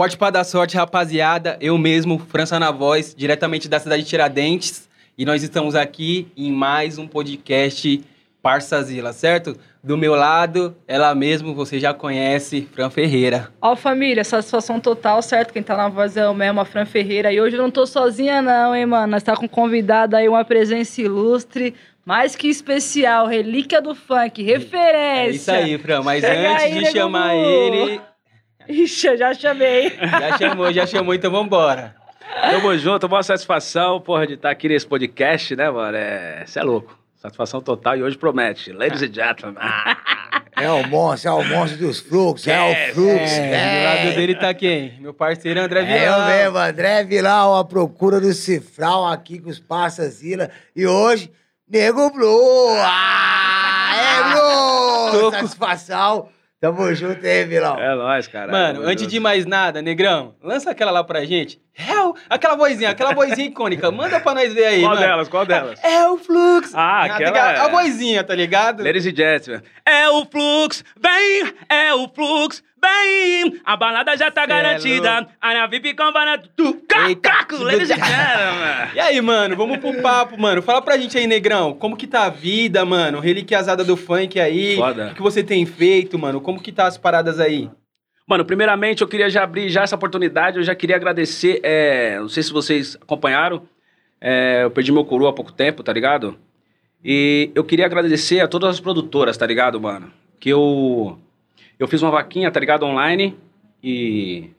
Forte para dar sorte, rapaziada. Eu mesmo, França na Voz, diretamente da cidade de Tiradentes. E nós estamos aqui em mais um podcast Parçazila, certo? Do meu lado, ela mesmo, você já conhece, Fran Ferreira. Ó, família, satisfação total, certo? Quem tá na voz é o mesmo, a Fran Ferreira. E hoje eu não tô sozinha, não, hein, mano? Nós tá com convidado aí, uma presença ilustre, mais que especial, relíquia do funk, referência. É isso aí, Fran. Mas Chega antes aí, de chamar ele, Ixi, eu já chamei. já chamou, já chamou, então vambora. Tamo junto, boa satisfação, porra, de estar aqui nesse podcast, né, mano? É, cê é louco. Satisfação total e hoje promete. Ladies and gentlemen. É o monstro, é o monstro dos fluxos, é, É, o fluxo. É, do lado dele tá quem? Meu parceiro André É Vilão. eu mesmo, André Vilau, a procura do cifral aqui com os Passazila. E hoje, Nego Blue. Ah, é, Blue! Satisfação. Tamo junto aí, Vilão. é nóis, cara. Mano, antes de mais nada, Negrão, lança aquela lá pra gente. Hell, aquela vozinha, aquela vozinha icônica. Manda pra nós ver aí, Qual mano. delas? Qual delas? É o fluxo. Ah, tem aquela que- A é- vozinha, tá ligado? Ladies and gentlemen. É o fluxo, vem, é o fluxo, vem. A balada já tá Cê é garantida. minha VIP com barato. Tu, cacaco, já. gentlemen. E aí, mano, vamos pro papo, mano. Fala pra gente aí, Negrão, como que tá a vida, mano? Reliquiazada do funk aí. Foda. O que, que você tem feito, mano? Como que tá as paradas aí? Mano, primeiramente eu queria já abrir já essa oportunidade, eu já queria agradecer, é, não sei se vocês acompanharam, é, eu perdi meu coroa há pouco tempo, tá ligado? E eu queria agradecer a todas as produtoras, tá ligado, mano? Que eu, eu fiz uma vaquinha, tá ligado, online, e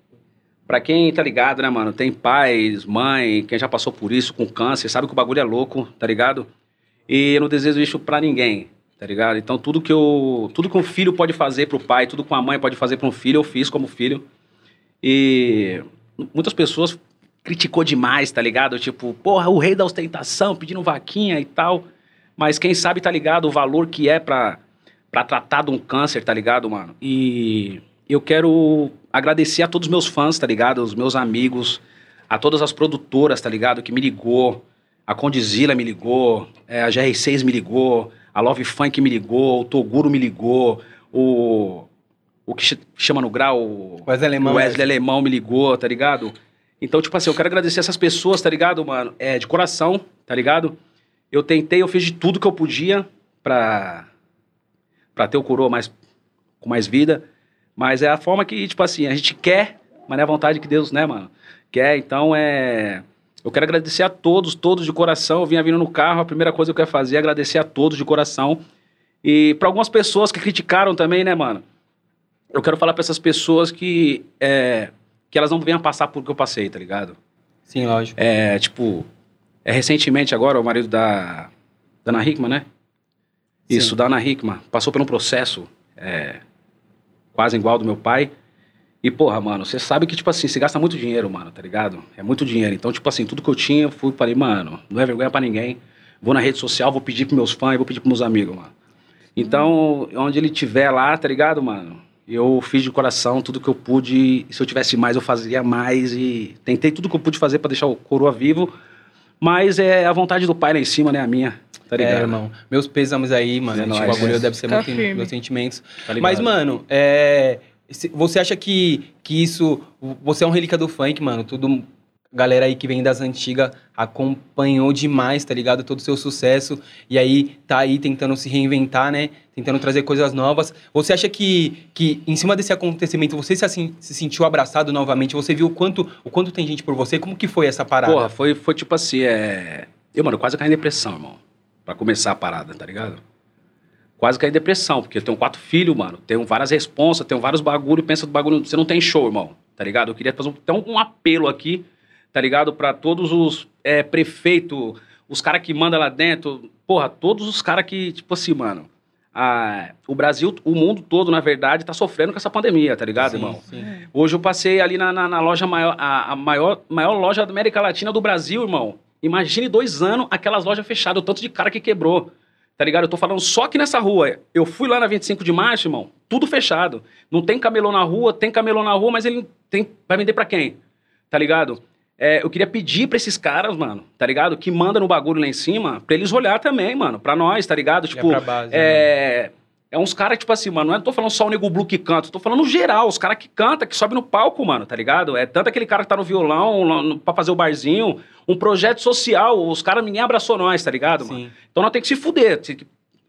pra quem tá ligado, né, mano, tem pais, mãe, quem já passou por isso com câncer, sabe que o bagulho é louco, tá ligado? E eu não desejo isso pra ninguém, tá ligado? Então tudo que eu, tudo que um filho pode fazer pro pai, tudo que uma mãe pode fazer para um filho, eu fiz como filho. E muitas pessoas criticou demais, tá ligado? Tipo, porra, o rei da ostentação, pedindo vaquinha e tal. Mas quem sabe tá ligado o valor que é pra, pra tratar de um câncer, tá ligado, mano? E eu quero agradecer a todos os meus fãs, tá ligado? Os meus amigos, a todas as produtoras, tá ligado? Que me ligou. A Condizila me ligou, é, a GR6 me ligou, a Love Funk me ligou, o Toguro me ligou, o. O que ch- chama no grau. o- Wesley Alemão. o Wesley Alemão me ligou, tá ligado? Então, tipo assim, eu quero agradecer essas pessoas, tá ligado, mano? É, de coração, tá ligado? Eu tentei, eu fiz de tudo que eu podia pra, pra ter o coroa mais, com mais vida. Mas é a forma que, tipo assim, a gente quer, mas não é a vontade que Deus, né, mano? Quer, então é. Eu quero agradecer a todos, todos de coração. Eu vinha vindo no carro, a primeira coisa que eu quero fazer é agradecer a todos de coração. E pra algumas pessoas que criticaram também, né, mano? Eu quero falar pra essas pessoas que. É, que elas não venham passar por que eu passei, tá ligado? Sim, lógico. É, tipo, é, recentemente agora, o marido da, da Ana Hickman, né? Isso, da Ana Hickman, passou por um processo é, quase igual ao do meu pai. E, porra, mano, você sabe que, tipo assim, você gasta muito dinheiro, mano, tá ligado? É muito dinheiro. Então, tipo assim, tudo que eu tinha, eu fui, falei, mano, não é vergonha pra ninguém. Vou na rede social, vou pedir pros meus fãs, vou pedir pros meus amigos, mano. Então, onde ele tiver lá, tá ligado, mano? Eu fiz de coração tudo que eu pude. Se eu tivesse mais, eu fazia mais. E tentei tudo que eu pude fazer pra deixar o coroa vivo. Mas é a vontade do pai lá em cima, né? A minha. Tá ligado? É, irmão. Meus pêsames aí, mano. É nóis. bagulho deve ser Fica muito firme. meus sentimentos. Tá ligado? Mas, mano, é, se- você acha que, que isso. Você é um relíquia do funk, mano. Tudo. Galera aí que vem das antigas acompanhou demais, tá ligado? Todo o seu sucesso. E aí tá aí tentando se reinventar, né? Tentando trazer coisas novas. Você acha que, que em cima desse acontecimento, você se, assim, se sentiu abraçado novamente? Você viu o quanto, o quanto tem gente por você? Como que foi essa parada? Porra, foi, foi tipo assim, é... Eu, mano, quase caí em depressão, irmão. Pra começar a parada, tá ligado? Quase caí em depressão, porque eu tenho quatro filhos, mano. Tenho várias responsas, tenho vários bagulho. Pensa do bagulho... Você não tem show, irmão, tá ligado? Eu queria fazer um, um, apelo aqui, tá ligado? Pra todos os é, prefeitos, os caras que mandam lá dentro. Porra, todos os caras que, tipo assim, mano... a- o Brasil, o mundo todo, na verdade, tá sofrendo com essa pandemia, tá ligado, Sim, irmão? sim. Hoje eu passei ali na, na- na loja maior, a, a maior, maior loja da América Latina do Brasil, irmão. Imagine dois anos aquelas lojas fechadas, o tanto de cara que quebrou. Tá ligado? Eu tô falando só aqui nessa rua. Eu fui lá na 25 de março, irmão, tudo fechado. Não tem camelô na rua, tem camelô na rua, mas ele tem, vai vender pra quem? Tá ligado? É, eu queria pedir pra esses caras, mano, tá ligado? Que manda no bagulho lá em cima, pra eles olhar também, mano, pra nós, tá ligado? Já Tipo, base, né? é, É uns caras, tipo assim, mano, não é tô falando só o Nego Blue que canta, tô falando no geral, os caras que canta, que sobe no palco, mano, tá ligado? É tanto aquele cara que tá no violão, lá no- pra fazer o barzinho, um projeto social, os caras, ninguém abraçou nós, tá ligado, mano? Sim. Então nós temos que se fuder. Tem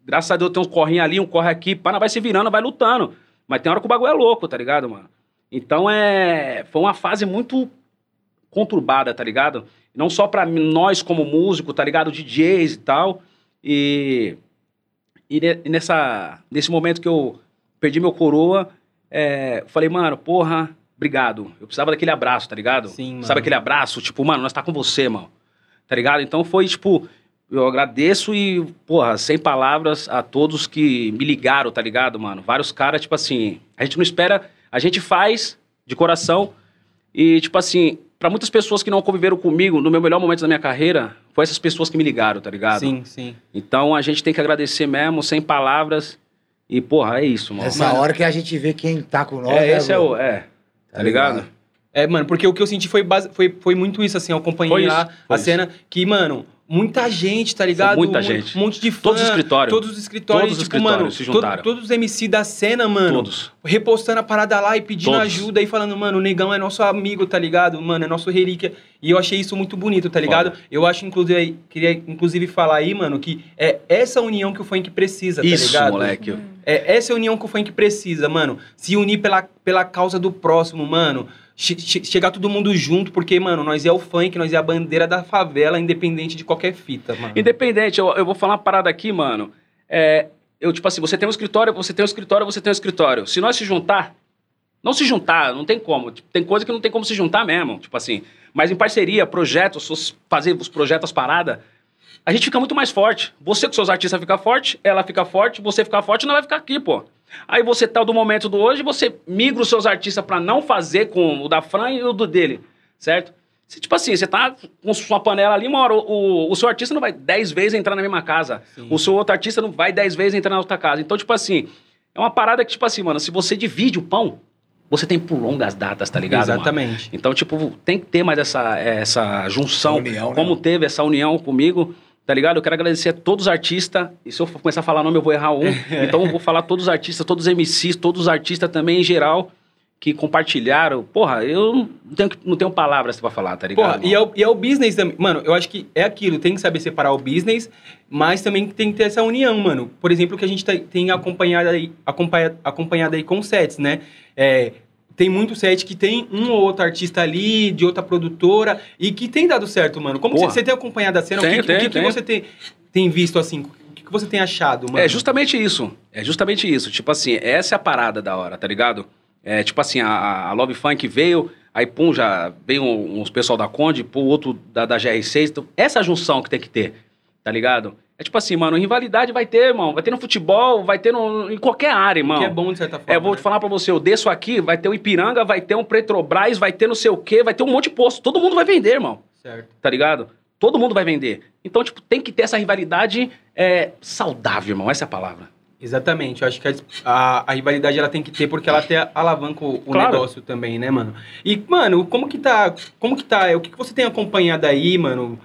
Graças a Deus tem uns corrinhos ali, um corre aqui, pá, nós vai se virando, vai lutando. Mas tem hora que o bagulho é louco, tá ligado, mano? Então é. Foi uma fase muito conturbada, tá ligado? Não só pra nós como músico, tá ligado? DJs e tal. E. E ne- nessa, nesse momento que eu perdi meu coroa, é, falei, mano, porra, obrigado. Eu precisava daquele abraço, tá ligado? Sim, mano. Sabe aquele abraço? Tipo, mano, nós tá com você, mano. Tá ligado? Então foi, tipo, eu agradeço e, porra, sem palavras a todos que me ligaram, tá ligado, mano? Vários caras, tipo assim, a gente não espera, a gente faz de coração e, tipo assim, pra muitas pessoas que não conviveram comigo no meu melhor momento da minha carreira, foi essas pessoas que me ligaram, tá ligado? Sim, sim. Então a gente tem que agradecer mesmo, sem palavras. E, porra, é isso, mano. Essa Mano. hora que a gente vê quem tá com nós. é, né, esse é bro? o. É, tá, Tá ligado? ligado? É, mano, porque o que eu senti foi, base- foi, foi muito isso, assim, eu acompanhei Foi isso, lá foi a cena que, mano, muita gente, tá ligado? muita Um- gente. Um monte de fã. Todos os escritórios. Todos os escritórios, Todos os tipo, escritórios mano, se juntaram. todos os MC da cena, mano, Todos. repostando a parada lá e pedindo Todos. ajuda e falando, mano, o negão é nosso amigo, tá ligado? Mano, é nosso relíquia. E eu achei isso muito bonito, tá ligado? Foda. Eu acho, inclusive, queria inclusive falar aí, mano, que é essa união que o funk precisa, tá Isso, ligado? moleque. É essa união que o funk precisa, mano. Se unir pela, pela causa do próximo, mano. Che- che- chegar todo mundo junto, porque, mano, nós é o funk, nós é a bandeira da favela, independente de qualquer fita, mano. Independente, eu, eu vou falar uma parada aqui, mano. É, eu, tipo assim, você tem um escritório, você tem um escritório, você tem um escritório. Se nós se juntar, não se juntar, não tem como. Tipo, tem coisa que não tem como se juntar mesmo, tipo assim. Mas em parceria, projetos, os- fazer os projetos, as paradas, a gente fica muito mais forte. Você com seus artistas fica forte, ela fica forte, você fica forte, não vai ficar aqui, pô. Aí você tá do momento do hoje, você migra os seus artistas pra não fazer com o da Fran e o do dele, certo? Se, tipo assim, você tá com sua panela ali, uma hora, o, o, o seu artista não vai dez vezes entrar na mesma casa. Sim. O seu outro artista não vai dez vezes entrar na outra casa. Então, tipo assim, é uma parada que, tipo assim, mano, se você divide o pão, você tem por longas datas, tá ligado? mano? Exatamente. Então, tipo, tem que ter mais essa, essa junção, união, né, como mano? teve essa união comigo, tá ligado? Eu quero agradecer a todos os artistas, e se eu começar a falar nome, eu vou errar um, então eu vou falar todos os artistas, todos os MCs, todos os artistas também em geral, que compartilharam. Porra, eu não tenho, não tenho palavras pra falar, tá ligado? Porra, e é, o, e é o business também. Mano, eu acho que é aquilo, tem que saber separar o business, mas também tem que ter essa união, mano. Por exemplo, que a gente tá- tem acompanhado aí, acompanha, acompanhado aí com sets, né? É, tem muito set que tem um ou outro artista ali, de outra produtora, e que tem dado certo, mano. Como você, você tem acompanhado a cena? O que, o que, que você tem, tem visto, assim? O que, você tem achado, mano? É justamente isso. É justamente isso. Tipo assim, essa é a parada da hora, tá ligado? É tipo assim, a, a Love Funk veio, aí pum, já veio uns pessoal da Conde, pô, outro da, da GR6. Então, essa junção que tem que ter, tá ligado? É tipo assim, mano, rivalidade vai ter, irmão. Vai ter no futebol, vai ter no, em qualquer área, irmão. Que é bom, de certa forma. É, eu vou né? te falar pra você, eu desço aqui, vai ter o Ipiranga, vai ter um Petrobras, vai ter não sei o quê, vai ter um monte de posto. Todo mundo vai vender, irmão Certo. tá ligado? Todo mundo vai vender. Então, tipo, tem que ter essa rivalidade é, saudável, irmão. Essa é a palavra. Exatamente, eu acho que a, a- a rivalidade ela tem que ter porque ela até alavanca o, o Claro. negócio também, né, mano? E, mano, como que tá, como que tá, o que, que você tem acompanhado aí, mano,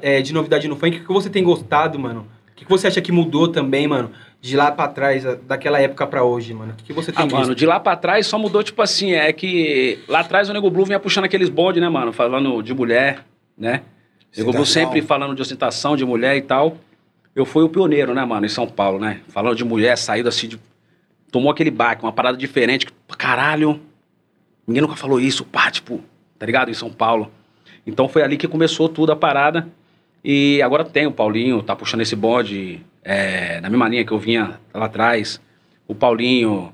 é, de novidade no funk, o que, você tem gostado, mano? O que, você acha que mudou também, mano, de lá pra trás, daquela época pra hoje, mano? O que, você tem Ah, visto? mano, de lá pra trás só mudou, tipo assim, é que lá atrás o Nego Blue vinha puxando aqueles bondes, né, mano? Falando de mulher, né? Nego Blue sempre falando de ostentação, de mulher e tal. Eu fui o pioneiro, né, mano, em São Paulo, né? Falando de mulher, saído assim, de... tomou aquele baque, uma parada diferente. que, Caralho, ninguém nunca falou isso, pá, tipo, tá ligado? Em São Paulo. Então foi ali que começou tudo a parada. E agora tem o Paulinho, tá puxando esse bonde é, na mesma linha que eu vinha lá atrás. O Paulinho,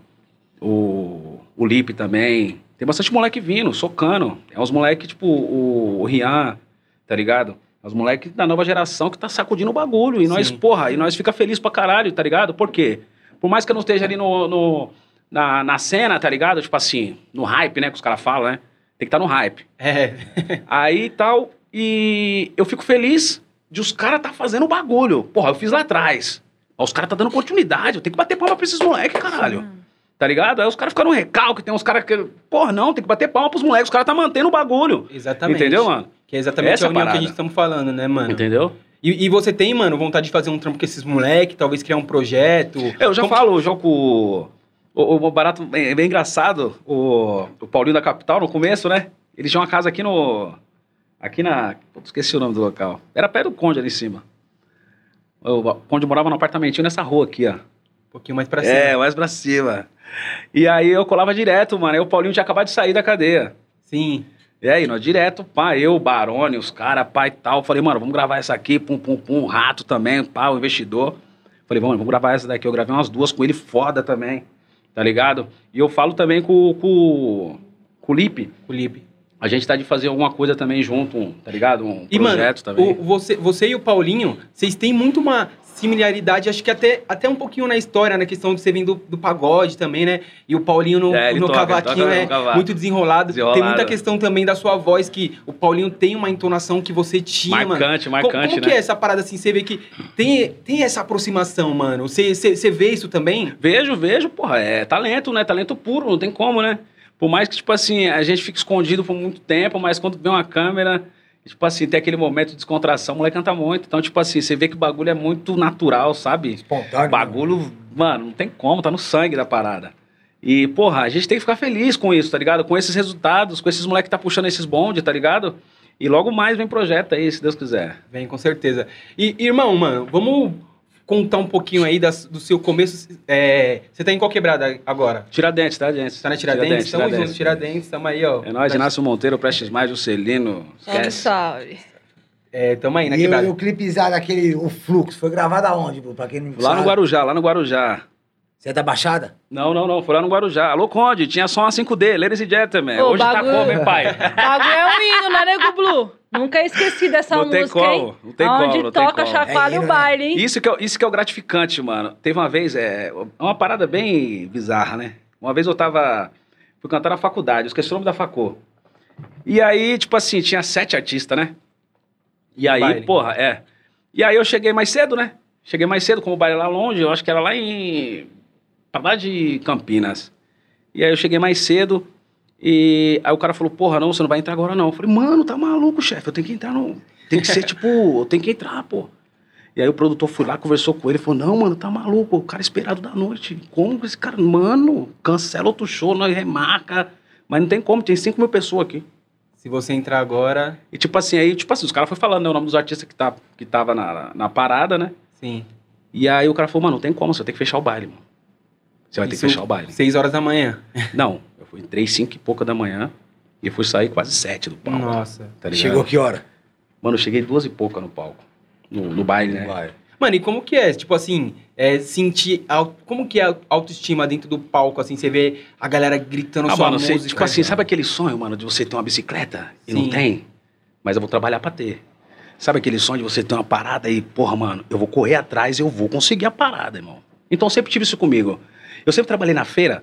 o, o Lipe também. Tem bastante moleque vindo, socando. É uns moleque, tipo, o, o Rian, tá ligado? É os moleques da nova geração que tá sacudindo o bagulho. E nós, Sim. porra, e nós fica feliz pra caralho, tá ligado? Por quê? Por mais que eu não esteja ali no, no- na, na cena, tá ligado? Tipo assim, no hype, né? Que os caras falam, né? Tem que estar no hype. É, Aí tal, e eu fico feliz de os caras tá fazendo o bagulho. Porra, eu fiz lá atrás. Mas os caras tá dando continuidade, eu tenho que bater palma pra esses moleques, caralho. Tá ligado? Aí os caras ficam no recalque, tem uns caras que. Porra, não, tem que bater palma pros moleques, os caras tá mantendo o bagulho. exatamente. Entendeu, mano? Que é exatamente Essa a união que a gente estamos falando, né, mano? Entendeu? E, e você tem, mano, vontade de fazer um trampo com esses moleques, talvez criar um projeto? Eu já Como- falo, eu jogo. O, o barato é bem engraçado. O, o Paulinho da Capital, no começo, né? Eles tinham uma casa aqui no. Aqui na. Esqueci o nome do local. Era perto do Conde ali em cima. O Conde morava num apartamentinho nessa rua aqui, ó. Um pouquinho mais pra cima. É, mais pra cima. E aí eu colava direto, mano. Aí o Paulinho tinha acabado de sair da cadeia. Sim. E aí, nós direto, pá, eu, o Barone, os caras, pai e tal. Falei, mano, vamos gravar essa aqui, pum, pum, pum, rato também, pá, o investidor. Falei, vamos, vamos gravar essa daqui. Eu gravei umas duas com ele foda também, tá ligado? E eu falo também com, com, com o Lipe. O Lipe. A gente tá de fazer alguma coisa também junto, tá ligado? Um E, projeto mano, também. o- você, você e o Paulinho, vocês têm muito uma similaridade, acho que até, até um pouquinho na história, na questão de você vir do, do pagode também, né? E o Paulinho no, É, no toca, cavaquinho é cavaco. muito desenrolado. Desenrolado. Tem muita questão também da sua voz, que o Paulinho tem uma entonação que você tinha, mano. marcante, Co- marcante, Como, né? que é essa parada assim? Você vê que tem, tem essa aproximação, mano. Você, você, você vê isso também? Vejo, vejo, porra, é talento, né? Talento puro, não tem como, né? Por mais que, tipo assim, a gente fique escondido por muito tempo, mas quando vê uma câmera, tipo assim, tem aquele momento de descontração, o moleque canta muito. Então, tipo assim, você vê que o bagulho é muito natural, sabe? Espontâneo. Bagulho, mano, não tem como, tá no sangue da parada. E, porra, a gente tem que ficar feliz com isso, tá ligado? Com esses resultados, com esses moleques que tá puxando esses bondes, tá ligado? E logo mais vem projeto aí, se Deus quiser. Vem, com certeza. E, irmão, mano, vamos contar um pouquinho aí das- do seu começo. É, você tá em qual quebrada agora? Tiradentes, tá, gente? Tá na Tiradentes? Tamo Tiradentes. junto, Tiradentes, tamo aí, ó. É nóis, Inácio Monteiro, Prestes Mais, Juscelino. Salve, salve. É, tamo aí na E o, quebrada. o clipezado, aquele, o fluxo, foi gravado aonde, bro? Pra quem não Lá sabe. no Guarujá, lá no Guarujá. Você é da Baixada? Não, não, não, foi lá no Guarujá. Alô, Conde, tinha só uma 5D, Ladies and Gentlemen. Ô, Hoje bagulho- tá como, hein, pai? Bagulho é um hino, né, Nego Blue? Nunca esqueci dessa Não tem música, como, hein? não tem Onde como, não tem toca, como. chacoalha É o hino, baile, hein? Isso que, é, isso que é o gratificante, mano. Teve uma vez, é uma parada bem bizarra, né? Uma vez eu tava. Fui cantar na faculdade, eu esqueci o nome da facô. E aí, tipo assim, tinha sete artistas, né? E aí, Baile. porra, é. E aí eu cheguei mais cedo, né? Cheguei mais cedo, como o baile lá longe, eu acho que era lá em. Pra lá de Campinas. E aí eu cheguei mais cedo. E aí o cara falou, porra, não, você não vai entrar agora não. Eu falei, mano, tá maluco, chefe, eu tenho que entrar no... Tem que ser, tipo, eu tenho que entrar, pô. E aí o produtor foi lá, conversou com ele, falou, não, mano, tá maluco, o cara esperado da noite. Como que esse cara, mano, cancela outro show, nós remarca. Mas não tem como, tem 5 mil pessoas aqui. Se você entrar agora, E tipo assim, aí, tipo assim, os caras foram falando né, o nome dos artistas que, tá, que tava na, na parada, né? sim. E aí o cara falou, mano, não tem como, você tem que fechar o baile, mano. Você vai ter Isso- que fechar o baile. Seis horas da manhã. Não, eu fui entrei 5 e pouca da manhã e fui sair quase 7 do palco. Nossa. Tá? Chegou que hora? Mano, eu cheguei duas e pouca no palco. No, no baile, né? Vai. Mano, e como que é? Tipo assim, é, sentir. Como que é a autoestima dentro do palco, assim? Você vê a galera gritando Ah, sua mano, você, música. tipo assim, sabe aquele sonho, mano, de você ter uma bicicleta e Sim. não tem? Mas eu vou trabalhar pra ter. Sabe aquele sonho de você ter uma parada e, porra, mano, eu vou correr atrás e eu vou conseguir a parada, irmão. Então eu sempre tive isso comigo. Eu sempre trabalhei na feira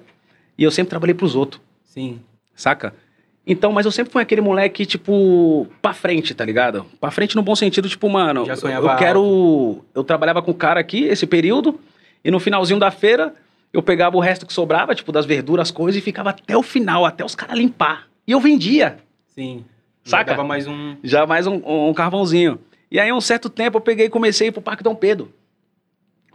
e eu sempre trabalhei pros outros, Sim. saca? Então, mas eu sempre fui aquele moleque, tipo, pra frente, tá ligado? Pra frente no bom sentido, tipo, mano, Já eu- sonhava eu quero. Eu trabalhava com o cara aqui esse período, e no finalzinho da feira, eu pegava o resto que sobrava, tipo, das verduras, as coisas, e ficava até o final, até os caras limpar. E eu vendia. Sim. Saca? Dava mais um. Já mais um, um carvãozinho. E aí, um certo tempo, eu peguei e comecei a ir pro Parque Dom Pedro.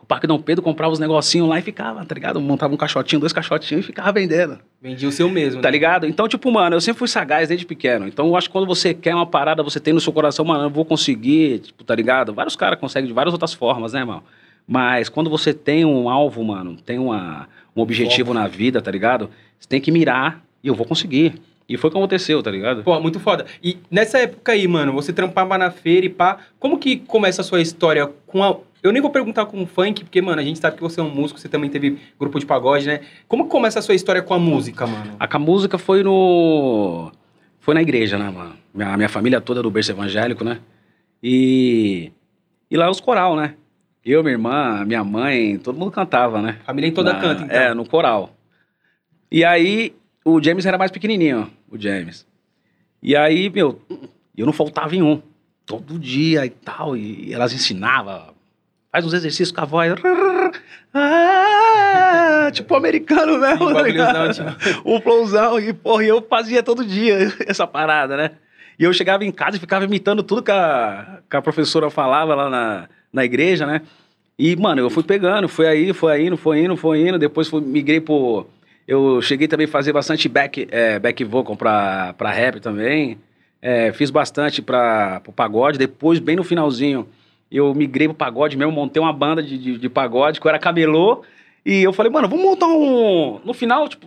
O Parque Dom Pedro comprava os negocinhos lá e ficava, tá ligado? Montava um caixotinho, dois caixotinhos e ficava vendendo. Vendia o seu mesmo. Tá né? ligado? Então, tipo, mano, eu sempre fui sagaz desde pequeno. Então, eu acho que quando você quer uma parada, você tem no seu coração, mano, eu vou conseguir, tipo, tá ligado? Vários caras conseguem de várias outras formas, né, irmão? Mas quando você tem um alvo, mano, tem uma, um objetivo na vida, tá ligado? Você tem que mirar e eu vou conseguir. E foi o que aconteceu, tá ligado? Pô, muito foda. E nessa época aí, mano, você trampava na feira e pá. Como que começa a sua história com a. Eu nem vou perguntar com o funk, porque, mano, a gente sabe que você é um músico, você também teve grupo de pagode, né? Como começa a sua história com a música, mano? A, a música foi no. Foi na igreja, né, mano? Minha, minha família toda do berço evangélico, né? E. E lá os coral, né? Eu, minha irmã, minha mãe, todo mundo cantava, né? Família em toda Na- canta, então. É, no coral. E aí, o James era mais pequenininho, o James. E aí, meu, eu não faltava em um. Todo dia e tal. E elas ensinavam. Faz uns exercícios com a voz. Ah, tipo americano mesmo, tá ligado? bagulhozão, tipo- o flowzão. E, porra, eu fazia todo dia essa parada, né? E eu chegava em casa e ficava imitando tudo que a, que a professora falava lá na, na igreja, né? E, mano, eu fui pegando, foi aí, foi indo, foi indo, foi indo. Depois fui, migrei pro. Eu cheguei também a fazer bastante back, é, back vocal pra, pra rap também. É, fiz bastante pra, pro pagode. Depois, bem no finalzinho, eu migrei pro pagode mesmo, montei uma banda de, de, de pagode, que eu era camelô. E eu falei, mano, vamos montar um. No final, tipo,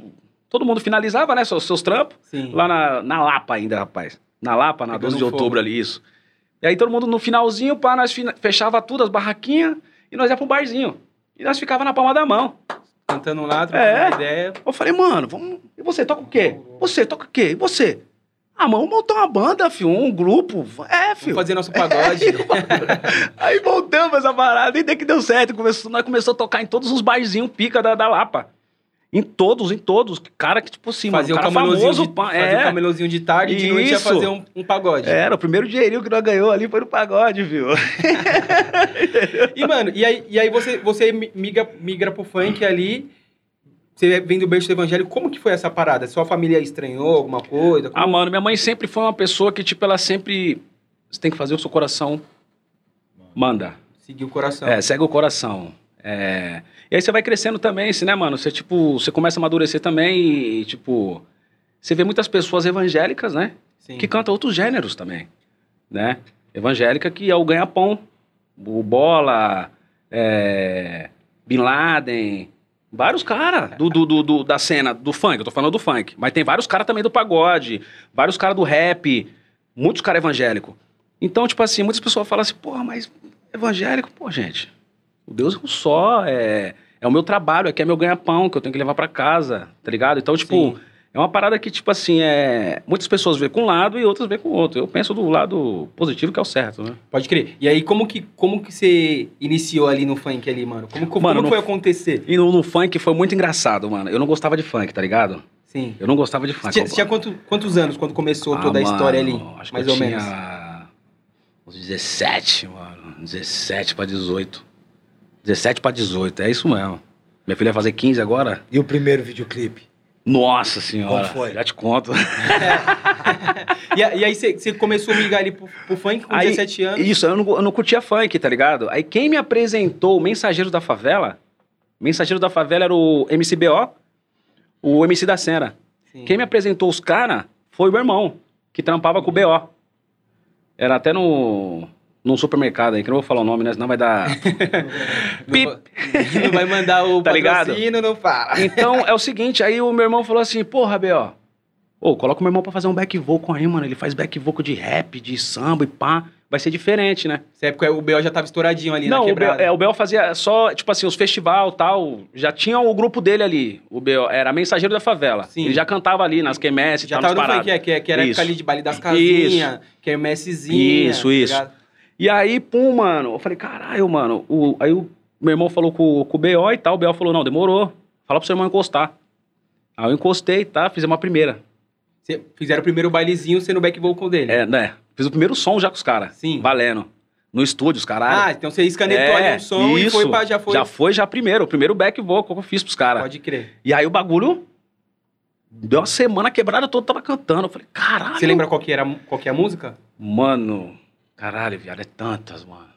todo mundo finalizava, né, seus, seus trampos. Sim. Lá na, na Lapa ainda, rapaz. Na Lapa, na Pegando 12 de fogo. outubro ali, isso. E aí todo mundo no finalzinho, pá, nós fina- fechava tudo, as barraquinhas, e nós ia pro barzinho. E nós ficava na palma da mão. Cantando lá, trocando É. uma ideia. Eu falei, mano, vamos. E você toca o quê? Você toca o quê? E você? Ah, mano, vamos montar uma banda, filho, um grupo. É, Vamos filho. fazer nosso pagode. Aí voltamos essa parada, e daí que deu certo. Começou, nós começamos a tocar em todos os barzinhos pica da, da Lapa. Em todos, em todos. Cara que, tipo assim, fazer o mano, camelôzinho famoso, de, fazer é. o camelôzinho de tarde e de noite ia fazer um, um pagode. Era, o primeiro dinheirinho que nós ganhou ali foi no pagode, viu? E, mano, e aí, e aí você, você migra, migra pro funk ali, você vem do berço do evangelho, como que foi essa parada? Sua família estranhou alguma coisa? Como- Ah, mano, minha mãe sempre foi uma pessoa que, tipo, ela sempre. Você tem que fazer o seu coração. Manda. Seguiu o coração. É, segue o coração. É... E aí você vai crescendo também, assim, né, mano? Você, tipo, você começa a amadurecer também e, tipo. Você vê muitas pessoas evangélicas, né? Sim. Que cantam outros gêneros também, né? Evangélica que é o ganha-pão. O Bola, é... Bin Laden, vários caras do, do, do- do- da cena, do funk, eu tô falando do funk. Mas tem vários caras também do pagode, vários caras do rap, muitos caras evangélicos. Então, tipo assim, muitas pessoas falam assim, porra, mas evangélico, pô, gente, o Deus é um só, é, é o meu trabalho, aqui é meu ganha-pão que eu tenho que levar pra casa, tá ligado? Então, tipo, Sim. É uma parada que, tipo assim, é... muitas pessoas vê com um lado e outras vê com o outro. Eu penso do lado positivo que é o certo, né? Pode crer. E aí, como que, como que você iniciou ali no funk ali, mano? Como, como, Mano, como no- foi acontecer? E no, no funk foi muito engraçado, mano. Eu não gostava de funk, tá ligado? Sim. Eu não gostava de funk. tinha, você tinha quanto- quantos anos quando começou Ah, toda a história ali? Acho que Mais eu ou tinha menos. uns 17, mano. 17 pra 18. 17 pra 18, é isso mesmo. Minha filha vai fazer 15 agora? E o primeiro videoclipe? Nossa senhora. Como foi? Já te conto. E, a- e aí você, começou a ligar ali pro, pro funk com Aí, 17 anos? Isso, eu não, eu não curtia funk, tá ligado? Aí quem me apresentou o Mensageiro da Favela, Mensageiro da Favela era o MCBO, o MC da Cena. Sim. Quem me apresentou os caras foi o meu irmão, que trampava com o BO. Era até no num supermercado aí, que eu não vou falar o nome, né? Senão vai dar. Pip. não vai mandar o Tá ligado? patrocínio, não fala. Então é o seguinte, aí o meu irmão falou assim: porra, BO, ô, coloca o meu irmão pra fazer um back vocal aí, mano. Ele faz back vocal de rap, de samba e pá. Vai ser diferente, né? Nessa época o BO já tava estouradinho ali Não, na o Bel, quebrada. é, o Bel fazia só, tipo assim, os festival tal. Já tinha o grupo dele ali. O Bel era mensageiro da favela. Sim. Ele já cantava ali nas quermesses e Já tal, tava nas no é, que, que era Isso. época ali de baile das casinhas, que era messezinha. Isso, isso. E aí, pum, mano, eu falei, caralho, mano. O, aí o meu irmão falou com, com o BO e tal. O BO falou, não, demorou. Fala pro seu irmão encostar. Aí eu encostei, tá? Fizemos uma primeira. Cê- Fizeram o primeiro bailezinho sendo back vocal dele. É, né? Fiz o primeiro som já com os caras. Sim. Valendo. No estúdio, os caralho. Ah, então você escanetou ali um som e É, isso. foi pra, já foi. Já foi já primeiro. O primeiro back vocal que eu fiz pros caras. Pode crer. E aí o bagulho deu uma semana quebrada toda, tava cantando. Eu falei, caralho. Você lembra qual que, era, qual que é a música? Mano, caralho, viado, é tantas, mano.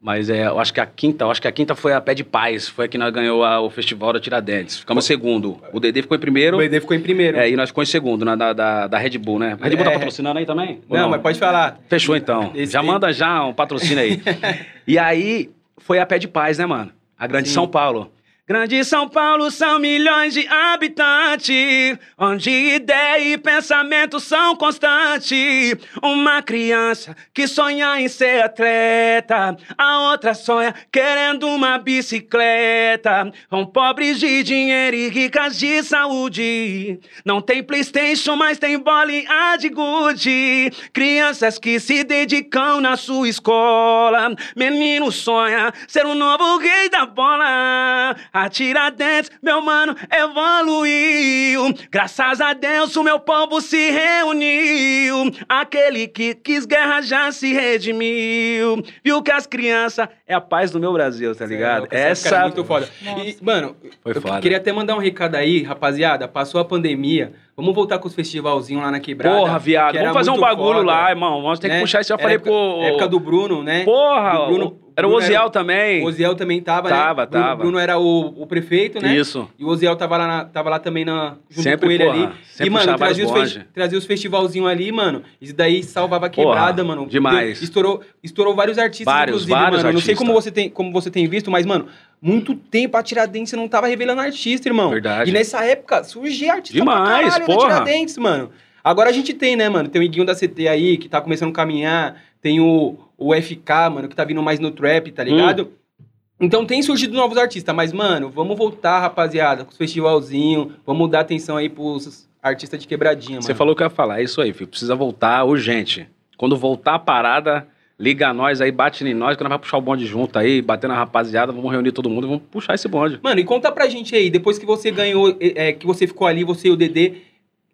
Mas é, eu acho que a quinta, eu acho que a quinta foi a Pé de Paz, foi a que nós ganhou a- o festival da Tiradentes. Ficamos em segundo. O Dedê ficou em primeiro. O ED ficou em primeiro. É, e nós ficamos em segundo na da, da, da Red Bull, né? A Red Bull tá É. patrocinando aí também? Ou não, mas pode falar. Fechou então. Esse já aí- manda já um patrocínio aí. e aí foi a Pé de Paz, né, mano? A Grande Sim. São Paulo. Grande São Paulo são milhões de habitantes, onde ideia e pensamento são constantes. Uma criança que sonha em ser atleta, a outra sonha querendo uma bicicleta. São pobres de dinheiro e ricas de saúde. Não tem Playstation, mas tem bolinha de Gucci. Crianças que se dedicam na sua escola. Menino sonha ser o novo rei da bola. A Tiradentes, meu mano, evoluiu. Graças a Deus o meu povo se reuniu. Aquele que quis guerra já se redimiu. Viu que as crianças é a paz do meu Brasil, tá ligado? Cê é essa era muito foda. E, mano, Foi eu foda. queria até mandar um recado aí, rapaziada. Passou a pandemia. Vamos voltar com os festivalzinhos lá na quebrada. Porra, viado, que vamos fazer um bagulho foda, lá, irmão. Vamos ter que né? puxar isso. Eu Era falei, época, pô. Época do Bruno, né? Porra, Do Bruno- o- era o Oziel era- também. O Oziel também tava, Tava, né? Bruno, tava. Bruno era o, o prefeito, né? Isso. E o Oziel tava lá, na- tava lá também na, junto Sempre, com ele porra, ali. sempre e, mano, trazia os, bonde. trazia os festivalzinhos ali, mano. Isso daí salvava a quebrada, Porra, mano. demais. Estourou, estourou vários artistas, Vários, inclusive, vários mano. Não sei como você, tem, como você tem visto, mas, mano, muito tempo a Tiradentes não tava revelando artista, irmão. Verdade. E nessa época surgia artista Demais, pra caralho porra. Tiradentes, mano. Agora a gente tem, né, mano? Tem o Iguinho da CT aí, que tá começando a caminhar. Tem o, o FK, mano, que tá vindo mais no trap, tá ligado? Hum. Então tem surgido novos artistas, mas, mano, vamos voltar, rapaziada, com os festivalzinhos. Vamos dar atenção aí pros artistas de quebradinha, Você mano. falou que eu ia falar, é isso aí, filho. Precisa voltar urgente. Quando voltar a parada, liga nós aí, bate em nós, que nós vamos puxar o bonde junto aí, bater na rapaziada, vamos reunir todo mundo e vamos puxar esse bonde. Mano, e conta pra gente aí, depois que você ganhou, é, é, que você ficou ali, você e o Dedê,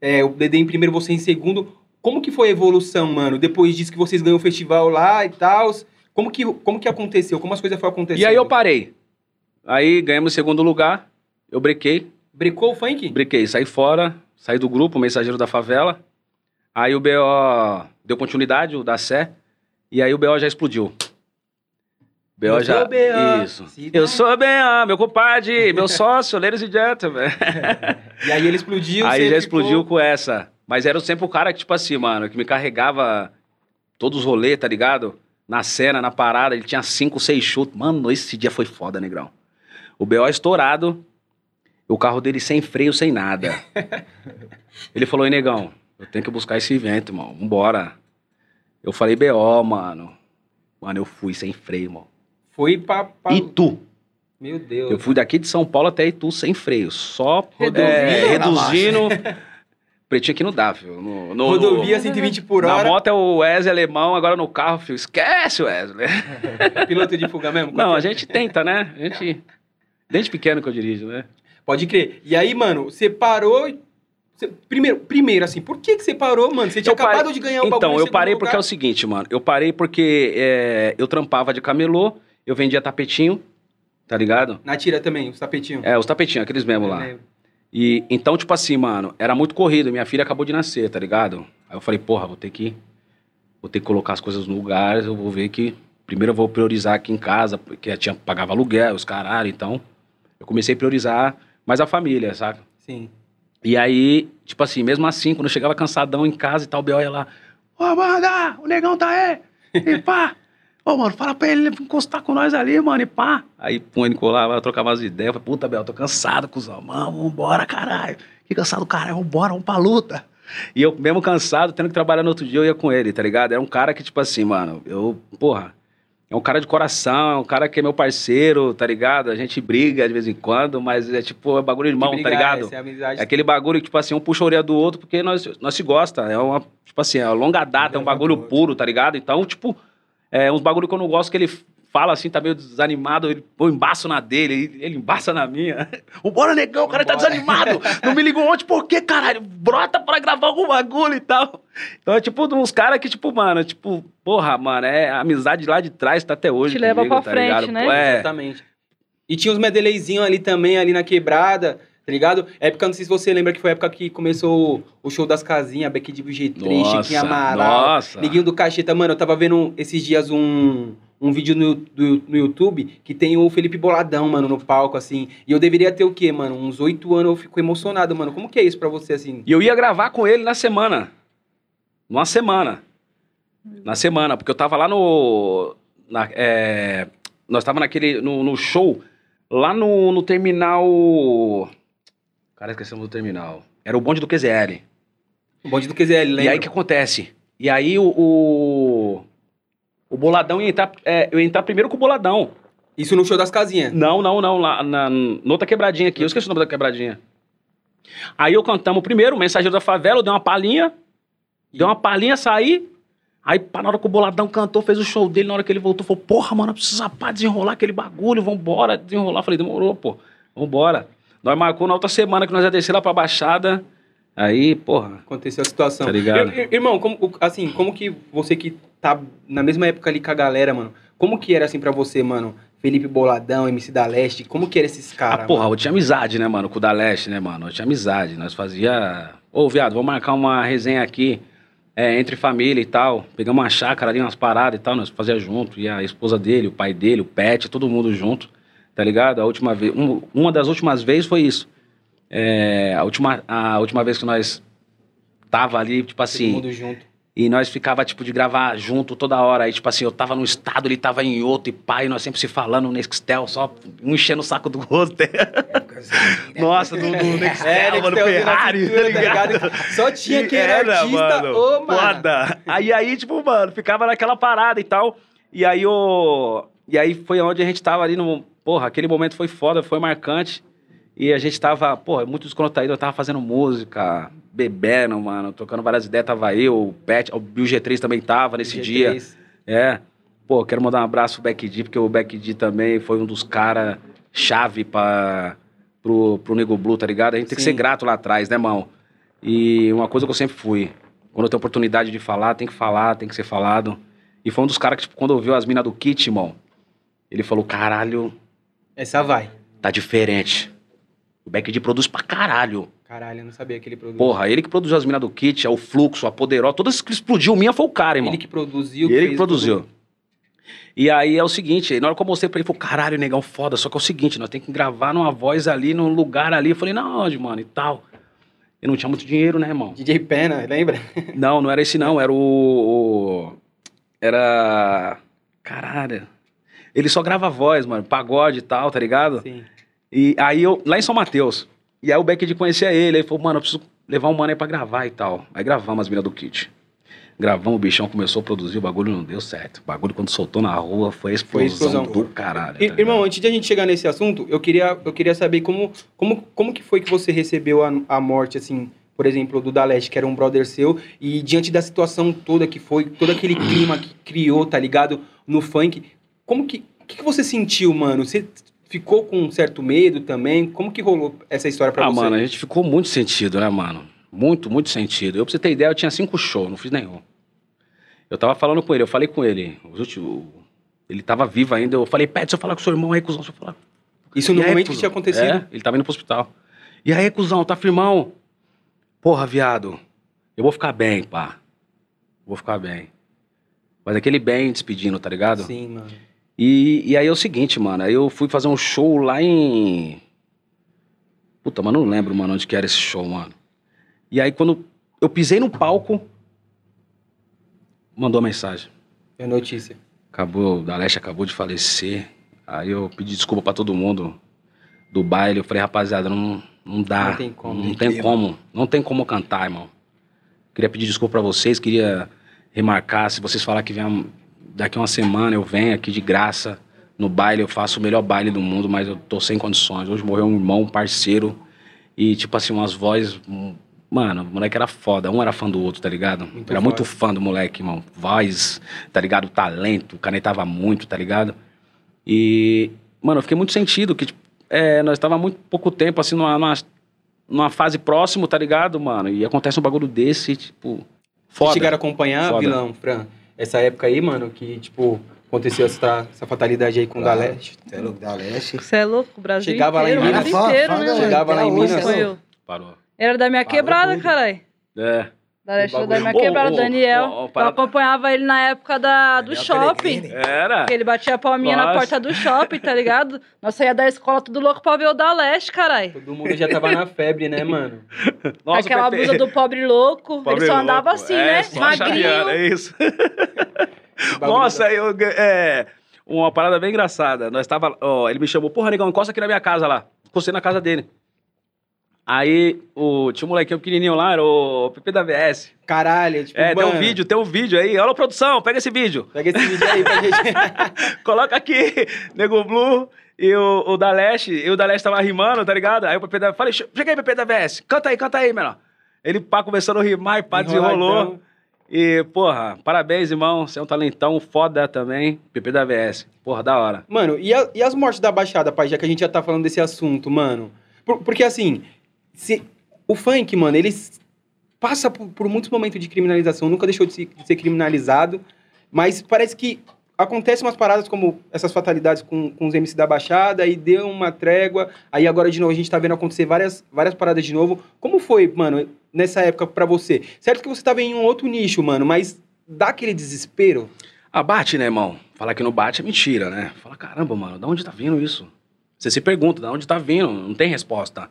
é, o Dedê em primeiro, você em segundo, como que foi a evolução, mano? Depois disso que vocês ganhou o festival lá e tal, como que, como que aconteceu? Como as coisas foram acontecendo? E aí eu parei. Aí ganhamos o segundo lugar, eu brequei, Brecou o funk? brequei, saí fora, saí do grupo, mensageiro da favela. Aí o BO deu continuidade, o da Sé, e aí o BO já explodiu. BO Eu já. sou BO. Isso. Eu sou BO, meu compadre, meu sócio, ladies and gentlemen. E aí ele explodiu, Aí já ficou- explodiu com essa. Mas era sempre o cara que, tipo assim, mano, que me carregava todos os rolês, tá ligado? Na cena, na parada, ele tinha cinco, seis chutes. Mano, esse dia foi foda, negrão. O BO estourado, o carro dele sem freio, sem nada. ele falou, ei, negão, eu tenho que buscar esse evento, irmão, vambora. Eu falei, BO, mano. Mano, eu fui sem freio, irmão. Foi pra... pra... Itu. Meu Deus. Eu fui daqui de São Paulo até Itu sem freio, só é, na reduzindo. Pretinho aqui não dá. No, no- Rodovia no- 120 por Na hora. moto é o Wesley alemão, agora no carro, filho. Esquece, Wesley. Piloto de fuga mesmo? Não, a gente tenta, né? A gente. Desde pequeno que eu dirijo, né? Pode crer. E aí, mano, você parou... e- Primeiro, primeiro, assim, por que que você parou, mano? Você tinha Eu acabado de ganhar o bagulho Então, eu parei porque é lugar. o seguinte, mano. Eu parei porque é, eu trampava de camelô, eu vendia tapetinho, tá ligado? Na tira também, os tapetinhos. É, os tapetinhos, aqueles mesmo lá. É, E então, tipo assim, mano, era muito corrido. Minha filha acabou de nascer, tá ligado? Aí eu falei, porra, vou ter que. Vou ter que colocar as coisas no lugar. Eu vou ver que. Primeiro eu vou priorizar aqui em casa, porque a tia pagava aluguel, os caralho. Então, eu comecei a priorizar mais a família, saca? Sim. E aí, tipo assim, mesmo assim, quando eu chegava cansadão em casa e tal, o B.O. ia lá, ô, Amanda, o negão tá aí, e pá. Ô, mano, fala pra ele encostar com nós ali, mano, e pá. Aí, pum, ele colava, trocava umas ideias. Eu falei, puta, Bel, tô cansado, cuzão. Mano, vambora, caralho. Que cansado, caralho, vambora, vamos pra luta. E eu, mesmo cansado, tendo que trabalhar no outro dia, eu ia com ele, tá ligado? Era um cara que, tipo assim, mano, eu, porra, é um cara de coração, é um cara que é meu parceiro, tá ligado? A gente briga de vez em quando, mas é tipo, é bagulho de Que tá brigar, ligado? essa é amizade. É aquele bagulho que, tipo assim, um puxa a orelha do outro porque nós, nós se gosta. É uma, tipo assim, é uma longa data, é um bagulho puro, tá ligado? Então, tipo, é uns bagulho que eu não gosto que ele fala assim, tá meio desanimado, ele põe embaço na dele, ele, ele embaça na minha. Vambora, negão, o cara tá Vambora. desanimado. Não me ligou ontem, por quê, caralho? Brota pra gravar algum bagulho e tal. Então é tipo uns caras que, tipo, mano, tipo, porra, mano, é a amizade lá de trás tá até hoje. Te leva comigo, pra tá frente, ligado? né? É, Exatamente. E tinha os medeleizinhos ali também, ali na quebrada, tá ligado? Época, não sei se você lembra que foi a época que começou o, show das casinhas, Beck de G3, Nossa, Chiquinho Amaral, nossa. Neguinho do Cacheta. Mano, eu tava vendo esses dias um, um vídeo no, do- no YouTube que tem o Felipe Boladão, mano, no palco, assim. E eu deveria ter o quê, mano? Uns oito anos, eu fico emocionado, mano. Como que é isso pra você, assim? E eu ia gravar com ele na semana. Numa semana. Na semana, porque eu tava lá no. na- é, nós tava naquele. No, no show, lá no, no terminal. Cara, esquecemos do terminal. Era o bonde do QZL. O bonde do QZL, lembra? E aí o que acontece? E aí o. O, o boladão ia entrar. é, eu ia entrar primeiro com o boladão. Isso no show das casinhas. Não, não, não. Lá na, noutra quebradinha aqui. Eu esqueci o nome da quebradinha. Aí eu cantamos primeiro, o Mensageiro da Favela, eu dei uma palhinha. Deu uma palhinha, saí. Aí, na hora que o Boladão cantou, fez o show dele, na hora que ele voltou, falou, porra, mano, precisa pá, desenrolar aquele bagulho, vambora, desenrolar. Falei, demorou, pô. Vambora. Nós marcou na outra semana que nós ia descer lá pra Baixada. Aí, porra, Aconteceu a situação. Tá ligado? Ir- ir- Irmão, como, assim, como que você que tá na mesma época ali com a galera, mano, como que era assim pra você, mano? Felipe Boladão, MC da Leste, como que era esses caras? Ah, porra, eu tinha amizade, né, mano, com o da Leste, né, mano? Eu tinha amizade. Nós fazia. Ô, viado, vamos marcar uma resenha aqui é, entre família e tal. Pegamos uma chácara ali, umas paradas e tal, nós fazia junto. E a esposa dele, o pai dele, o Pet, todo mundo junto, tá ligado? A última vez. um- uma das últimas vezes foi isso. É, a, última, a última vez que nós tava ali, tipo Todo assim. mundo junto. E nós ficava, tipo, de gravar junto toda hora. Aí, tipo assim, eu tava num estado, ele tava em outro, e pai, nós sempre se falando no Nextel, só um enchendo o saco do outro. Nossa, no, no Nextel, É, mano, Nextelzinho na Ferrari, cintura, tá ligado? Só tinha E quem era era, artista, mano, ô, mano. Foda. Aí, aí, tipo, mano, ficava naquela parada e tal. E aí, o... E aí foi onde a gente tava ali no... Porra, aquele momento foi foda, foi marcante. E a gente tava, porra, muito descontraído. Eu tava fazendo música, bebendo, mano, trocando várias ideias. Tava eu, o Pet, o Bill G3 também tava nesse G3. dia. É. Pô, quero mandar um abraço pro Beck D, porque o Beck D também foi um dos caras chave pra, pro, pro Nego Blue, tá ligado? A gente tem que Sim. ser grato lá atrás, né, irmão? E uma coisa que eu sempre fui, quando eu tenho oportunidade de falar, tem que falar, tem que ser falado. E foi um dos caras que, tipo, quando ouviu as minas do Kit, irmão, ele falou, caralho, Essa vai. tá diferente. O Beck D produz pra caralho. Caralho, eu não sabia que ele produziu. Porra, ele que produziu as minas do Kit, é o Fluxo, a Poderosa, todas que explodiu, minha foi o cara, irmão. Ele que produziu. Ele que produziu. tudo. E aí é o seguinte, na hora que eu mostrei pra ele, ele falou, caralho, negão, foda, só que é o seguinte, nós temos que gravar numa voz ali, num lugar ali. Eu falei, na onde, mano, e tal. Eu não tinha muito dinheiro, né, irmão? DJ Pena, lembra? Não, não era esse não, era o... o- era... Caralho. Ele só grava voz, mano, pagode e tal, tá ligado? Sim. E aí eu, lá em São Mateus, e aí o Beck de conhecia ele, ele falou, mano, eu preciso levar um mano aí pra gravar e tal. Aí gravamos as minas do kit. Gravamos, o bichão começou a produzir, o bagulho não deu certo. O bagulho quando soltou na rua foi a explosão, explosão. do caralho. I- tá Irmão, antes de a gente chegar nesse assunto, eu queria, eu queria saber como, como, como que foi que você recebeu a, a morte, assim, por exemplo, do Daleste, que era um brother seu, e diante da situação toda que foi, todo aquele clima que criou, tá ligado, no funk, como que, o que, que você sentiu, mano? Você ficou com um certo medo também? Como que rolou essa história pra ah, você? mano, a gente ficou muito sentido, né, mano? Muito, muito sentido. Eu, pra você ter ideia, eu tinha cinco shows, não fiz nenhum. Eu tava falando com ele, eu falei com ele. os últimos- ele tava vivo ainda. Eu falei, Pet, se eu falar com seu irmão aí, cuzão, se eu falar. Isso no E aí, momento que tinha acontecido? É, ele tava indo pro hospital. E aí, cuzão, tá firmão? Porra, viado, eu vou ficar bem, pá. Vou ficar bem. Mas aquele bem despedindo, tá ligado? Sim, mano. E, e aí é o seguinte, mano. Aí eu fui fazer um show lá em. Puta, mano, não lembro, mano, onde que era esse show, mano. E aí quando eu pisei no palco, mandou uma mensagem. É notícia. Acabou, o Daleste acabou de falecer. Aí eu pedi desculpa pra todo mundo do baile. Eu falei, rapaziada, não, não dá. Não tem como. Não tem como. Não tem como cantar, irmão. Queria pedir desculpa pra vocês, queria remarcar. Se vocês falar que vem daqui uma semana, eu venho aqui de graça no baile, eu faço o melhor baile do mundo, mas eu tô sem condições. Hoje morreu um irmão, um parceiro. E, tipo assim, umas vozes. Mano, o moleque era foda. Um era fã do outro, tá ligado? Muito era foda. muito fã do moleque, irmão. Voz, tá ligado? Talento, canetava muito, tá ligado? E, mano, eu fiquei muito sentido que, tipo, é, nós tava muito pouco tempo, assim, numa, numa, numa fase próximo, tá ligado, mano? E acontece um bagulho desse, tipo, Vocês foda. chegaram a acompanhar, Foda. vilão, Fran, essa época aí, mano, que, tipo, aconteceu essa, essa fatalidade aí com o. Daleste? Você é louco da Leste? Você é louco, o Brasil Chegava lá em inteiro, Minas. inteiro, né? Chegava lá em Minas. Parou. Era da minha Parou quebrada, caralho. É. Da Leste da minha quebrada, ô, Daniel. ô, ô, Eu para- acompanhava ele na época da, do Daniel shopping. Pellegrini. Era. Que ele batia a palminha na Nossa. porta do shopping, tá ligado? Nós saía da escola tudo louco pra ver o da Leste, caralho. Todo mundo já tava na febre, né, mano? Com aquela blusa do pobre louco. Pobre ele só andava louco. assim, É, né? só Magrinho. é isso. O Nossa, eu, é, uma parada bem engraçada. Nós tava, ó, ele me chamou, porra, negão, encosta aqui na minha casa lá. Encostei na casa dele. Aí, o, tinha um molequinho pequenininho lá, era o PP da VS. Caralho, tipo, É, tem um mano, vídeo, tem um vídeo aí. Olha, produção, pega esse vídeo. Pega esse vídeo aí pra gente. Coloca aqui, Nego Blue e o, o da Leste. E o da Leste tava rimando, tá ligado? Aí o PP da... Falei, chega aí, PP da VS. Canta aí, canta aí, menor. Ele pá, começando a rimar e pá, desenrolou. E, porra, parabéns, irmão. Você é um talentão foda também. PP da VS. Porra, da hora. Mano, e, a- e as mortes da Baixada, pai, já que a gente já tá falando desse assunto, mano? Por- porque assim, se, o funk, mano, ele passa por, por muitos momentos de criminalização, nunca deixou de, se- de ser criminalizado, mas parece que acontecem umas paradas como essas fatalidades com, com os MC da Baixada, aí deu uma trégua, aí agora de novo a gente tá vendo acontecer várias, várias paradas de novo. Como foi, mano, nessa época pra você? Certo que você tava em um outro nicho, mano, mas dá aquele desespero? Ah, bate, né, irmão? Falar que não bate é mentira, né? Fala, caramba, mano, da onde tá vindo isso? Você se pergunta, da onde tá vindo? Não tem resposta.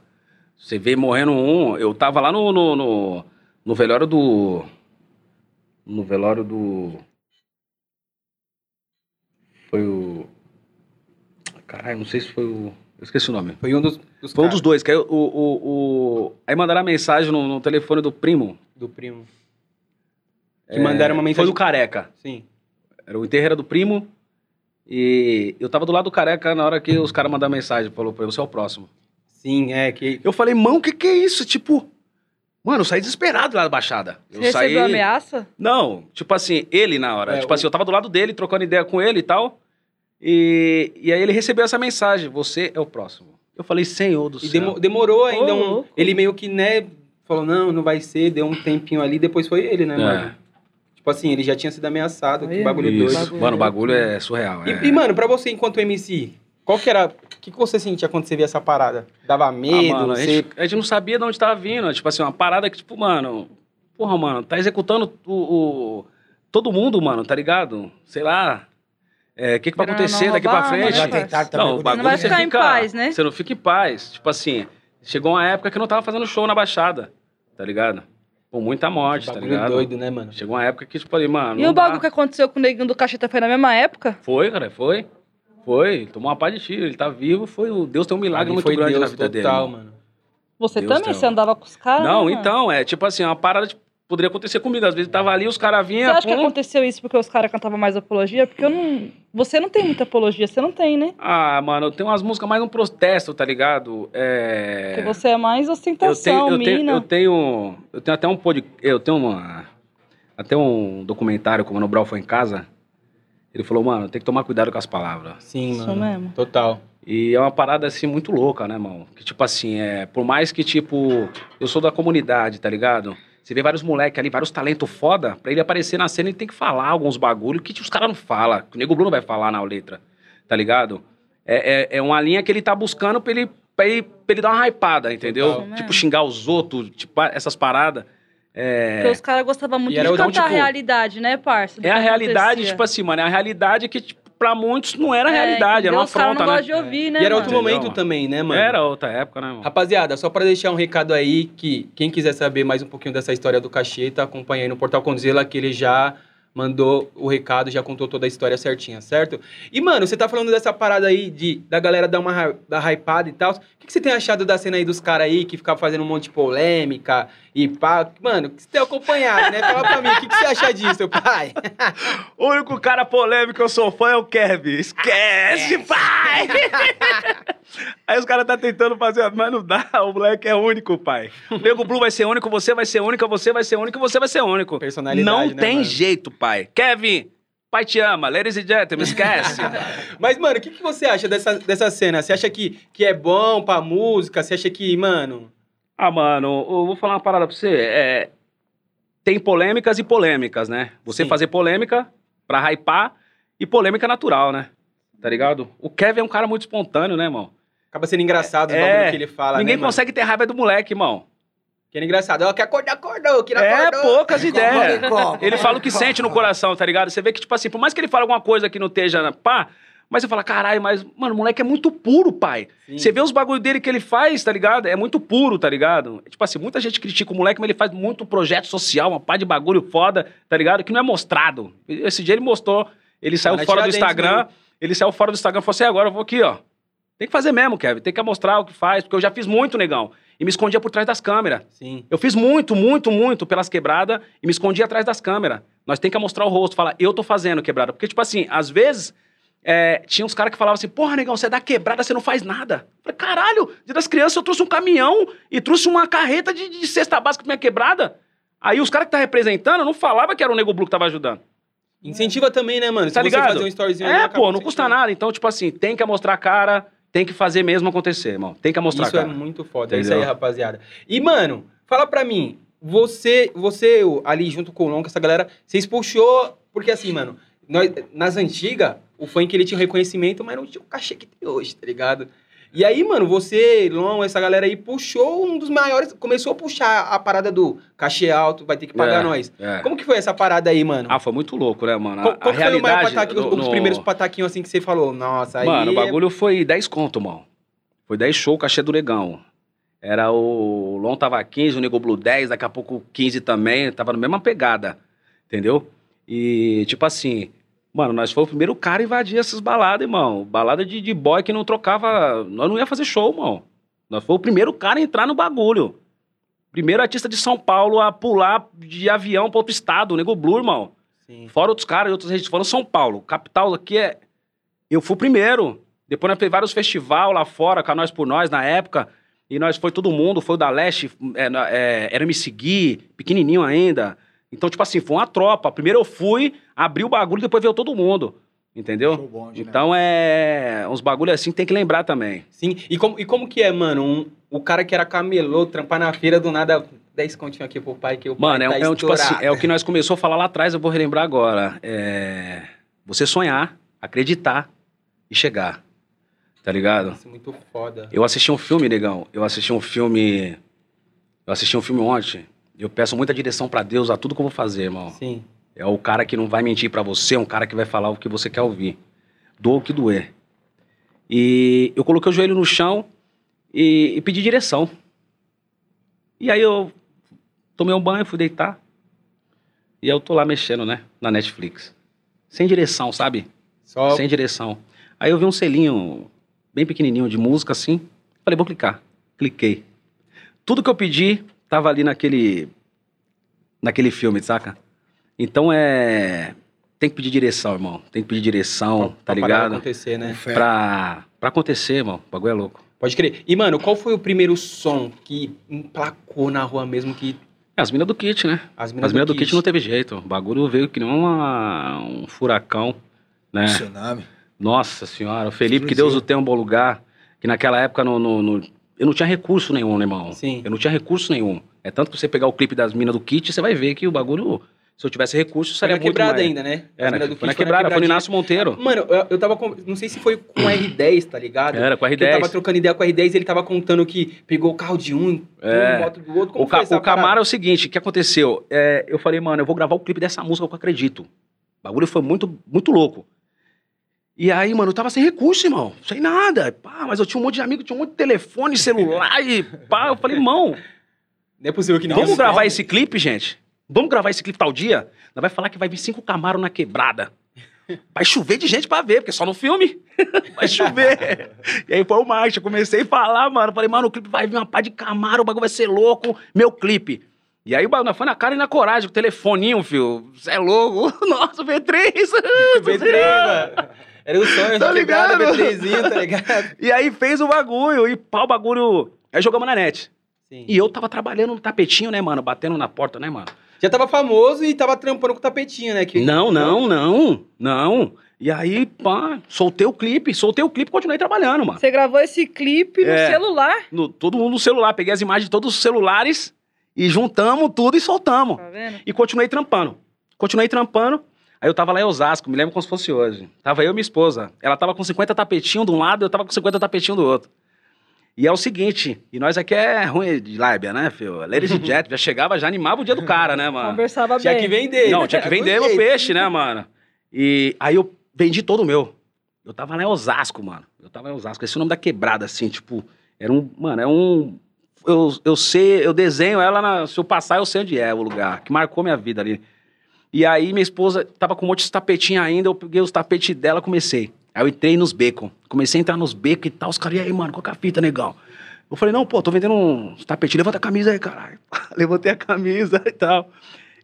Você vê morrendo um. Eu tava lá no, no, no, no velório do. No velório do. Foi o. Caralho, não sei se foi o. Eu esqueci o nome. Foi um dos, dos Foi um dos dois, que aí o, o, o- Aí mandaram a mensagem no, no telefone do primo. do primo. Que mandaram uma Foi mensagem. do careca. Sim. Era o enterro era do primo. E eu tava do lado do careca na hora que os caras mandaram mensagem. Falou pra ele, você é o próximo. Sim, é que. Eu falei, mão, o que que é isso? Tipo, mano, eu saí desesperado lá da Baixada. Eu Você saí... recebeu ameaça? Não, tipo assim, ele na hora. É, tipo o- assim, eu tava do lado dele, trocando ideia com ele e tal. E, e aí ele recebeu essa mensagem, você é o próximo. Eu falei, senhor do E céu. demo- demorou ainda Ô, um. louco. Ele meio que, né, falou, não, não vai ser, deu um tempinho ali, depois foi ele, né, É. mano? Tipo assim, ele já tinha sido ameaçado, que Aí, bagulho Isso. doido. Mano, o bagulho é surreal. E, é. e, mano, pra você, enquanto MC, qual que era. O que, que você sentia quando você via essa parada? Dava Ah, medo? mano, a, você... gente, a gente não sabia de onde tava vindo. Tipo assim, uma parada que, tipo, mano. Porra, mano, tá executando o, o- todo mundo, mano, tá ligado? Sei lá. É, O que, que vai acontecer não daqui pra frente? Já tentaram também. Não, o bagulho Não vai ficar em fica- paz, né? Você não fica em paz. Tipo assim, chegou uma época que eu não tava fazendo show na Baixada, tá ligado? Com muita morte, tá ligado? doido, né, mano? Chegou uma época que, tipo, ali, mano. E o bagulho dá. que aconteceu com o neguinho do Cacheta foi na mesma época? Foi, cara, foi. Foi. Tomou uma pá de tiro, ele tá vivo. Foi o Deus tem um milagre Ali muito foi grande Deus na vida dele. total, irmão. mano. Você Deus também? tem Você andava com os caras? Não, né, então, é tipo assim, uma parada de, poderia acontecer comigo. Às vezes tava ali, os caras Você vinham. acha que pum. aconteceu isso porque os caras cantavam mais apologia? Porque eu não. Você não tem muita apologia, você não tem, né? Ah, mano, eu tenho umas músicas mais um protesto, tá ligado? É. Porque você é mais eu ostentação, tenho, eu tenho, mina. eu tenho, eu tenho até um pod, eu tenho uma, até um documentário como o Mano Brown foi em casa. Ele falou, mano, tem que tomar cuidado com as palavras. Sim, Isso mano. mesmo. Total. E é uma parada assim muito louca, né, mano? Que tipo assim, é, por mais que tipo, eu sou da comunidade, tá ligado? Você vê vários moleques ali, vários talentos foda, pra ele aparecer na cena ele tem que falar alguns bagulho que os caras não falam, que o Nego Bruno vai falar na letra, tá ligado? É, é, é uma linha que ele tá buscando pra ele, pra ele, pra ele dar uma hypada, entendeu? Total. Tipo, xingar os outros, tipo, essas paradas. É, Porque os caras gostavam muito E era de então, cantar tipo, a realidade, né, parça? é a realidade, acontecia. tipo assim, mano, é a realidade que, tipo, pra muitos não era a É, realidade, era uma Os caras afronta, não né? gostam de ouvir, né, e era mano? outro momento Entendeu, também, né, mano? Era outra época, né, mano? Rapaziada, só pra deixar um recado aí, que quem quiser saber mais um pouquinho dessa história do Cacheta, acompanha aí no Portal Condzilla, que ele já mandou o recado, já contou toda a história certinha, certo? E, mano, você tá falando dessa parada aí de, da galera dar uma da hypada e tal. O que, que você tem achado da cena aí dos caras aí que ficam fazendo um monte de polêmica e pá? Mano, que você tem acompanhado, né? Fala pra mim, o que, que você acha disso, pai? O único cara polêmico que eu sou fã é o Kevin. Esquece, pai! Aí os caras tá tentando fazer, mas não dá, o moleque é único, pai. O Nego Blue vai ser único, você vai ser única, você vai ser único, você vai ser único. Personalidade, Não né, tem mano? jeito, pai. Kevin, pai te ama, ladies and gentlemen, esquece. Mas, mano, o que, que você acha dessa, dessa cena? Você acha que, que é bom pra música? Você acha que, mano... ah, mano, eu vou falar uma parada pra você. É, tem polêmicas e polêmicas, né? Você Sim. fazer polêmica pra hypar e polêmica natural, né? Tá ligado? O Kevin é um cara muito espontâneo, né, irmão? Acaba sendo engraçado É, bagulho que ele fala, Ninguém né, mano? consegue ter raiva do moleque, irmão. Que é engraçado. Ó, quer acordar, acordou. Que não É acordou. poucas ideias. Ele fala o que sente no coração, tá ligado? Você vê que, tipo assim, por mais que ele fale alguma coisa que não esteja, pá, mas você fala, caralho, mas, mano, o moleque é muito puro, pai. Sim. Você vê os bagulho dele que ele faz, tá ligado? É muito puro, tá ligado? Tipo assim, muita gente critica o moleque, mas ele faz muito projeto social, uma pá de bagulho foda, tá ligado? Que não é mostrado. Esse dia ele mostrou, ele saiu fora do Tiradentes, Instagram, né? ele saiu fora do Instagram e falou assim, agora eu vou aqui, ó. Tem que fazer mesmo, Kevin, tem que mostrar o que faz, porque eu já fiz muito, negão. E me escondia por trás das câmeras. Sim. Eu fiz muito, muito, muito pelas quebradas e me escondi atrás das câmeras. Nós tem que mostrar o rosto, falar, eu tô fazendo quebrada. Porque, tipo assim, às vezes, é, tinha uns caras que falavam assim, porra, negão, você é da quebrada, você não faz nada. Eu falei, caralho, dia das crianças eu trouxe um caminhão e trouxe uma carreta de, de cesta básica pra minha quebrada. Aí os caras que tá representando não falava que era o Nego Blue que tava ajudando. Incentiva também, né, mano? Tá Se ligado? fazer um storyzinho É, pô, não custa nada. Então, tipo assim, tem que mostrar a cara, tem que fazer mesmo acontecer, irmão. Tem que mostrar Isso a é cara. muito foda. É isso aí, Entendeu? rapaziada. E, mano, fala pra mim. Você, você ali junto com o Long, essa galera, vocês puxou... Porque assim, mano, nós, nas antigas, o funk ele tinha reconhecimento, mas não tinha o cachê que tem hoje, tá ligado? E aí, mano, você, Long, essa galera aí, puxou um dos maiores... Começou a puxar a parada do cachê alto, vai ter que pagar É, nós. é. Como que foi essa parada aí, mano? Ah, foi muito louco, né, mano? A, qual qual a que foi o maior realidade... pataquinho, no- os no- primeiros pataquinhos assim que você falou? Nossa, aí... Mano, o bagulho foi 10 conto, mano. Foi 10 show, cachê do Negão. Era o Lon tava 15, o Nego Blue 10, daqui a pouco 15 também, tava na mesma pegada, entendeu? E, tipo assim, mano, nós foi o primeiro cara a invadir essas baladas, irmão. Balada de, de boy que não trocava, nós não ia fazer show, mano. Nós foi o primeiro cara a entrar no bagulho. Primeiro artista de São Paulo a pular de avião pra outro estado, o Nego Blue, irmão. Sim. Fora outros caras e outras regiões. Fora São Paulo. Capital aqui é. Eu fui o primeiro. Depois nós fez vários festivais lá fora, com Nós por Nós, na época. E nós foi todo mundo, foi o da Leste, é, é, era me seguir, pequenininho ainda. Então, tipo assim, foi uma tropa. Primeiro eu fui, abri o bagulho, depois veio todo mundo. Entendeu? Bonde, né? Então é. Uns bagulhos assim tem que lembrar também. Sim, e como, e como que é, mano? Um, o cara que era camelô, trampar na feira do nada, 10 continhos aqui pro pai, que o Mano, é, pai um- tá é um tipo assim, é o que nós começou a falar lá atrás, eu vou relembrar agora. É. Você sonhar, acreditar e chegar. Tá ligado? Isso é muito foda. Eu assisti um filme, negão. Eu assisti um filme. Eu assisti um filme ontem. Eu peço muita direção pra Deus a tudo que eu vou fazer, irmão. Sim. É o cara que não vai mentir pra você, é um cara que vai falar o que você quer ouvir. Doa o que doer. E eu coloquei o joelho no chão e, e pedi direção. E aí eu tomei um banho, fui deitar. E eu tô lá mexendo, né? Na Netflix. Sem direção, sabe? Só Sem direção. Aí eu vi um selinho bem pequenininho de música assim. Falei, vou clicar. Cliquei. Tudo que eu pedi tava ali naquele naquele filme, saca? Então é tem que pedir direção, irmão. Tem que pedir direção, tá pra parar de ligado? acontecer, né? Pra, pra acontecer, irmão. O bagulho é louco. Pode crer. E, mano, qual foi o primeiro som que emplacou na rua mesmo que É, as minas do kit, né? as minas As minas do kit não teve jeito. O bagulho veio que nem uma- um furacão, né? Tsunami. Nossa senhora, o Felipe, que. Deus o tenha um bom lugar, que naquela época no, no- no- eu não tinha recurso nenhum, né, irmão? Sim. Eu não tinha recurso nenhum. É tanto que você pegar o clipe das minas do kit, você vai ver que o bagulho, se eu tivesse recurso, Foi seria muito quebrada mais. ainda, né? É, né? do foi na foi quebrada, foi no. Inácio Monteiro. Mano, eu, eu tava com. Não sei se foi com o R10, tá ligado? Era, com a Que eu tava R10. trocando ideia com o R10 e ele tava contando que pegou o carro de um, É. moto do outro. Como O, foi Ca- o Camaro é o seguinte, o que aconteceu? É, eu falei, mano, eu vou gravar o clipe dessa música que eu acredito. O bagulho foi muito, muito louco. E aí, mano, eu tava sem recurso, irmão. Sem nada. Pá, mas eu tinha um monte de amigo, tinha um monte de telefone, celular e pá. Eu falei, irmão, Não é possível que não. Vamos gravar esse clipe, gente? Vamos gravar esse clipe tal dia? Nós vai falar que vai vir cinco Camaro na quebrada. Vai chover de gente pra ver, porque só no filme vai chover. e aí foi o marketing, eu comecei a falar, mano. Falei, mano, o clipe vai vir uma pá de Camaro, o bagulho vai ser louco, meu clipe. E aí o bagulho foi na cara e na coragem, o telefoninho, filho. Você é louco. Nossa, V3. V3, mano. Era o sonho Tá ligado? V3zinho, tá ligado? E aí fez o bagulho, e pá, o bagulho... Aí jogamos na net. Sim. E eu tava trabalhando no tapetinho, né, mano? Batendo na porta, né, mano? Já tava famoso e tava trampando com o tapetinho, né? Que... Não, não, não, não. E aí, pá, soltei o clipe, soltei o clipe e continuei trabalhando, mano. Você gravou esse clipe no É. celular, No, todo mundo no celular, peguei as imagens de todos os celulares e juntamos tudo e soltamos. tá vendo? E continuei trampando. Continuei trampando. Aí eu tava lá em Osasco, me lembro como se fosse hoje. Tava eu e minha esposa. Ela tava com 50 tapetinhos de um lado, eu tava com 50 tapetinhos do outro. E é o seguinte, e nós aqui é ruim de lábia, né, filho? Ladies and Jet, já chegava, já animava o dia do cara, né, mano? Conversava Tinha bem. que vender. Não, tinha que vender meu peixe, né, mano? E aí eu vendi todo o meu. Eu tava lá em Osasco, mano. Eu tava em Osasco. Esse é o nome da quebrada, assim, tipo. Era um. Mano, é um. Eu, eu sei, eu desenho ela na. Se eu passar, eu sei onde é o lugar, que marcou minha vida ali. E aí minha esposa tava com um monte de tapetinho ainda, eu peguei os tapetes dela comecei. Aí eu entrei nos becos. Comecei a entrar nos becos e tal. Os caras, e aí, mano, qual que é a fita, negão? Eu falei, não, pô, tô vendendo uns tapetinhos, levanta a camisa aí, caralho. Levantei a camisa e tal.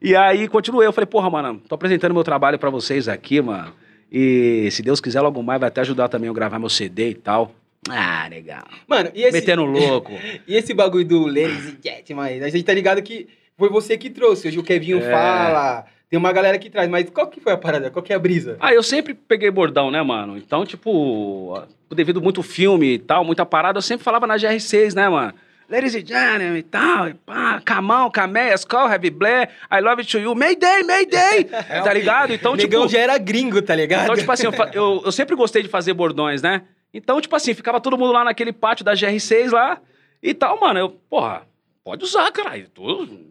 E aí continuei, eu falei, porra, mano, tô apresentando meu trabalho pra vocês aqui, mano. E se Deus quiser, logo mais vai até ajudar também eu gravar meu CD e tal. Ah, legal. Mano, e esse, Metendo louco. e esse bagulho do and Jet, mas a gente tá ligado que foi você que trouxe. Hoje o Kevinho É. fala, tem uma galera que traz, mas qual que foi a parada? Qual que é a brisa? Ah, eu sempre peguei bordão, né, mano? Então, tipo, devido muito filme e tal, muita parada, eu sempre falava na GR6, né, mano? Ladies and gentlemen e tal, e pá, Camão, Camé, Skull, Heavy Blair, I love it to you, Mayday, Mayday, tá ligado? Então, Negão tipo... já era gringo, tá ligado? Então, tipo assim, eu, eu, eu sempre gostei de fazer bordões, né? Então, tipo assim, ficava todo mundo lá naquele pátio da GR6 lá e tal, mano. Eu, porra, pode usar, caralho. Tudo,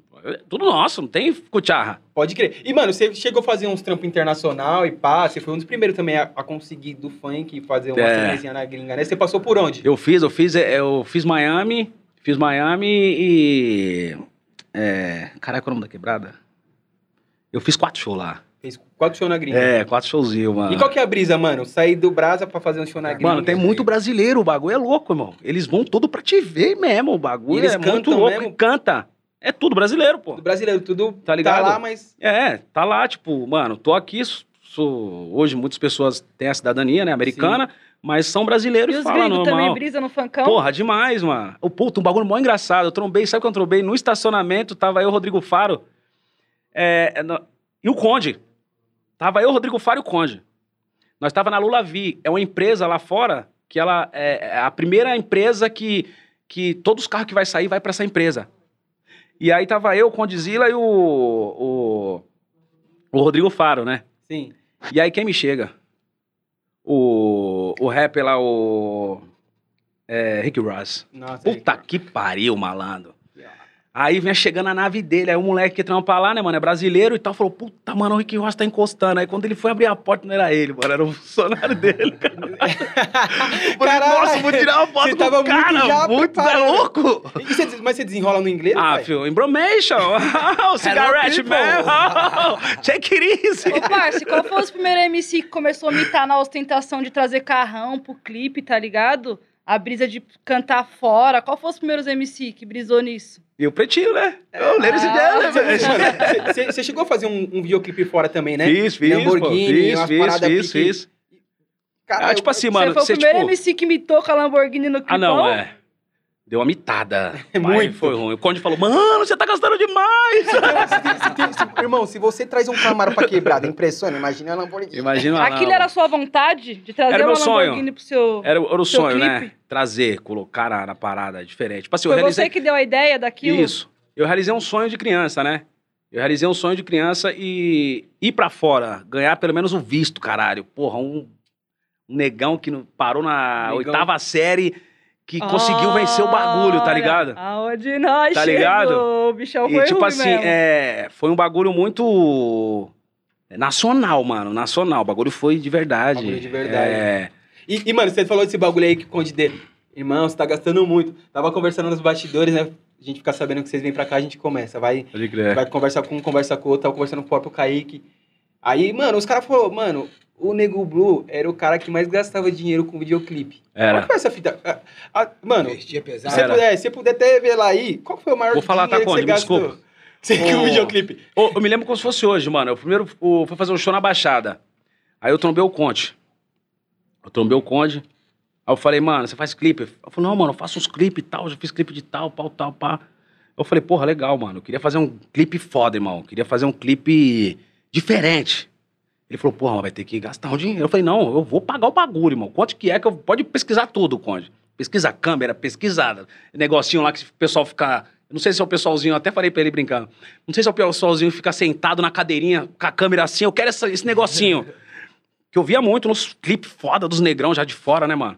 tudo nosso, não tem cucharra. Pode crer. E, mano, você chegou a fazer uns trampos internacional e pá, você foi um dos primeiros também a, a conseguir do funk fazer uma É. na gringa, né? Você passou por onde? Eu fiz, eu fiz, é, eu fiz Miami, fiz Miami e. É, caraca, é o nome da quebrada? Eu fiz quatro shows lá. Fez quatro shows na gringa. É, quatro showzinhos, mano. E qual que é a brisa, mano? Sair do Brasa pra fazer um show na gringa. Mano, tem muito brasileiro, o bagulho é louco, irmão. Eles vão tudo pra te ver mesmo, o bagulho E eles é muito cantam louco. mesmo? E canta. É tudo brasileiro, pô. Do brasileiro, tudo Tá ligado? lá, mas... É, tá lá, tipo, mano, tô aqui, sou, hoje muitas pessoas têm a cidadania, né, americana, mas são brasileiros E e os falam normal. também brisa no funkão? Porra, demais, mano. O puto, um bagulho mó engraçado. Eu trombei, sabe quando eu trombei? No estacionamento, tava eu, Rodrigo Faro, é, é, no- e o Conde. Tava eu, Rodrigo Faro e o Conde. Nós tava na Lula Vi. É uma empresa lá fora que ela é é a primeira empresa que, que todos os carros que vai sair vai pra essa empresa. E aí tava eu, o Condizila e o, o, o Rodrigo Faro, né? Sim. E aí quem me chega? O, o rapper lá, o é, Rick Ross. Nossa, Puta aí, que pariu, malandro. Aí vem chegando a nave dele, aí o moleque que trampa lá, né, mano, é brasileiro e tal, falou, puta, mano, o Rick Ross tá encostando. Aí quando ele foi abrir a porta, não era ele, mano, era o funcionário dele, cara. Caralho, nossa, vou tirar uma foto tava muito cara, muito, preparado. louco. E você, mas você desenrola no inglês, Ah, pai? filho, embromation, oh, cigarette, man, oh, check it easy. Ô, Parça, qual foi os primeiros MC que começou a mitar na ostentação de trazer carrão pro clipe, tá ligado? A brisa de cantar fora. Qual foi os primeiros MC que brisou nisso? E o pretinho, né? Ladies and Ah. gentlemen. Você- Você você chegou a fazer um, um videoclipe fora também, né? Fiz, fiz, Lamborghini, pô, fiz, umas fiz, fiz, fiz. Caralho, Ah, tipo assim, mano, você foi o primeiro tipo... MC que mitou com a Lamborghini no clipe. Ah, não, é. Deu uma mitada. É muito. Foi ruim. O Conde falou, mano, você tá gastando demais. Tem- tem- irmão, se você traz um Camaro pra quebrada, impressiona, imagina a Lamborghini. Imagina lá. Aquilo era a sua vontade de trazer Era uma meu sonho. Lamborghini pro seu... Era, era o Seu sonho, né? clipe? Trazer, colocar na, na parada diferente. Tipo assim, eu Foi realizei... você que deu a ideia daquilo? Isso. Eu realizei um sonho de criança, né? Eu realizei um sonho de criança e ir pra fora, ganhar pelo menos um visto, caralho. Porra, um, um negão que não- parou na Negão. oitava série que conseguiu vencer o bagulho, tá ligado? Aonde nós Tá chegou, ligado? o bichão E tipo assim, mesmo. é, foi um bagulho muito nacional, mano, nacional. O bagulho foi de verdade. Bagulho de verdade. É, E, e, mano, você falou desse bagulho aí que o Conde dele. Irmão, você tá gastando muito. Tava conversando nos bastidores, né? A gente fica sabendo que vocês vêm pra cá, a gente começa. Vai, vai conversar com um, conversa com o outro, tava conversando com o próprio Kaique. Aí, mano, os caras falaram, mano, o Nego Blue era o cara que mais gastava dinheiro com videoclipe. Qual Era. que foi essa fita? Ah, ah, mano, Vestia se pesado. você Era. puder, se você puder até revelar aí, qual foi o maior Vou falar, tá, você? Me gastou? desculpa. Você Ô. o videoclipe. Ô, eu me lembro como se fosse hoje, mano. Eu primeiro o- fui fazer um show na Baixada. Aí eu trombei o Conde. Eu trombei o Conde. Aí eu falei, mano, você faz clipe? Eu falei, não, mano, eu faço uns clipes e tal, já fiz clipe de tal, pau, tal, pá. Eu falei, porra, legal, mano. Eu queria fazer um clipe foda, irmão. Eu queria fazer um clipe diferente. Ele falou, porra, vai ter que gastar um dinheiro. Eu falei, não, eu vou pagar o bagulho, irmão. Quanto que é que eu... Pode pesquisar tudo, Conde. Pesquisa câmera, pesquisada. Negocinho lá que o pessoal fica... Eu não sei se é o pessoalzinho, eu até falei pra ele brincando. Não sei se é o pessoalzinho fica sentado na cadeirinha com a câmera assim. Eu quero essa- esse negocinho. que eu via muito nos clipes foda dos negrão já de fora, né, mano?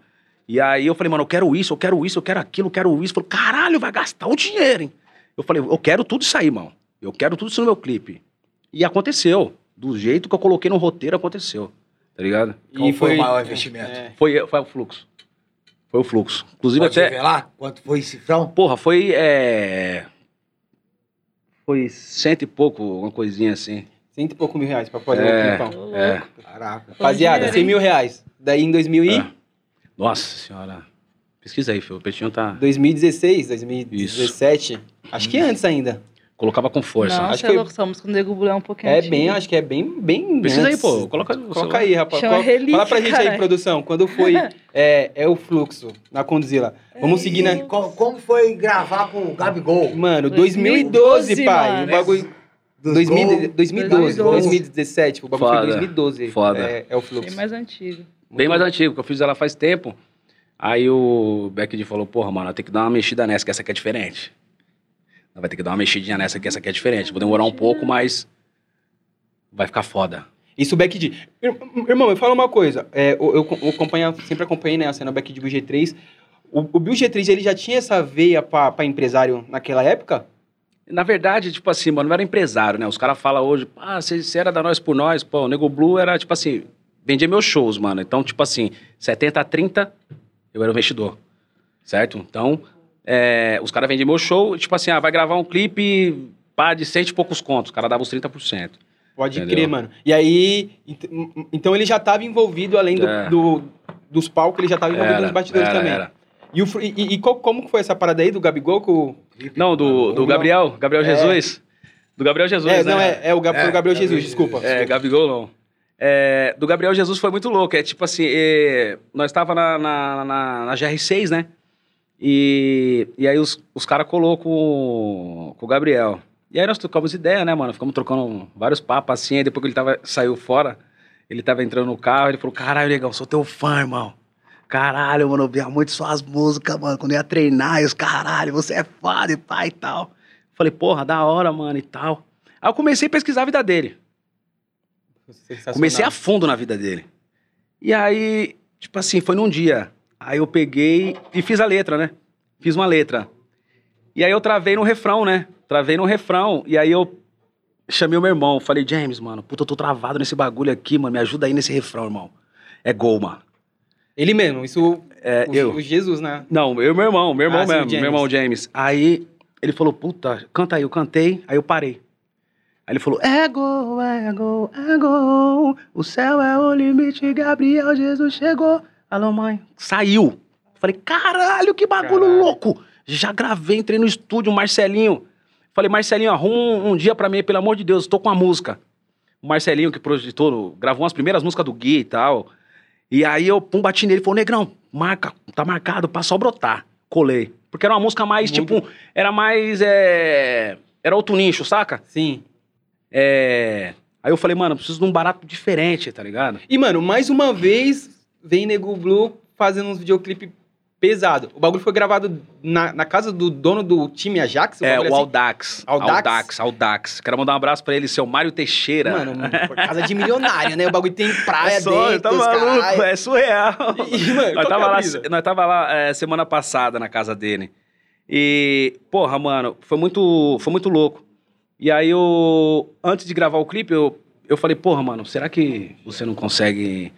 E aí eu falei, mano, eu quero isso, eu quero isso, eu quero aquilo, eu quero isso. Falei, caralho, vai gastar o dinheiro, hein? Eu falei, eu quero tudo isso aí, mano. Eu quero tudo isso no meu clipe. E aconteceu. Do jeito que eu coloquei no roteiro, aconteceu. Tá ligado? Qual foi o maior investimento? É. Foi, foi o fluxo. Foi o fluxo. Inclusive Pode até. revelar quanto foi esse cifrão? Porra, foi. É... Foi cento e pouco, uma coisinha assim. Cento e pouco mil reais pra fazer É. o clipão. É. Caraca. Rapaziada, dinheiro, 100 hein? mil reais. Daí em 2000 e... É. Nossa senhora. Pesquisa aí, filho. O Petinho tá. 2016, 2017. Acho que antes ainda. Colocava com força. Nossa, Acho é que- louco, essa música do Nego Blue é um pouquinho É antiga. bem, acho que é bem, bem. Precisa aí, antes. pô. Coloca, no Coloca aí, rapaz. Chama Colo- relíquia, Fala pra gente aí, caralho. produção, quando foi é, é o fluxo na Condzilla. Vamos seguir, né? Co- Como foi gravar com o Gabigol? Mano, 2012, 2012, pai. mano. O bagulho. Dos 2000, gols. 2012, 2012. 2017. O bagulho foi Foda. 2012. Foda. É, é o fluxo. Bem mais antigo. Bem mais antigo, que eu fiz ela faz tempo. Aí o Beck falou, porra, mano, tem que dar uma mexida nessa, que essa aqui é diferente. Vai ter que dar uma mexidinha nessa, que essa aqui é diferente. Vou demorar um pouco, mas vai ficar foda. Isso Back D. Ir- Irmão, me fala uma coisa. É, eu, eu, acompanho- sempre acompanhei né, a cena Back D Bill G3. O, o Bill G3 ele já tinha essa veia pra empresário naquela época? Na verdade, tipo assim, mano, não era empresário, né? Os caras falam hoje, ah, você era da nós por nós. Pô, o Nego Blue era, tipo assim, vendia meus shows, mano. Então, tipo assim, 70 a 30, eu era o investidor. Certo? Então, é, os caras vendiam meu show, tipo assim, ah, vai gravar um clipe, pá, de cento e poucos contos. O cara dava os 30%. Pode Entendeu? crer, mano. E aí, ent- então ele já estava envolvido, além do, É. do- dos palcos, ele já estava envolvido nos bastidores era, também. era. E, o, e, e qual- como que foi essa parada aí do Gabigol? Com, o- Não, do, do. Gabriel, Gabriel É. Jesus. Do Gabriel Jesus, é, né? não, é, é o, Gab- É, Gabriel Jesus, Jesus. desculpa. É, Gabigol não. É, do Gabriel Jesus foi muito louco. É tipo assim, é, nós tava na, na, na, na GR6, né? E, e aí os, os caras colou com, com o Gabriel. E aí nós trocamos ideia, né, mano? Ficamos trocando vários papos assim. Aí depois que ele tava, saiu fora, ele tava entrando no carro, ele falou: Caralho, legal, sou teu fã, irmão. Caralho, mano, eu via muito suas músicas, mano. Quando eu ia treinar, e os caralho, você é foda e pai e tal. Falei, porra, da hora, mano, e tal. Aí eu comecei a pesquisar a vida dele. Comecei a fundo na vida dele. E aí, tipo assim, foi num dia. Aí eu peguei e fiz a letra, né? Fiz uma letra. E aí eu travei no refrão, né? Travei no refrão. E aí eu chamei o meu irmão. Falei, James, mano, puta, eu tô travado nesse bagulho aqui, mano. Me ajuda aí nesse refrão, irmão. É gol, mano. Ele mesmo, isso. É, o, eu. o Jesus, né? Não, eu e meu irmão, meu irmão Ah, mesmo, meu irmão James. Aí ele falou, puta, canta aí, eu cantei, aí eu parei. Aí ele falou, é gol, é gol, é gol, o céu é o limite, Gabriel Jesus chegou. Alô, mãe. Saiu. Falei, caralho, que bagulho Caralho. louco. Já gravei, entrei no estúdio, Marcelinho. Falei, Marcelinho, arruma um, um dia pra mim, pelo amor de Deus, tô com a música. O Marcelinho, que projetou, gravou umas primeiras músicas do Gui e tal. E aí eu, pum, bati nele, falou, negrão, marca, tá marcado pra só brotar. Colei. Porque era uma música mais, Muito. tipo, era mais, é... Era outro nicho, saca? Sim. É... Aí eu falei, mano, eu preciso de um barato diferente, tá ligado? E, mano, mais uma vez, vem Nego Blue fazendo uns videoclipe pesado. O bagulho foi gravado na, na casa do dono do time Ajax? É, bagulho o assim? Audax. Audax? Audax, Audax. Quero mandar um abraço pra ele, seu Mário Teixeira. Mano, por causa de milionário, né? O bagulho tem praia é só, dentro, tá maluco, é surreal. E, mano, nós, é tava lá, nós tava lá é, semana passada na casa dele. E, porra, mano, foi muito, foi muito louco. E aí eu, antes de gravar o clipe, eu, eu falei, porra, mano, será que você não consegue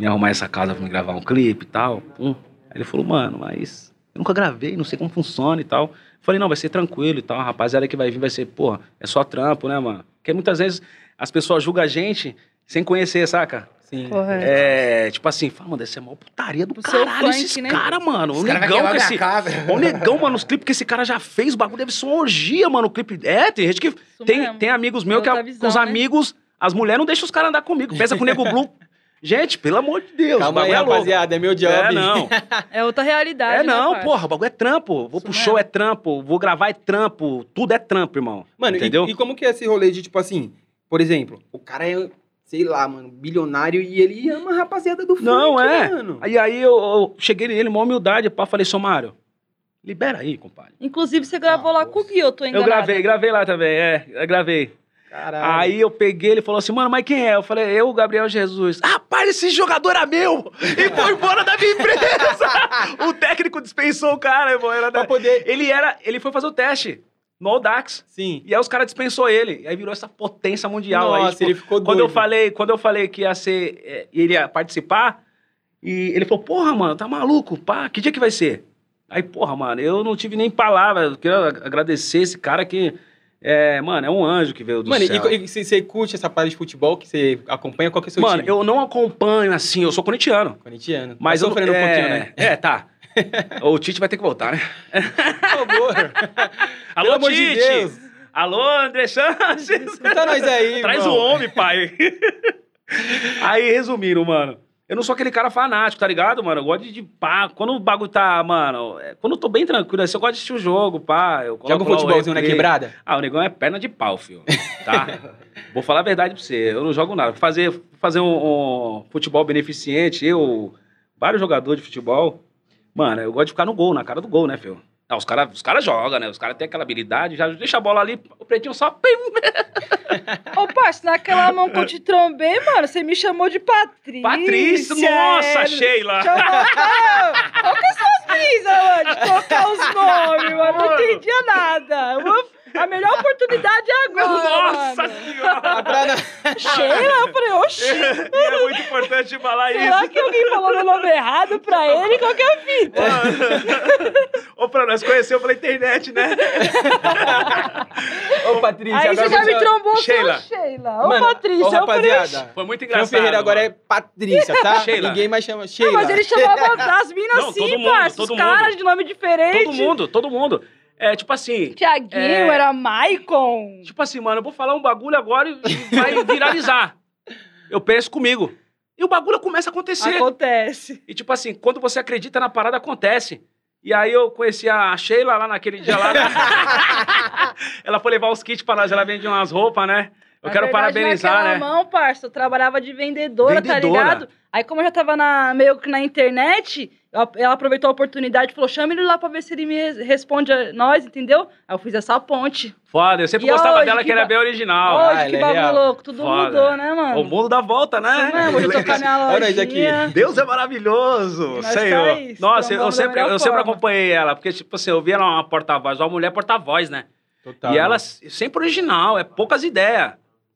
me arrumar essa casa pra me gravar um clipe e tal? Hum. Aí ele falou, mano, mas eu nunca gravei, não sei como funciona e tal. Falei, não, vai ser tranquilo e tal. A rapaziada que vai vir vai ser, porra, é só trampo, né, mano? Porque muitas vezes as pessoas julgam a gente sem conhecer, saca? Sim. Correto. É, tipo assim, fala, mano, deve ser a maior putaria do seu caralho funk, esses né? caras, mano. O caras vai negão com minha esse... casa. O negão, mano, os clipes que esse cara já fez, o bagulho deve ser uma orgia, mano, o clipe... É, tem gente que... Isso Tem, mesmo. tem amigos meus que visão, os né? amigos, as mulheres não deixam os caras andar comigo. Pensa com o Nego Blue. Gente, pelo amor de Deus, Calma aí, é rapaziada, é meu job. É, não. É outra realidade, É né, não, parça? porra, o bagulho é trampo. Vou Isso pro show é trampo, vou gravar é trampo, tudo é trampo, irmão. Mano, e- entendeu? E, como que é esse rolê de, tipo assim, por exemplo, o cara é, sei lá, mano, bilionário e ele ama a rapaziada do funk, Não, é. mano. Aí, aí eu, eu cheguei nele, uma humildade, pá, falei, seu Mário, libera aí, compadre. Inclusive, você gravou lá com o Gui, eu tô Eu enganada. gravei, gravei lá também, é, eu gravei. Caralho. Aí eu peguei, ele falou assim, mano, mas quem é? Eu falei, eu, Gabriel Jesus. Rapaz, esse jogador era meu! E foi embora da minha empresa! o técnico dispensou o cara, irmão. Era da... Poder... Ele era, ele foi fazer o teste no Audax. Sim. E aí os caras dispensou ele. E aí virou essa potência mundial. aí, Nossa, tipo, ele ficou doido. quando eu falei, quando eu falei que ia ser, é, ele ia participar, e ele falou, porra, mano, tá maluco? Pá, que dia que vai ser? Aí, porra, mano, eu não tive nem palavra. Eu quero agradecer esse cara que, é, mano, é um anjo que veio do Mano, céu. e, e você curte essa parte de futebol que você acompanha, qual que é o seu Mano, time? eu não acompanho assim, eu sou corintiano. Corintiano. Mas tá eu sofrendo é, um pouquinho, né? É, tá. o Tite vai ter que voltar, né? Por favor. Alô, Pelo amor de Tite! Deus. Alô, André Sanches! Escuta nós aí, Traz o homem, pai. aí, resumindo, mano. Eu não sou aquele cara fanático, tá ligado, mano? Eu gosto de, de pá. Quando o bagulho tá, mano. é, Quando eu tô bem tranquilo, assim, eu gosto de assistir o jogo, pá. Eu Joga um futebolzinho na quebrada? Ah, o negão é perna de pau, filho. Tá? Vou falar a verdade pra você. Eu não jogo nada. Fazer, fazer um, um futebol beneficente, eu, vários jogadores de futebol. Mano, eu gosto de ficar no gol, na cara do gol, né, filho? Não, os caras os cara jogam, né? Os caras têm aquela habilidade, já deixa a bola ali, o pretinho só. Ô, parça, naquela mão que eu te trombei, mano, você me chamou de Patrícia. Patrícia, nossa, é. Sheila! Chamou, cara, Qual que são as brisas, mano, de trocar os nomes, mano? Não entendia nada. Vou- A melhor oportunidade é agora, Nossa mano. senhora! Ah, pra não- Sheila, eu falei, oxi. E é muito importante falar Será isso. que alguém falou meu nome errado pra ele? Qual que é a fita? Ô, pra nós conheceu pela internet, né? Ô, Patrícia, Aí agora você já me trombou, Sheila. Sheila. Sheila. Ô, Mano, Patrícia, ô, eu falei, rapaziada. Foi muito engraçado. Ferreira agora é mano. Patrícia, tá? Sheila. Ninguém mais chama Não, Sheila. mas ele chamava as minas Não, assim, parça. Os caras de nome diferente. Todo mundo, todo mundo. É, tipo assim, Tiaguinho, É. era Maicon. tipo assim, mano, eu vou falar um bagulho agora e vai viralizar. Eu penso comigo. E o bagulho começa a acontecer. Acontece. E tipo assim, quando você acredita na parada, acontece. E aí eu conheci a Sheila lá naquele dia lá. ela foi levar uns kits pra nós, ela vende umas roupas, né? Eu Na quero verdade, parabenizar, né? mão, parça, eu trabalhava de vendedora, tá Vendedora. ligado? Aí, como eu já tava na, meio que na internet, ela aproveitou a oportunidade e falou: chama ele lá pra ver se ele me res- responde a nós, entendeu? Aí eu fiz essa ponte. Foda, eu sempre E gostava dela que que era bem original. Ah, Hoje, ele que é bagulho real. louco, tudo Foda. mudou, né, mano? O mundo dá volta, né? Isso Olha nós aqui. Deus é maravilhoso, Senhor. tá aí, Nossa, eu sempre, eu sempre acompanhei ela, porque, tipo assim, eu via ela uma porta-voz, uma mulher porta-voz, né? Total. E ela sempre original, é poucas ideias.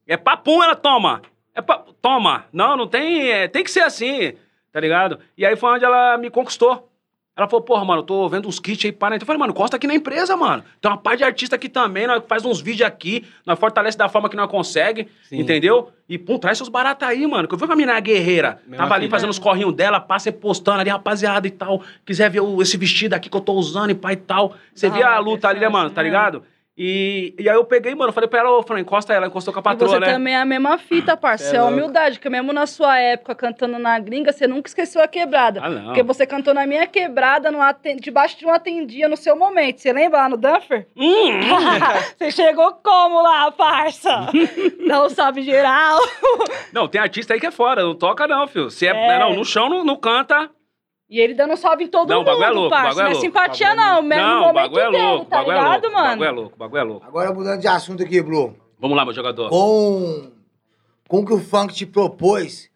É papum, ela toma. É pa... Toma. Não, não tem. é, tem que ser assim, tá ligado? E aí foi onde ela me conquistou. Ela falou, porra, mano, eu tô vendo uns kits aí para. Eu falei, mano, costa aqui na empresa, mano. Tem uma parte de artista aqui também, nós faz uns vídeos aqui, nós fortalece da forma que nós consegue, Sim. entendeu? E, pum, traz seus baratos aí, mano. Que eu vi uma menina guerreira. Mesma Tava ali fazendo os corrinhos dela, passa e postando ali, rapaziada e tal. Quiser ver o- esse vestido aqui que eu tô usando e pai e tal. Você Da via a luta ali, né, mano, tá mesmo. ligado? E, e aí eu peguei, mano, falei pra ela, ô, Fran, encosta ela, encostou com a E patroa, você né? também é a mesma fita, parça. Cê é É louco. humildade, porque mesmo na sua época cantando na gringa, você nunca esqueceu a quebrada. Ah, não. Porque você cantou na minha quebrada, no aten- debaixo de uma tendia no seu momento. Você lembra lá no Dunfer? Hum, você chegou como lá, parça? Não sabe geral. não, tem artista aí que é fora, não toca não, filho. Se é, É. não, no chão não, não canta. E ele dando salve em todo Não, o mundo, bagulho é louco, o parça. bagulho é não é louco. simpatia, Bagulho é não. Mesmo não, o momento bagulho é dele, louco, o tá bagulho é ligado, louco, o mano? bagulho é louco, o bagulho é louco. Agora mudando de assunto aqui, Blue. Vamos lá, meu jogador. Com, com o que o funk te propôs,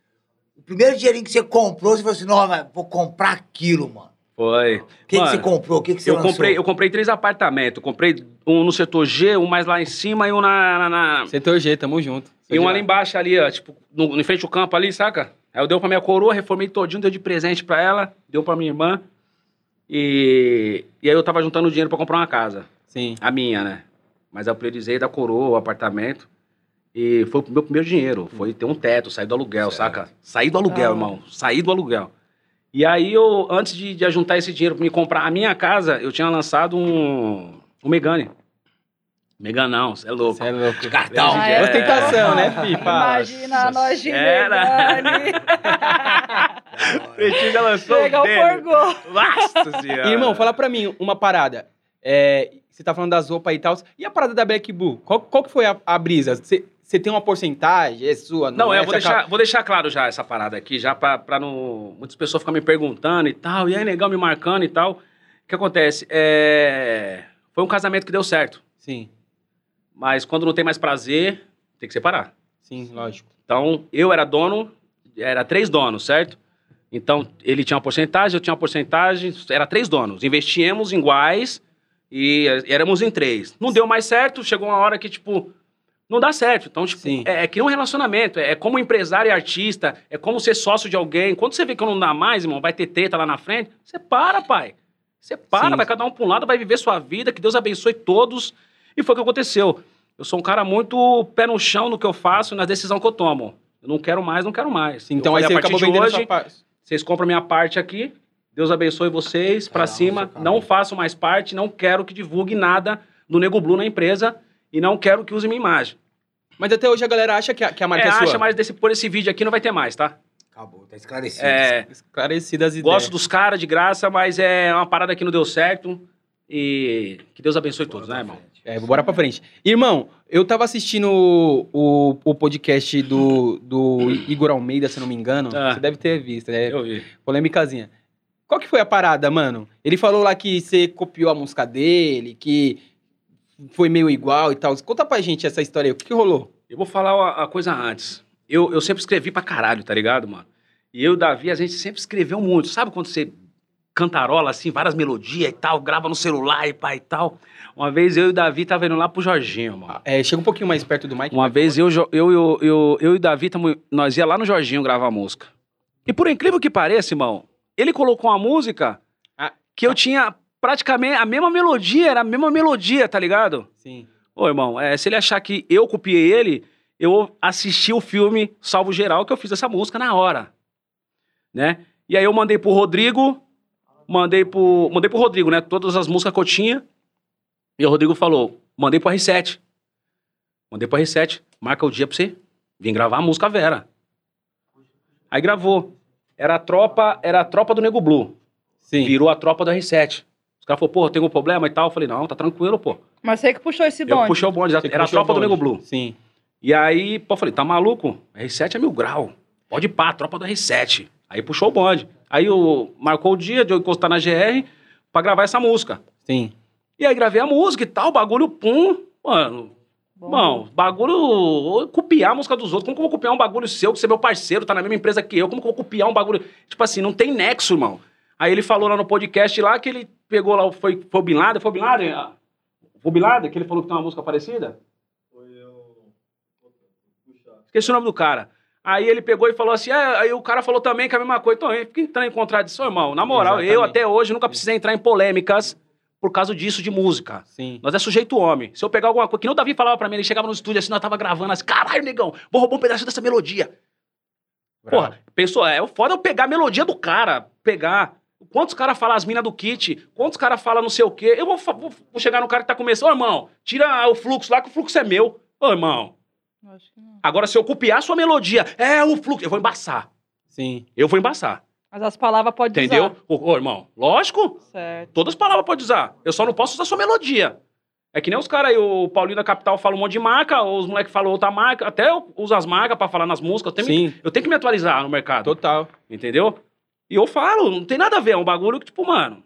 o primeiro dinheirinho que você comprou, você falou assim, não, mas vou comprar aquilo, mano. Foi. O que, que você comprou? O que, que você Eu lançou? comprei, eu comprei três apartamentos. Comprei um no setor G, um mais lá em cima e um na. na- na- Setor G, tamo junto. E um ali embaixo, ali, ó, tipo, no, em frente ao campo ali, saca? Aí eu dei pra minha coroa, reformei todinho, deu de presente pra ela, deu pra minha irmã. E, e aí eu tava juntando dinheiro pra comprar uma casa. Sim. A minha, né? Mas eu priorizei da coroa, o apartamento. E foi o meu primeiro dinheiro. Foi ter um teto, sair do aluguel, saca? Sair do aluguel, Ah. irmão. Sair do aluguel. E aí eu, antes de, de juntar esse dinheiro pra me comprar a minha casa, eu tinha lançado um, um Megane. Megane não, você é louco. Você é louco. Cartão. Ah, é? Ostentação, né, fi? Fala. Imagina nós de Era. Pretinho já lançou Pegar o forgô. Nossa senhora. Irmão, fala pra mim uma parada. É, você tá falando das roupas e tal. E a parada da Black Bull? Qual, qual que foi a, a brisa? Você você tem uma porcentagem? É sua? Não, é? eu vou acaba- deixar, vou deixar claro já essa parada aqui, já pra, pra não. Muitas pessoas ficam me perguntando e tal, e aí, negão me marcando e tal. O que acontece? É... Foi um casamento que deu certo, Sim, mas quando não tem mais prazer, tem que separar. sim, lógico. Então, eu era dono, era três donos, certo? Então, ele tinha uma porcentagem, eu tinha uma porcentagem, era três donos. Investíamos iguais e éramos em três. Não deu mais certo, chegou uma hora que, tipo, não dá certo. Então, tipo, Sim. é, é que um relacionamento, é, é como empresário e artista, é como ser sócio de alguém. Quando você vê que não dá mais, irmão, vai ter treta lá na frente, você para, pai. Você para, Sim. vai cada um pra um lado, vai viver sua vida, que Deus abençoe todos. E foi o que aconteceu. Eu sou um cara muito pé no chão no que eu faço e na decisão que eu tomo. Eu não quero mais, não quero mais. Então aí você a partir acabou de vendendo hoje, sua parte. vocês compram minha parte aqui. Deus abençoe vocês, um cima. caminho. Não faço mais parte, não quero que divulgue nada do Nego Blue na empresa. e não quero que use minha imagem. Mas até hoje a galera acha que a, que a marca É, é, sua. acha, mas desse, por esse vídeo aqui não vai ter mais, tá? Acabou, tá esclarecido. É, Esclarecidas as gosto ideias. dos caras de graça, mas é uma parada que não deu certo. E que Deus abençoe todos, né, irmão? É, bora pra frente. Irmão, eu tava assistindo o, o, o podcast do, do Igor Almeida, se não me engano. Ah. Você deve ter visto, né? Eu vi. Polêmicazinha. Qual que foi a parada, mano? Ele falou lá que você copiou a música dele, que foi meio igual e tal. Conta pra gente essa história aí. O que, que rolou? Eu vou falar uma, uma coisa antes. Eu, eu sempre escrevi pra caralho, tá ligado, mano? E eu e o Davi, a gente sempre escreveu muito. Sabe quando você cantarola, assim, várias melodias e tal, grava no celular e pá e tal? Uma vez eu e o Davi tava indo lá pro Jorginho, mano. É, chega um pouquinho mais perto do mic. Uma vez eu, eu, eu, eu, eu e o Davi, tamo, nós ia lá no Jorginho gravar música. E por incrível que pareça, irmão, ele colocou uma música Ah. que eu tinha praticamente a mesma melodia, era a mesma melodia, tá ligado? Sim. Ô, irmão, é, se ele achar que eu copiei ele, eu assisti o filme Salvo Geral, que eu fiz essa música na hora. Né? E aí eu mandei pro Rodrigo, mandei pro, mandei pro Rodrigo, né? Todas as músicas que eu tinha. E o Rodrigo falou: mandei pro R7. Mandei pro R7, marca o dia pra você vir gravar a música Vera. Aí gravou. Era a tropa, era a tropa do Nego Blue. Sim. Virou a tropa do R7. Os caras falaram, pô, tem algum problema e tal? Eu falei, não, tá tranquilo, pô. Mas você que puxou esse Eu bonde. puxei o bonde, era a tropa do. Nego Blue. Sim. E aí, pô, eu falei, tá maluco? R7 é mil grau. Pode pá, tropa do R7. Aí puxou o bonde. Aí eu marcou o dia de eu encostar na GR pra gravar essa música. Sim. E aí gravei a música e tal, bagulho pum. Mano, Bom. Bom, bagulho. Copiar a música dos outros. Como que eu vou copiar um bagulho seu, que você é meu parceiro, tá na mesma empresa que eu? Como que eu vou copiar um bagulho. Tipo assim, não tem nexo, irmão. Aí ele falou lá no podcast lá que ele pegou lá, foi, foi o Bin Laden, foi o Bin Laden? Foi o Bin Laden, que ele falou que tem uma música parecida? Esqueci o nome do cara. Aí ele pegou e falou assim, é, aí o cara falou também que é a mesma coisa. Então, fica entrando em contradição, irmão. Na moral, eu Exatamente. até hoje nunca precisei entrar em polêmicas por causa disso de música. Sim. Nós é sujeito homem. Se eu pegar alguma coisa. Que nem o Davi falava pra mim, ele chegava no estúdio assim, nós tava gravando assim, caralho, negão, vou roubar um pedaço dessa melodia. Porra, pensou, é foda eu pegar a melodia do cara, pegar. Quantos caras falam as minas do kit? Quantos caras falam não sei o quê? Eu vou, vou- vou chegar no cara que tá começando, ô irmão, tira o fluxo lá que o fluxo é meu. Ô irmão, não. Agora se eu copiar a sua melodia, é o fluxo, eu vou embaçar. Sim. Eu vou embaçar. Mas as palavras podem Entendeu? Ô, ô, irmão, lógico. Certo. Todas as palavras pode usar. Eu só não posso usar sua melodia. É que nem os caras aí, o Paulinho da Capital fala um monte de marca, ou os moleques falam outra marca. Até eu uso as marcas pra falar nas músicas. Eu tenho, Sim. eu tenho que me atualizar no mercado. Total. Entendeu? E eu falo, não tem nada a ver. É um bagulho que, tipo, mano.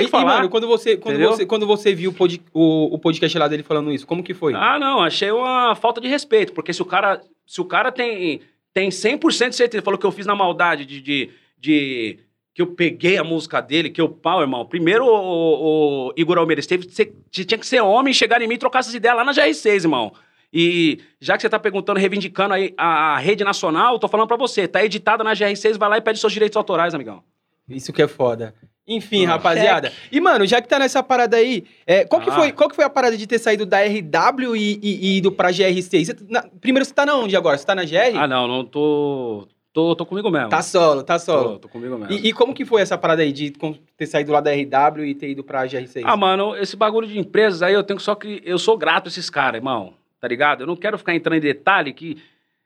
Tem que e, falar. e, mano, quando você, quando Entendeu? você, quando você viu o, pod- o, o podcast lá dele falando isso, como que foi? Ah, não, achei uma falta de respeito. Porque se o cara, se o cara tem, tem 100% de certeza, falou que eu fiz na maldade de, de, de- que eu peguei a música dele, que eu pau, irmão. Primeiro, o, o- Igor Almeida, teve, você tinha que ser homem, chegar em mim e trocar essas ideias lá na GR6, irmão. E já que você tá perguntando, reivindicando aí a, a rede nacional, eu tô falando pra você, tá editada na GR6, vai lá e pede seus direitos autorais, amigão. Isso que é foda. Enfim, Ah. rapaziada. E, mano, já que tá nessa parada aí, é, qual, que Ah. foi, qual que foi a parada de ter saído da RW e, e, e ido pra GR6? Você- na- primeiro, você tá na onde agora? Você tá na GR? Ah, não, não tô. Tô, tô comigo mesmo. Tá solo, tá solo. Tô, tô comigo mesmo. E, e como que foi essa parada aí de ter saído lá da RW e ter ido pra GR6? Ah, mano, esse bagulho de empresas aí eu tenho só que. Eu sou grato a esses caras, irmão. Tá ligado? Eu não quero ficar entrando em detalhe que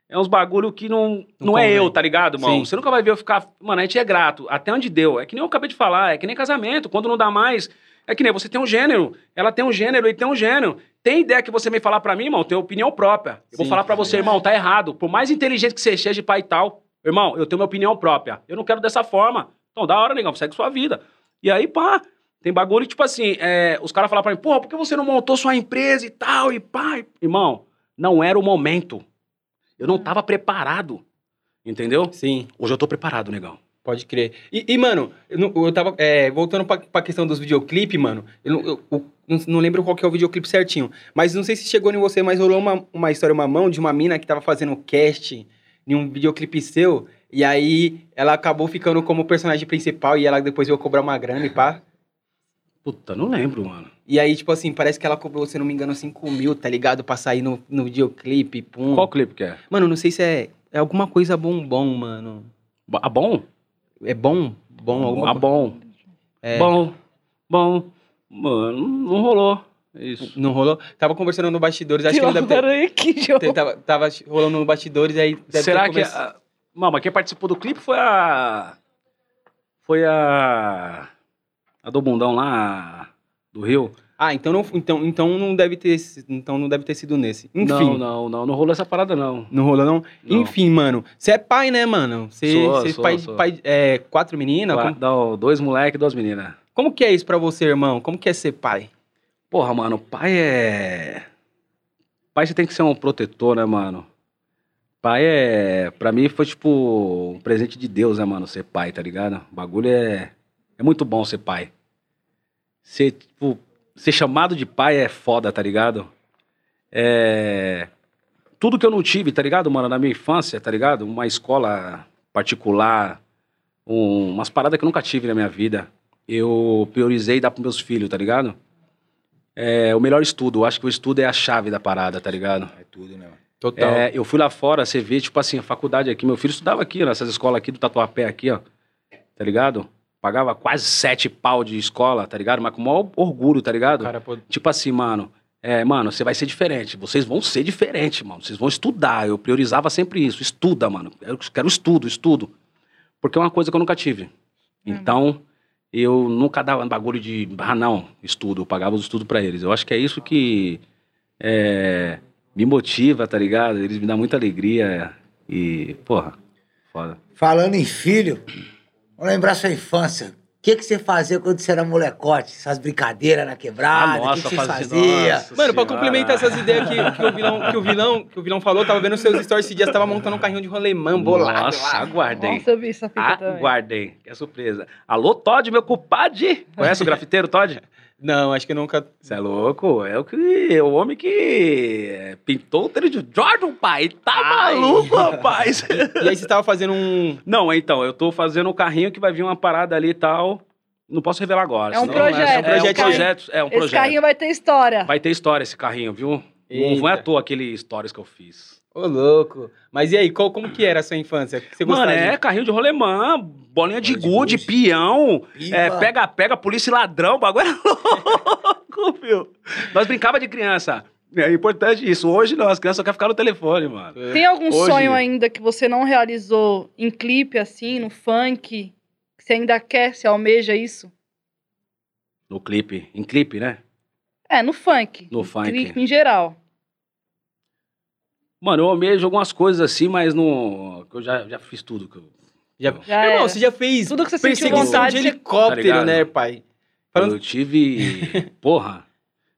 é uns bagulho que não, Não não, é eu, tá ligado, irmão? Sim. Você nunca vai ver eu ficar. Mano, a gente é grato. Até onde deu. É que nem eu acabei de falar, é que nem casamento. Quando não dá mais. É que nem você tem um gênero, ela tem um gênero e tem um gênero. Tem ideia que você vem falar pra mim, irmão? Tem opinião própria. Eu vou Sim, falar pra você, irmão, tá errado. Por mais inteligente que você seja de pai e tal, irmão, eu tenho minha opinião própria. Eu não quero dessa forma. Então, da hora, negão, segue sua vida. E aí, pá, tem bagulho, tipo assim, é, os caras falam pra mim, porra, por que você não montou sua empresa e tal, e pá? Irmão, não era o momento. Eu não tava preparado. Entendeu? Sim, Hoje eu tô preparado, negão. pode crer. E, e, mano, eu, eu tava. é, voltando pra, pra questão dos videoclipes, mano, eu, não- eu- eu não, não lembro qual que é o videoclipe certinho. Mas não sei se chegou em você, mas rolou uma, uma história, uma mão de uma mina que tava fazendo cast em um videoclipe seu. E aí ela acabou ficando como personagem principal e ela depois veio cobrar uma grana e pá. Puta, não lembro, mano. E aí, tipo assim, parece que ela cobrou, se não me engano, 5 mil, tá ligado? Pra sair no, no videoclipe, pum. Qual clipe que é? Mano, não sei se é, é alguma coisa bombom, mano. Ah, bom? É bom? Bom, alguma Ah, bom. É. Bom, bom. Mano, não rolou. Isso. Não rolou? Tava conversando no bastidores, acho que ele deve ter... Que jogo. Tava, tava rolando no bastidores, aí deve Será que. A... Mama, quem participou do clipe foi a. Foi a. A do bundão lá do Rio. Ah, então não, então, então não deve ter, então não deve ter sido nesse. Enfim, Não, não, não, não, não rolou essa parada, não. rolou não? Não. Enfim, mano, você é pai, né, mano? Você é pai, sou. pai é, quatro meninas? Qua- Como, Não, dois moleques e duas meninas. como que é isso pra você, irmão? Como que é ser pai? Porra, mano, pai é. Pai você tem que ser um protetor, né, mano? Pai é. Pra mim foi tipo um presente de Deus, né, mano? Ser pai, tá ligado? O bagulho é. É muito bom ser pai. Ser, tipo. Ser chamado de pai é foda, tá ligado? É. Tudo que eu não tive, tá ligado, mano? Na minha infância, tá ligado? Uma escola particular, um- umas paradas que eu nunca tive na minha vida. Eu priorizei dar pros meus filhos, tá ligado? É, o melhor estudo. Eu acho que o estudo é a chave da parada, tá ligado? É tudo, né? Total. É, eu fui lá fora, você vê, tipo assim, a faculdade aqui. Meu filho estudava aqui, nessas escolas aqui do Tatuapé, aqui, ó. Tá ligado? Pagava quase sete pau de escola, tá ligado? Mas com o maior orgulho, tá ligado? Cara, pô, Tipo assim, mano. É, mano, você vai ser diferente. Vocês vão ser diferente, mano. Vocês vão estudar. Eu priorizava sempre isso. Estuda, mano. Eu quero estudo, estudo. Porque é uma coisa que eu nunca tive. Então, eu nunca dava bagulho de. Ah, não, estudo. Eu pagava os estudos pra eles. Eu acho que é isso que é, me motiva, tá ligado? Eles me dão muita alegria. E, porra, foda. Falando em filho, vamos lembrar sua infância. O que, que você fazia quando você era molecote? Essas brincadeiras na quebrada? o que, que você fazia- fazia? nossa Mano, pra complementar essas ideias que, que, o vilão, que, o vilão, que o vilão falou, tava vendo seus stories esse dia, você tava montando um carrinho de rolemã bolado. Nossa, lá. aguardem. Nossa, eu vi essa fita também. Aguardem, que é surpresa. Alô, Todd, meu culpade. Conhece o grafiteiro, Todd? Não, acho que nunca. Você é louco? É o que. É o homem que é, pintou o tênis de Jordan, pai. Tá Ai. maluco, rapaz? E aí você tava fazendo um. Não, então, eu tô fazendo um carrinho que vai vir uma parada ali e tal. Não posso revelar agora. É um senão- projeto, É, é um um projeto. projeto. É um Esse projeto. carrinho vai ter história. Vai ter história esse carrinho, viu? Não Eita. foi à toa aquele stories que eu fiz. Ô, louco. Mas e aí, qual, como que era a sua infância? Você Mano, é de... carrinho de rolemã, bolinha de gude, peão, é, pega-pega, polícia e ladrão, o bagulho é louco, meu. Nós brincava de criança. É importante isso. Hoje não, as crianças só querem ficar no telefone, mano. Tem algum Hoje- sonho ainda que você não realizou em clipe, assim, no funk? Que você ainda quer, se almeja isso? No clipe, em clipe, né? É, no funk. No funk. Clipe em geral. Mano, eu almejo algumas coisas assim, mas que Eu já, já fiz tudo. Que eu... Já... Já Irmão, era. você já fez Tudo que você perseguição vontade, de helicóptero, Tá né, pai? Falando- Eu tive. Porra,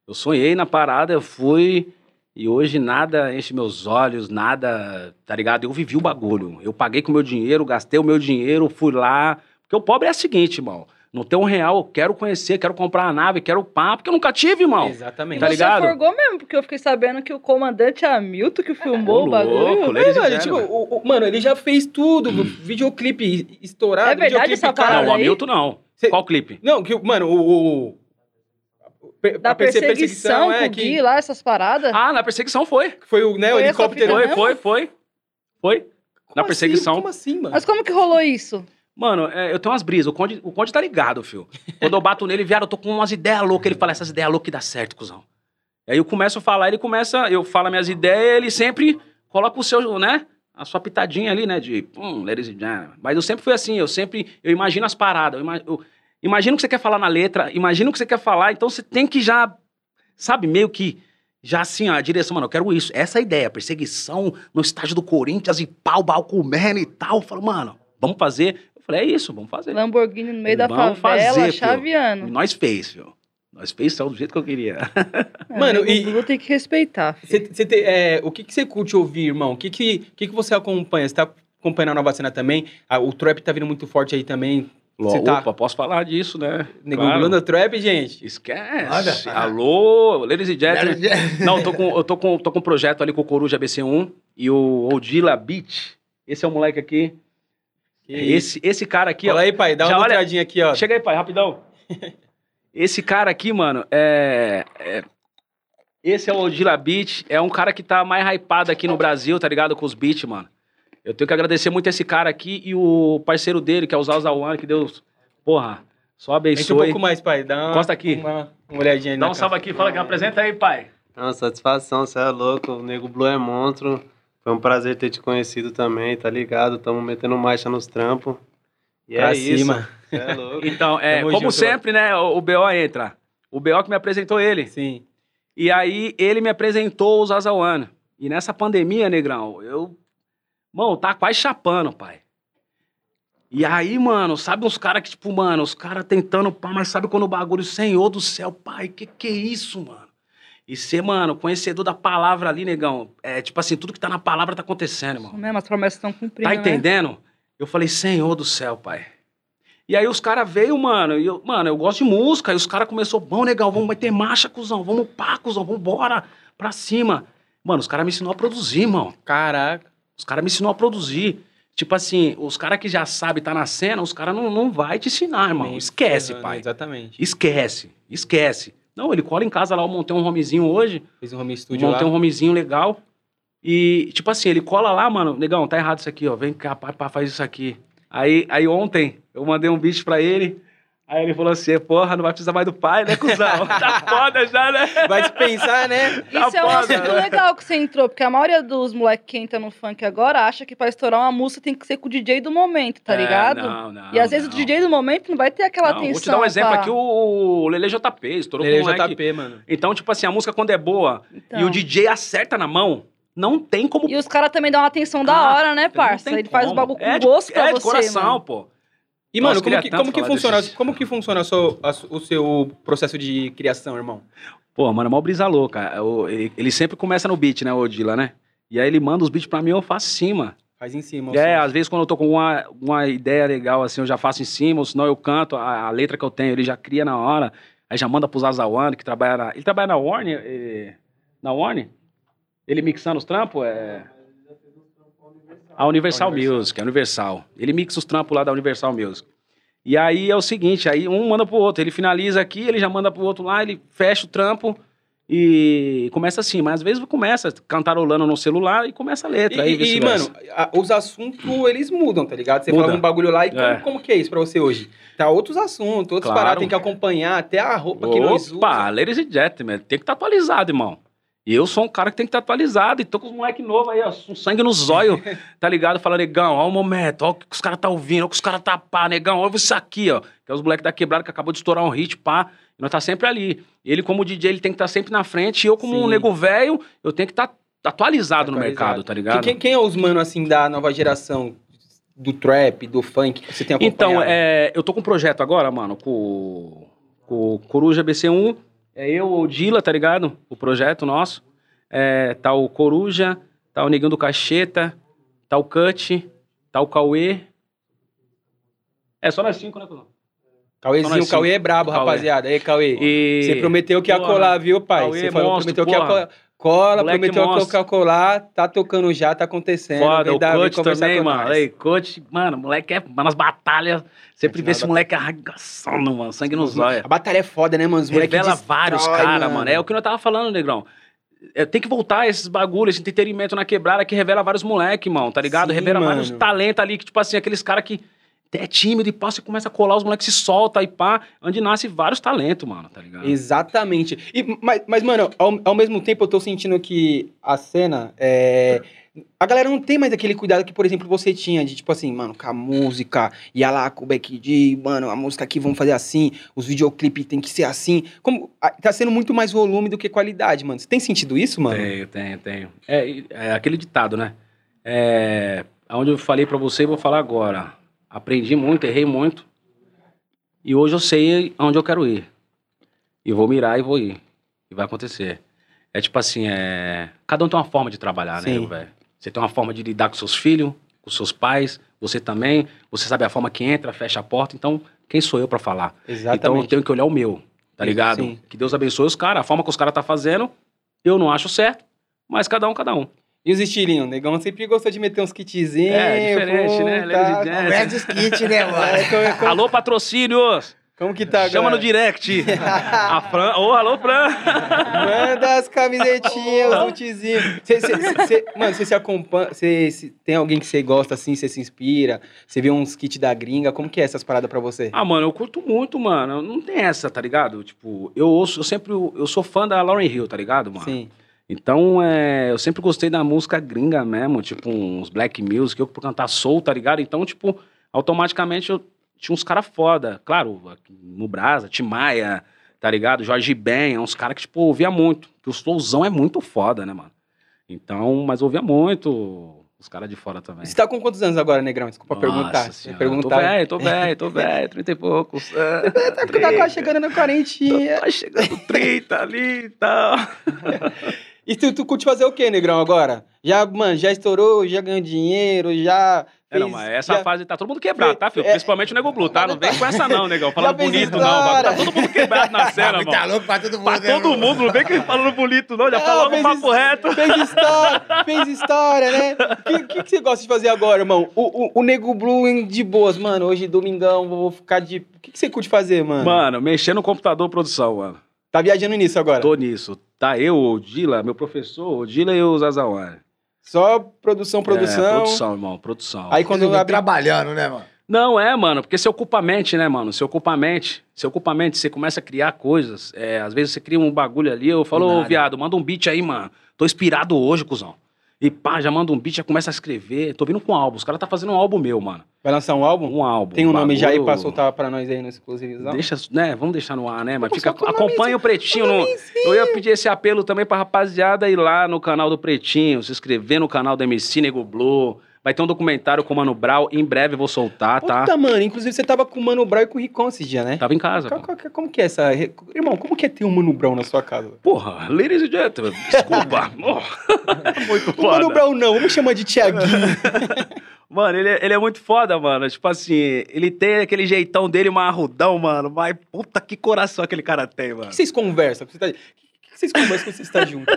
eu sonhei na parada, eu fui. E hoje nada enche meus olhos, nada, tá ligado? Eu vivi o bagulho. Eu paguei com o meu dinheiro, gastei o meu dinheiro, fui lá. Porque o pobre é o seguinte, irmão. Não tem um real, eu quero conhecer, quero comprar a nave, quero pá, porque eu nunca tive, irmão. E Exatamente. Tá você ligado? forgou mesmo, porque eu fiquei sabendo que o comandante Hamilton que filmou Ô, o bagulho. louco, É, mano, tipo, o- o- mano, ele já fez tudo. Videoclipe estourado. É verdade videoclipe essa parada Não, o? Hamilton não. Cê- Qual clipe? Não, que, o- mano, o. o- Da a perse- perseguição, é o que Gui lá, essas paradas. Ah, na perseguição foi. foi o, né, o Foi essa helicóptero. Foi, foi, foi. Foi. Como na assim? perseguição. Como assim, mano? Mas como que rolou isso? Mano, é, eu tenho umas brisas. O Conde, o Conde tá ligado, filho. Quando eu bato nele, viado, eu tô com umas ideias loucas. Ele fala, essas ideias loucas que dá certo, cuzão. Aí eu começo a falar, ele começa, eu falo minhas ideias, ele sempre coloca o seu, né? A sua pitadinha ali, né? De, hum, ladies and gentlemen. Mas eu sempre fui assim, eu sempre, eu imagino as paradas. Eu, eu imagino o que você quer falar na letra, imagino o que você quer falar, então você tem que já, sabe, meio que, já assim, ó, a direção, mano, eu quero isso. Essa é ideia, perseguição no estádio do Corinthians e pau, pau comendo e tal. Eu falo, mano, vamos fazer. Eu falei, é isso, vamos fazer. Lamborghini no meio da Vamos favela, fazer, filho. chaveando. Nós fez, filho. Nós fez só do jeito que eu queria. Mano, É, e- o Blue tem que respeitar. Você, você tem- é, o que, que você curte ouvir, irmão? O que, que, que, que você acompanha? Você tá acompanhando a nova cena também? Ah, o trap tá vindo muito forte aí também. Você tá- Opa, posso falar disso, né? Nego Claro. Trap, gente. Esquece. Manda. Alô, ladies and gentlemen. Não, eu tô com, eu tô com, tô com um projeto ali com o Coruja BC1 e o Odila Beat. Esse é o moleque aqui. Esse, esse cara aqui, Fala ó. aí, pai, dá uma olha- olhadinha aqui, ó. Chega aí, pai, rapidão. Esse cara aqui, mano, é, é- Esse é o Odila Beat. É um cara que tá mais hypado aqui no Brasil, tá ligado? Com os beats, mano. Eu tenho que agradecer muito esse cara aqui e o parceiro dele, que é o Zalza One, que deu. Porra, Só Vem um abençoe. pouco mais, pai. Dá uma, Encosta aqui. Uma, uma olhadinha aí Dá na um salve aqui, fala que apresenta aí, pai. Uma satisfação, você é louco. O Nego Blue é monstro. Foi um prazer ter te conhecido também, tá ligado? Tamo metendo marcha nos trampos. E Pra é isso. cima. Cê é louco. Então, é, Tamo como junto, sempre, né, o, o BO entra. O BO que me apresentou ele. Sim. E aí ele me apresentou os Azawana. E nessa pandemia, negrão, eu. Mano, tá quase chapando, pai. E aí, mano, sabe uns caras que, tipo, mano, os caras tentando, pá, mas sabe quando o bagulho, Senhor do céu, pai, que que é isso, mano? E ser, mano, conhecedor da palavra ali, negão, é tipo assim, tudo que tá na palavra tá acontecendo, irmão. Isso mesmo, as promessas estão cumprindo, Tá né? entendendo? Eu falei, Senhor do céu, pai. E aí os caras veio, mano, e eu, mano, eu gosto de música, e os caras começou, bom, legal, vamos meter marcha, cuzão, vamos pá, cuzão, vamos embora, pra cima. Mano, os caras me ensinou a produzir, mano. Caraca. Os caras me ensinou a produzir. Tipo assim, os caras que já sabem tá na cena, os caras não, não vai te ensinar, irmão. Esquece, ferrando, pai. Exatamente. Esquece, esquece. Não, ele cola em casa lá, eu montei um homezinho hoje, Fez um home studio lá. montei um homezinho legal. E, tipo assim, ele cola lá, mano, negão, tá errado isso aqui, ó. Vem cá, pai, pai, faz isso aqui. Aí, aí ontem, eu mandei um beat pra ele. Aí ele falou assim, porra, não vai precisar mais do pai, né, cuzão? tá foda já, né? Vai dispensar, né? Tá Isso é um foda, assunto né? legal que você entrou, porque a maioria dos moleques que entram no funk agora acha que pra estourar uma música tem que ser com o DJ do momento, tá É, ligado? não, não, e às vezes não. o DJ do momento não vai ter aquela Não, atenção. Vou te dar um exemplo pra- aqui, o Lele JP, estourou Ele com é o moleque. JP, mano. Então, tipo assim, a música quando é boa Então. e o DJ acerta na mão, não tem como... E os caras também dão uma atenção da Ah, hora, né, parça? Ele faz o como. bagulho com é de, gosto pra é de você, coração, mano. pô. E, Nossa, mano, como que, como que funciona, desses- como que funciona a su- o seu processo de criação, irmão? Pô, mano, é mó brisa louca. Ele, ele sempre começa no beat, né, o Dila, né? E aí ele manda os beats pra mim, eu faço em cima. Faz em cima. É, às vezes quando eu tô com uma, uma ideia legal, assim, eu já faço em cima, ou senão eu canto, a, a letra que eu tenho, ele já cria na hora, aí já manda pro Zazawan, que trabalha na... Ele trabalha na Warner? eh, Na Warner? Ele mixando os trampos, é... A Universal, Music, a Universal. Ele mixa os trampos lá da Universal Music. E aí é o seguinte, aí um manda pro outro, ele finaliza aqui, ele já manda pro outro lá, ele fecha o trampo e começa assim, mas às vezes começa cantarolando no celular e começa a letra. aí E, e, vice-versa. mano, a- os assuntos, eles mudam, tá ligado? Você Muda. fala um bagulho lá e como, É. como que é isso pra você hoje? Tá outros assuntos, outros Claro. paradas, tem que acompanhar, até a roupa que nós Opa, usamos. ladies and gentlemen, tem que estar atualizado, irmão. E eu sou um cara que tem que estar atualizado. E tô com os moleque novo aí, ó, com sangue no zóio, tá ligado? Fala, negão, ó o momento, ó o que os caras tá ouvindo, ó o que os caras tá pá, negão, ouve isso aqui, ó. Que é os moleques da quebrada que acabou de estourar um hit, pá. E nós tá sempre ali. Ele, como DJ, ele tem que estar sempre na frente. E eu, como Sim. um nego velho, eu tenho que estar atualizado, no Atualizado. mercado, tá ligado? Quem, quem é os mano, assim, da nova geração? Do trap, do funk? que Você tem Então, acompanhado? é, eu tô com um projeto agora, mano, com, com o Coruja BC1. É eu, o Dila, tá ligado? O projeto nosso. É, tá o Coruja, tá o Neguinho do Cacheta, tá o Cut, tá o Cauê. É só nós cinco, né, Cuzão? Cauêzinho, o Cauê é brabo, Cauê. rapaziada. Aí, Cauê. E... Você prometeu que ia Porra, colar, viu, pai? Cauê Você falou, monstro, prometeu que ia porra. colar. Cola, Moleque prometeu monstro. que ia colar, tá tocando já, tá acontecendo. Foda, o Coach também, mano. Aí, Coach, mano, moleque é. Mano, nas batalhas, sempre vê esse Batalha. moleque arregaçando, mano. Sangue nos olhos. A batalha é foda, né, mano? Os moleque Revela destrói, vários caras, mano. É o que nós tava falando, Negrão. É, tem que voltar esses bagulhos, esse entretenimento na quebrada que revela vários moleques, mano, tá ligado? Sim, revela mano. vários talentos ali, que, tipo assim, aqueles caras que é tímido e pá, você começa a colar, os moleques se soltam e pá, onde nasce vários talentos, mano, tá ligado? Exatamente. E, mas, mas, mano, ao, ao mesmo tempo eu tô sentindo que a cena é. A galera não tem mais aquele cuidado que, por exemplo, você tinha de, tipo assim, mano, com a música, ia lá com o back de, mano, a música aqui vamos fazer assim, os videoclipes tem que ser assim. Como, tá sendo muito mais volume do que qualidade, mano. Você tem sentido isso, mano? Tenho, tenho, tenho. É, e- é aquele ditado, né? É, onde eu falei pra você, vou falar agora. Aprendi muito, errei muito. E hoje eu sei aonde eu quero ir. E vou mirar e vou ir. E vai acontecer. É tipo assim, é... cada um tem uma forma de trabalhar, né, Sim. velho? Você tem uma forma de lidar com seus filhos, com seus pais, você também. Você sabe a forma que entra, fecha a porta. Então, quem sou eu pra falar? Então eu Exatamente. tenho que olhar o meu, tá ligado? sim. Que Deus abençoe os caras. A forma que os caras tá fazendo, eu não acho certo, mas cada um, cada um. E os estilinhos? O negão sempre gostou de meter uns kitzinhos. É, diferente, né? pô, and tá. os kits, né, mano? É, co- co- Alô, patrocínios! Como que tá agora? Chama no direct. A Fran. Ô, alô, Fran. Manda as camisetinhas, os ultizinhos. Cê, cê, cê- mano, você se acompanha. Cê, se- tem alguém que você gosta assim, você se inspira? Você vê uns kits da gringa? Como que é essas paradas pra você? Ah, mano, eu curto muito, mano. Não tem essa, tá ligado? Tipo, eu ouço, eu sempre. Eu sou fã da Lauren Hill, tá ligado, mano? Sim. Então, é, eu sempre gostei da música gringa mesmo, tipo uns black music, eu por cantar soul, tá ligado? Então, tipo, automaticamente eu tinha uns caras foda. Claro, no Brasa, Timaya, tá ligado? Jorge Ben, é uns caras que, tipo, ouvia muito. Que o soulzão é muito foda, né, mano? Então, mas ouvia muito os caras de fora também. Você tá com quantos anos agora, Negrão? Desculpa perguntar. Nossa senhora, perguntar. Tô velho, tô velho, tô velho, 30 e poucos. É, Tá, tá quase chegando na quarentinha. Tá chegando 30 ali e tal. E tu, tu curte fazer o quê, Negrão, agora? Já, mano, já estourou, já ganhou dinheiro, já. É, não, fez- mas essa já- fase tá todo mundo quebrado, tá, filho? É. Principalmente o Nego Blue, tá? Não vem com essa não, negão. Falando fez bonito, não. Tá todo mundo quebrado na cena, Tá mano. louco pra todo mundo, Pra né, todo mundo, não vem que falando bonito, não. Já Não, falou no fez papo reto. Fez história, fez história, né? O que, que, que você gosta de fazer agora, irmão? O, o, o Nego Blue de boas, mano. Hoje, domingão, vou ficar de. O que, que você curte fazer, mano? Mano, mexer no computador, produção, mano. Tá viajando nisso agora? Tô nisso. Tá eu, o Dila, meu professor, o Dila e o Zazawan. Só produção, produção. É, produção, irmão, produção. Aí quando Quando abre. trabalhando, né, mano? Não, é, mano, porque você ocupa a mente, né, mano? Você ocupa a mente. Você ocupa a mente, você começa a criar coisas. É, às vezes você cria um bagulho ali, eu falo, ô, viado, manda um beat aí, mano. Tô inspirado hoje, cuzão. E pá, já manda um beat, já começa a escrever. Tô vindo com um álbum. Os caras tá fazendo um álbum meu, mano. Vai lançar um álbum? Um álbum. Tem um nome já aí pra soltar pra nós aí no exclusivizão? Deixa, né? Vamos deixar no ar, né? Mas Pô, fica, acompanha o Pretinho. No, eu ia pedir esse apelo também pra rapaziada ir lá no canal do Pretinho, se inscrever no canal do MC Nego Blue. Vai ter um documentário com o Mano Brau. Em breve eu vou soltar, tá? Puta, mano. Inclusive você tava com o Mano Brown e com o Ricon esse dia, né? Tava em casa. Que é- como que é essa. Irmão, como que é ter um Mano Brown na sua casa? Porra, ladies and gentlemen, desculpa. Oh, muito O Mano foda. Brown não, vamos chamar de Tiaguinho. Mano, ele, é- ele é muito foda, mano. Tipo assim, ele tem aquele jeitão dele marrudão, mano. Mas puta que coração aquele cara tem, O mano. que vocês conversam? Tá... O que vocês conversam quando vocês estão juntos?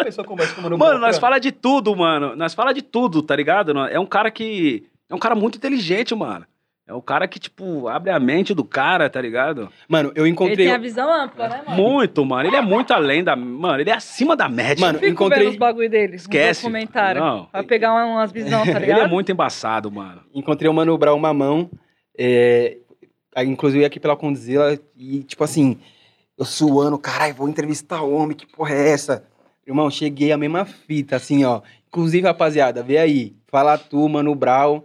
A pessoa conversa com o Mano nós fala de tudo, mano. Nós fala de tudo, tá ligado? É um cara que. É um cara muito inteligente, mano. É um cara que, tipo, abre a mente do cara, tá ligado? Mano, eu Ele encontrei. tem a visão ampla, né, mano? Muito, mano. Ele é muito além da. Mano, ele é acima da média. Mano, Fico encontrei- vendo os bagulho dele. Esquece. Um. Não. Vai pegar uma- umas visões, tá ele ligado? é muito embaçado, mano. Encontrei o Mano Brown mamão. É... Inclusive aqui pela Condzilla. E, tipo assim, eu suando, caralho, vou entrevistar o homem, que porra é essa? Irmão, cheguei a mesma fita, assim, ó. Inclusive, rapaziada, vê aí. Fala tu, Mano Brown.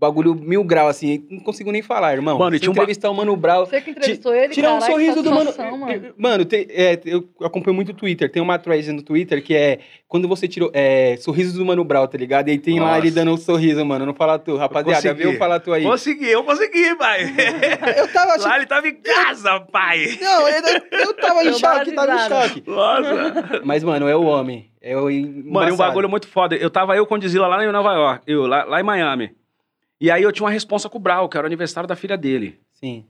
Bagulho mil grau, assim, não consigo nem falar, irmão. Mano, e Se tinha um entrevistar o Mano Brown. Você que entrevistou ele, Tirar um sorriso do mano. mano. Mano, tem- é, eu acompanho muito o Twitter. Tem uma thread no Twitter que é quando você tirou. É, sorrisos do Mano Brown, tá ligado? E aí tem lá Nossa. ele dando um sorriso, mano. Não fala tu, rapaziada. o fala tu aí. Consegui, eu consegui, pai. Eu tava achando. Lá ele tava em casa, pai. Não, eu, eu tava em Eu choque, tava em choque. Nossa. Mas, mano, é o homem. É o. Mano, e um bagulho muito foda. Eu tava eu com o Dizila lá em Nova York, eu, lá, lá em Miami. E aí eu tinha uma responsa com o Brau, que era o aniversário da filha dele. Sim.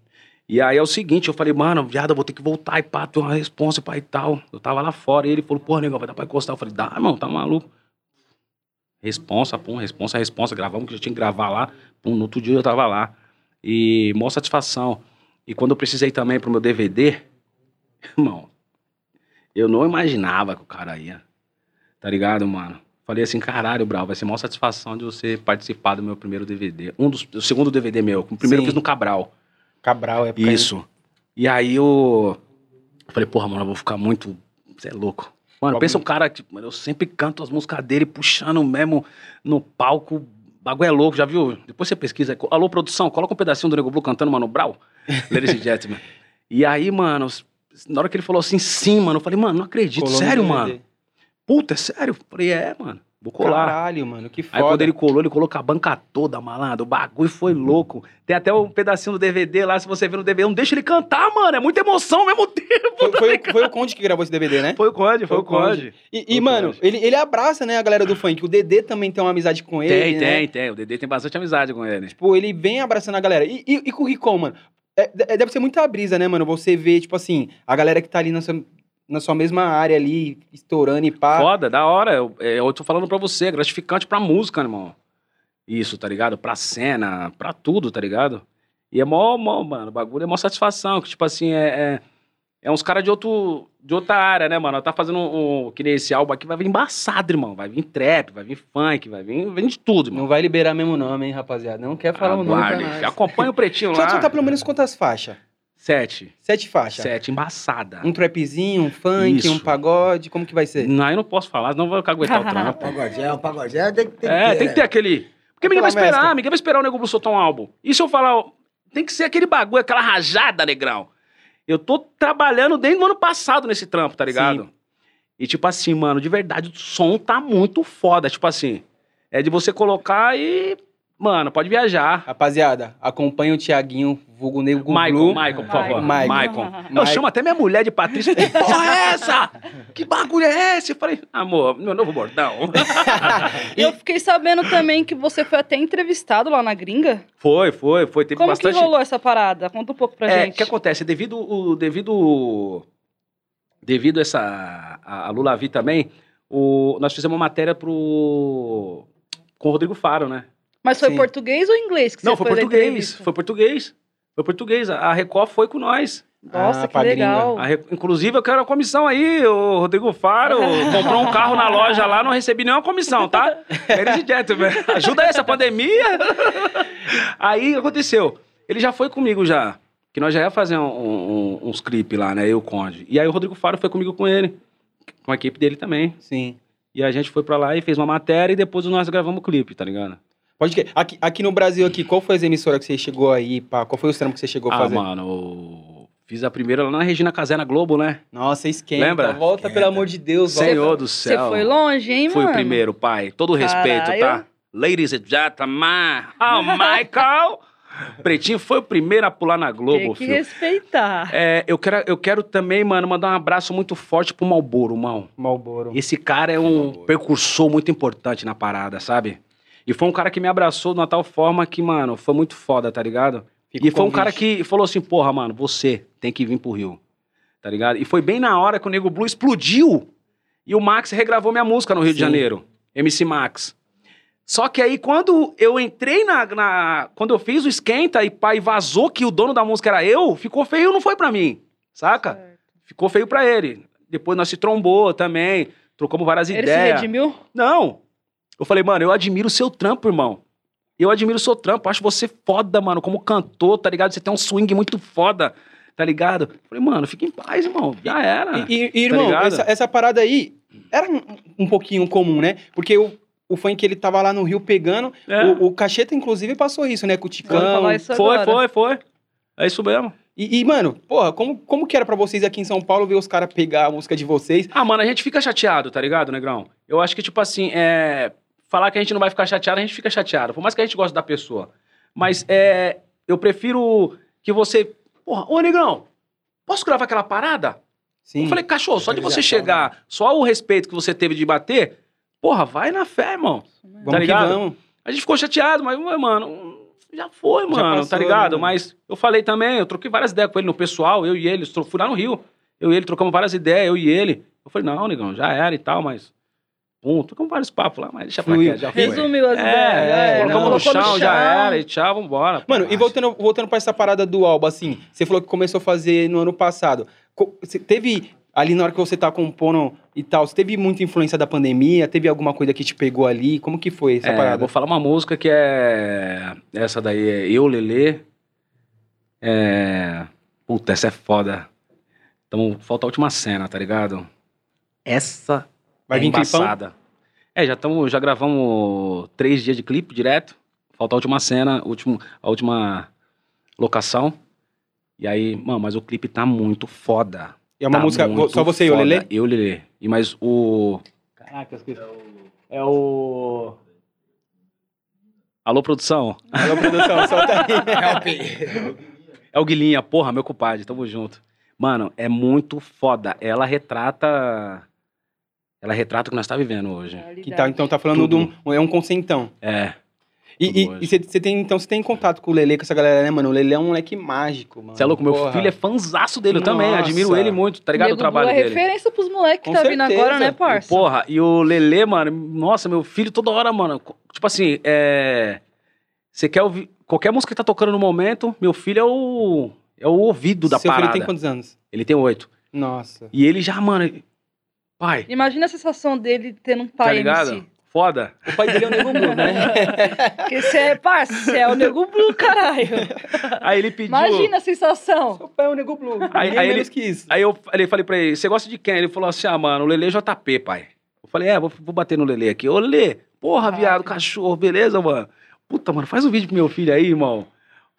E aí é o seguinte, eu falei, mano, viado, eu vou ter que voltar e pá, ter uma responsa, pai e tal. Eu tava lá fora e ele falou, pô, negão, vai dar pra encostar. Eu falei, dá, irmão, tá maluco. Responsa, pum, responsa, responsa. Gravamos que eu tinha que gravar lá. Pum, no outro dia eu tava lá. E maior satisfação. E quando eu precisei também pro meu DVD, irmão, eu não imaginava que o cara ia. Tá ligado, mano? Falei assim, caralho, Brau, vai ser maior satisfação de você participar do meu primeiro DVD. Um dos, o segundo DVD meu. O primeiro Sim. eu fiz no Cabral. Cabral, é. Isso. E aí eu, eu falei, porra, mano, eu vou ficar muito. Você é louco. Mano, Bagulho. pensa um cara, tipo, mano, eu sempre canto as músicas dele, puxando mesmo no palco. Bagulho é louco, já viu? Depois você pesquisa. aí. Alô, produção, coloca um pedacinho do Nego Blue cantando Mano Brau. Ladies and gentlemen. E aí, mano, na hora que ele falou assim, sim, mano, eu falei, mano, não acredito. No sério, mano? Puta, é sério? Falei, é, mano. Vou colar. Caralho, mano, que Aí foda. quando ele colou, ele colocou a banca toda, malandro. O bagulho foi louco. Tem até um pedacinho do DVD lá, se você ver no DVD. Não deixa ele cantar, mano. É muita emoção ao mesmo tempo. Foi, foi, foi o Conde que gravou esse DVD, né? Foi o Conde, foi o Conde. E, e, Foi o mano, Conde. ele, ele abraça, né, a galera do funk. O Dedê também tem uma amizade com ele. Tem, né? tem, tem. O Dedê tem bastante amizade com ele. Tipo, ele vem abraçando a galera. E, e, e com o Ricon, mano? É, é- deve ser muita brisa, né, mano? Você vê, tipo assim, a galera que tá ali na sua, na sua mesma área ali, estourando e pá. Foda, da hora. Eu, é, eu tô falando pra você, é gratificante pra música, irmão. Isso, tá ligado? Pra cena, pra tudo, tá ligado? E é mó, mó, mano, o bagulho é mó satisfação, que tipo assim, é... é... é uns caras de, outro, de outra área, né, mano? Tá fazendo um, um- Que nem esse álbum aqui, vai vir embaçado, irmão. Vai vir trap, vai vir funk, vai vir, vem de tudo, irmão. Não vai liberar mesmo nome, hein, rapaziada. Não quer falar o nome pra nós. Acompanha o pretinho lá. soltar pelo menos quantas faixas? Sete. Sete faixas. Sete, embaçada. Um trapzinho, um funk, Isso. um pagode, como que vai ser? Não, eu não posso falar, senão eu vou caguetar o trampo. Pagodinho, pagodinho tem que ter. É, tem que ter aquele. Porque ninguém vai esperar, ninguém vai esperar o Nego Blue soltar um álbum. E se eu falar, ó, tem que ser aquele bagulho, aquela rajada, negrão. Eu tô trabalhando desde o ano passado nesse trampo, tá ligado? Sim. E tipo assim, mano, de verdade, o som tá muito foda. Tipo assim, é de você colocar e. Mano, pode viajar. Rapaziada, acompanha o Tiaguinho, vulgo Nego Michael, Blue. Michael, por favor. Michael. Michael. Eu Michael. chamo até minha mulher de Patrícia. Que porra é essa? Que bagulho é esse? Eu falei, amor, meu novo bordão. E eu fiquei sabendo também que você foi até entrevistado lá na gringa. foi, foi, foi. Teve Como bastante. que rolou essa parada? Conta um pouco pra É, o gente. que acontece? Devido o devido devido essa a, a Lula Vi também, o, nós fizemos uma matéria pro com o Rodrigo Faro, né? Mas foi Sim. português ou inglês que Não, você foi da português, foi português. Foi português. A Record foi com nós. Nossa, Ah, que pra gringa. legal. A Re- Inclusive, eu quero uma comissão aí. O Rodrigo Faro comprou um carro na loja lá, não recebi nenhuma comissão, tá? Ladies and gentlemen, ajuda essa pandemia. Aí, o que aconteceu? Ele já foi comigo já. Que nós já ia fazer um- um- uns clipes lá, né? Eu e o Conde. E aí o Rodrigo Faro foi comigo com ele. Com a equipe dele também. Sim. E a gente foi pra lá e fez uma matéria e depois nós gravamos o clipe, tá ligado? Pode que aqui, aqui no Brasil, aqui, qual foi as emissoras que você chegou aí, pá? Qual foi os trampos que você chegou a ah, fazer? mano, o- fiz a primeira lá na Regina Casé, na Globo, né? Nossa, esquenta. Lembra? Volta, Esquenta. pelo amor de Deus. volta. Senhor do Você céu. foi longe, hein, Fui mano? o primeiro, pai. Todo respeito, tá? Ladies and gentlemen. Oh, Michael! Pretinho foi o primeiro a pular na Globo, Tem que filho. respeitar. É, eu, quero, eu quero também, mano, mandar um abraço muito forte pro Malboro, mano. Malboro. Esse cara é um precursor muito importante na parada, sabe? E foi um cara que me abraçou de uma tal forma que, mano, foi muito foda, tá ligado? Fica e foi um cara que falou assim, porra, mano, você tem que vir pro Rio, tá ligado? E foi bem na hora que o Nego Blue explodiu e o Max regravou minha música no Rio de Sim. Janeiro, MC Max. Só que aí, quando eu entrei na. na- quando eu fiz o esquenta e pai vazou que o dono da música era eu, ficou feio, não foi pra mim, saca? Certo. Ficou feio pra ele. Depois nós se trombou também, trocamos várias Ele se ideias. redimiu? Não. Eu falei, mano, eu admiro o seu trampo, irmão. Eu admiro o seu trampo. Acho você foda, mano, como cantor, tá ligado? Você tem um swing muito foda, tá ligado? Eu falei, mano, fica em paz, irmão. Já era. E, e- e, irmão, ligado? essa, essa parada aí era um, um pouquinho comum, né? Porque o, o funk ele tava lá no Rio pegando. É. O, o Cacheta, inclusive, passou isso, né? Com o Ticão. foi, foi, foi. É isso mesmo. E, e, mano, porra, como, como que era pra vocês aqui em São Paulo ver os caras pegar a música de vocês? Ah, mano, a gente fica chateado, tá ligado, Negrão? Eu acho que, tipo assim, é... falar que a gente não vai ficar chateado, a gente fica chateado. Por mais que a gente goste da pessoa. Mas é... eu prefiro que você... Porra, ô, Negrão, posso gravar aquela parada? Sim. Eu falei, cachorro, só de você Organização, chegar, só o respeito que você teve de bater, porra, vai na fé, irmão. vamos tá ligado? vamos. A gente ficou chateado, mas, mano, já foi, Já mano, passou, tá ligado? né? Mas eu falei também, eu troquei várias ideias com ele no pessoal, eu e ele, fui lá no Rio, eu e ele trocamos várias ideias, eu e ele. Eu falei, não, negão, já era e tal, mas. Pum, trocamos vários papos lá, mas deixa pra Fluiu. quê, já foi. Resumiu as É, ideias. é, né? colocamos no chão, já era, e tchau, vambora. Mano, e voltando, voltando pra essa parada do álbum, assim, você falou que começou a fazer no ano passado. Teve, ali na hora que você tá compondo e tal, você teve muita influência da pandemia? Teve alguma coisa que te pegou ali? Como que foi essa É, parada? vou falar uma música que é. Essa daí é Eu, Lelê. É. Puta, essa é foda. Então, falta a última cena, tá ligado? Essa Vai é vir clipão? embaçada. É, já, tamo, já gravamos três dias de clipe direto. Falta a última cena, último, a última locação. E aí, mano, mas o clipe tá muito foda. É uma Tá música, só você e o. Lelê? Eu, Lelê. E mais o. Caraca, eu esqueci. É o. Alô, produção? Alô, produção, solta aí. É o Guilhinha, porra, meu compadre, tamo junto. Mano, é muito foda. Ela retrata. Ela retrata o que nós tá vivendo hoje. Que tá, então tá falando Tudo. de um, é um consentão. É. E- você tem, então você tem contato com o Lelê, com essa galera, né, mano? O Lelê é um moleque mágico, mano. Você é louco? Meu Porra. filho é fanzaço dele eu também. Admiro ele muito, tá ligado? Nego O trabalho Blue é dele. referência pros moleques que Com tá vindo certeza. agora, né, parça? Porra, e o Lelê, mano, nossa, meu filho toda hora, mano. Tipo assim, é. Você quer ouvir. qualquer música que tá tocando no momento, meu filho é o, é o ouvido da Seu parada. filho tem quantos anos? Ele tem oito. Nossa. E ele já, mano, pai, Imagina a sensação dele tendo um tá pai ligado? MC. Foda. O pai dele é o Nego Blue, né? Porque você é, você é o Nego Blue, caralho. Aí ele pediu. Imagina a sensação. Seu pai é o Nego Blue. Aí- aí ele- que isso. Aí eu falei, falei pra ele, você gosta de quem? Ele falou assim, ah, mano, o Lele JP, pai. Eu falei, é, vou, vou bater no Lele aqui. Ô, Lele, porra, viado, cachorro, beleza, mano? Puta, mano, faz um vídeo pro meu filho aí, irmão.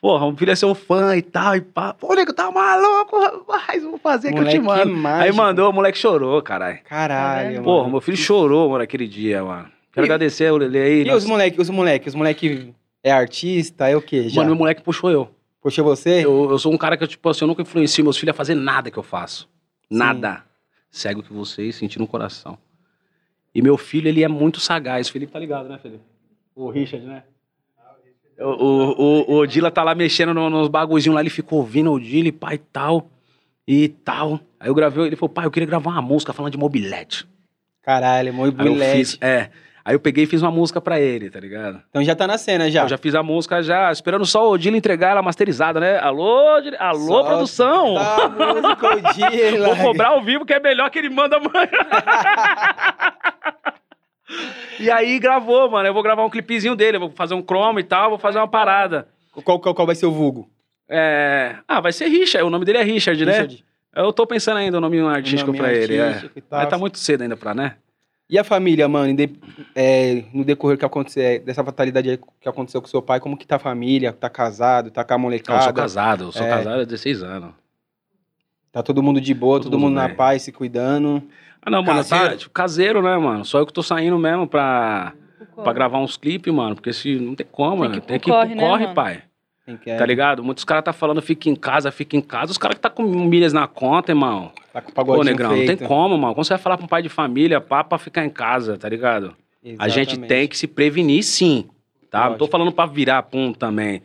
Porra, o filho é seu fã e tal, e pá. Pô, nego, tá maluco, rapaz, vou fazer que eu te Moleque mando. Aí mágico. mandou, o moleque chorou, caralho. Caralho, mano. Porra, meu filho chorou, mano, aquele dia, mano. Quero E- agradecer o Lele aí. E nossa- os moleques, os moleques, os moleques é artista, é o quê? Já? Mano, meu moleque puxou eu. Puxa você? eu. Eu sou um cara que, tipo assim, eu nunca influencio meus filhos a fazer nada que eu faço. Nada. Segue o que vocês sentir no coração. E meu filho, ele é muito sagaz. O Felipe tá ligado, né, Felipe? O Richard, né? O, o, o, Odila tá lá mexendo no- nos bagulhozinhos lá, ele ficou ouvindo o Odila e pai e tal. E tal. Aí eu gravei, ele falou, pai, eu queria gravar uma música falando de mobilete. Caralho, muito Aí eu fiz, é. Aí eu peguei e fiz uma música pra ele, tá ligado? Então já tá na cena já. Eu já fiz a música já, esperando só o Odila entregar ela masterizada, né? Alô, dire- alô, Solta produção! a música, Odila. Vou cobrar ao vivo, que é melhor que ele manda amanhã. e aí gravou, mano. Eu vou gravar um clipezinho dele, vou fazer um chroma e tal, vou fazer uma parada. Qual, qual, qual vai ser o vulgo? É... Ah, vai ser Richard, o nome dele é Richard, né? Richard? Eu tô pensando ainda o nome artístico O nome pra ele, é. Mas tá muito cedo ainda pra, né? E a família, mano, de- é, no decorrer que aconteceu, dessa fatalidade aí que aconteceu com seu pai, como que tá a família? Tá casado, tá com a Não, eu molecada? sou casado, eu sou É. casado há 16 anos. Tá todo mundo de boa, Todo todo, mundo mundo na paz, se cuidando. Ah, não, mano, tá Caseiro. tipo, caseiro, né, mano? Só eu que tô saindo mesmo pra, pra gravar uns clipes, mano. Porque se não tem como, Tem né? que ir pro Tem que ir corre, pro né, corre, mano? pai. Quer, Tá ligado? Muitos caras tá falando fica em casa, fica em casa. Os caras que tá com milhas na conta, irmão. Tá com o Pô, pagodinho negrão, não feito. tem como, mano. Como você vai falar pra um pai de família, pá, pra ficar em casa, tá ligado? A gente Exatamente. tem que se prevenir, sim. Tá? Não tô Lógico. falando pra virar pum também.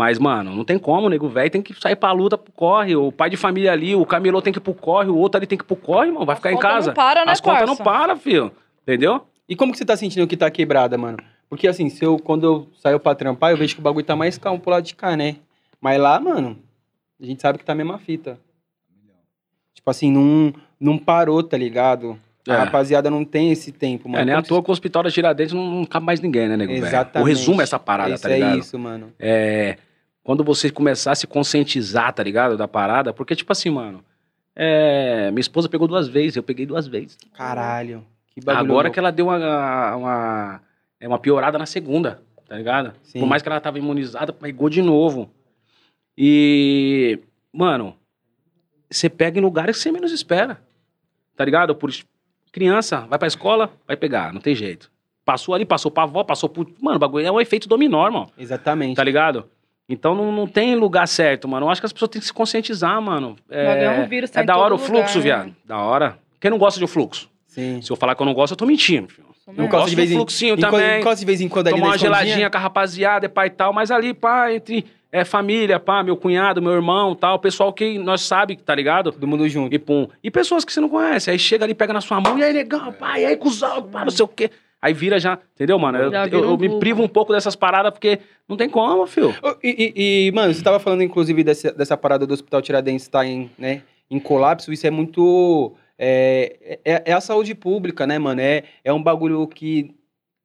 Mas, mano, não tem como, nego velho tem que sair pra luta, pro corre. O pai de família ali, o camelô tem que ir pro corre, o outro ali tem que ir pro corre, irmão. Vai As ficar em casa. não para, né, As contas não param, filho. Entendeu? E como que você tá sentindo que tá quebrada, mano? Porque assim, se eu, quando eu saio pra trampar, eu vejo que o bagulho tá mais calmo pro lado de cá, né? Mas lá, mano, a gente sabe que tá a mesma fita. Tipo assim, não, não parou, tá ligado? A É. rapaziada não tem esse tempo, mano. é, nem à toa que o hospital da Tiradentes não, não cabe mais ninguém, né, nego velho? Exatamente. O resumo é essa parada, isso tá ligado? É isso, mano. É, quando você começar a se conscientizar, tá ligado? Da parada, porque, tipo assim, mano, é, minha esposa pegou duas vezes, eu peguei duas vezes. Caralho. Que bagulho. Agora louco. que ela deu uma, uma, é uma piorada na segunda, tá ligado? Sim. Por mais que ela tava imunizada, pegou de novo. E, mano, você pega em lugares que você menos espera, tá ligado? Por criança, vai pra escola, vai pegar, não tem jeito. Passou ali, passou pra avó, passou por... Mano, o bagulho é um efeito dominó, irmão. Exatamente. Tá ligado? Então não, não tem lugar certo, mano. Eu acho que as pessoas têm que se conscientizar, mano. É, é um vírus, tá é em da hora o fluxo, lugar, né? viado. Da hora. Quem não gosta de um fluxo? Sim. Se eu falar que eu não gosto, eu tô mentindo, filho. Mesmo. gosto gosto de vez em fluxinho também. enquanto de vez em quando ali Tomar uma geladinha com a rapaziada, e pai e tal, mas ali, pá, entre é, família, pá, meu cunhado, meu irmão tal, pessoal que nós sabe, tá ligado? Todo mundo junto. E pum. E pessoas que você não conhece. Aí chega ali, pega na sua mão, e aí, negão, pai, e aí, cuzão, pá, não sei o quê. Aí vira já, entendeu, mano? Eu, eu- eu me privo um pouco dessas paradas, porque não tem como, filho. Ô, E, e- e, mano, você tava falando, inclusive, dessa, dessa parada do Hospital Tiradentes estar em, né, em colapso. Isso é muito... É, é, é a saúde pública, né, mano? É, é um bagulho que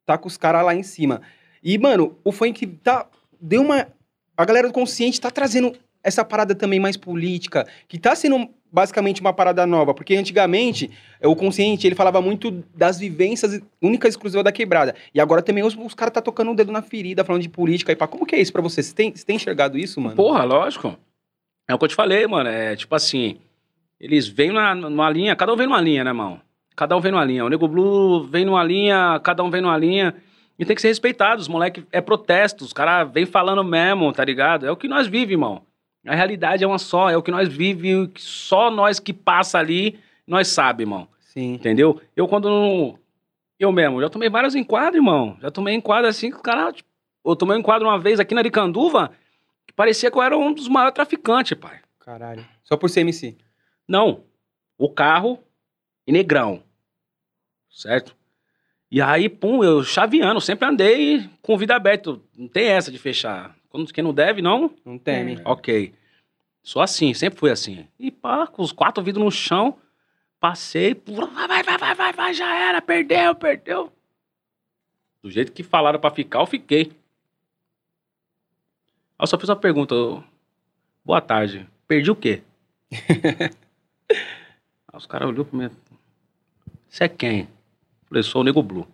tá com os caras lá em cima. E, mano, o funk tá... Deu uma... A galera do consciente tá trazendo essa parada também mais política, que tá sendo basicamente uma parada nova, porque antigamente o consciente ele falava muito das vivências únicas e exclusivas da quebrada. E agora também os, os caras tá tocando o dedo na ferida, falando de política e pá. Como que é isso pra você? Você tem, você tem enxergado isso, mano? Porra, lógico. É o que eu te falei, mano. É tipo assim, eles vêm na, numa linha, cada um vem numa linha, né, irmão? Cada um vem numa linha. O Nego Blue vem numa linha, cada um vem numa linha. E tem que ser respeitado. Os moleques é protesto, os caras vêm falando mesmo, tá ligado? É o que nós vivemos, irmão. A realidade é uma só, é o que nós vivemos, que só nós que passa ali, nós sabe, irmão. Sim. Entendeu? Eu quando não. Eu mesmo, já tomei vários enquadros, irmão. Já tomei enquadro assim, que o cara. Tipo, eu tomei um enquadro uma vez aqui na Aricanduva, que parecia que eu era um dos maiores traficantes, pai. Caralho. Só por ser MC. Não. O carro e negrão. Certo? E aí, pum, eu chaveando, sempre andei com vida aberta. Não tem essa de fechar. Quando- Quem não deve, não? Não teme. Ok. Sou assim, sempre fui assim. E pá, com os quatro vidros no chão, passei, vai, vai, vai, vai, vai, já era, perdeu, perdeu. Do jeito que falaram pra ficar, eu fiquei. Eu só fiz uma pergunta. eu, Boa tarde. Perdi o quê? Aí os caras olhou pra mim. Você é quem? Falei, sou o Nego Blue.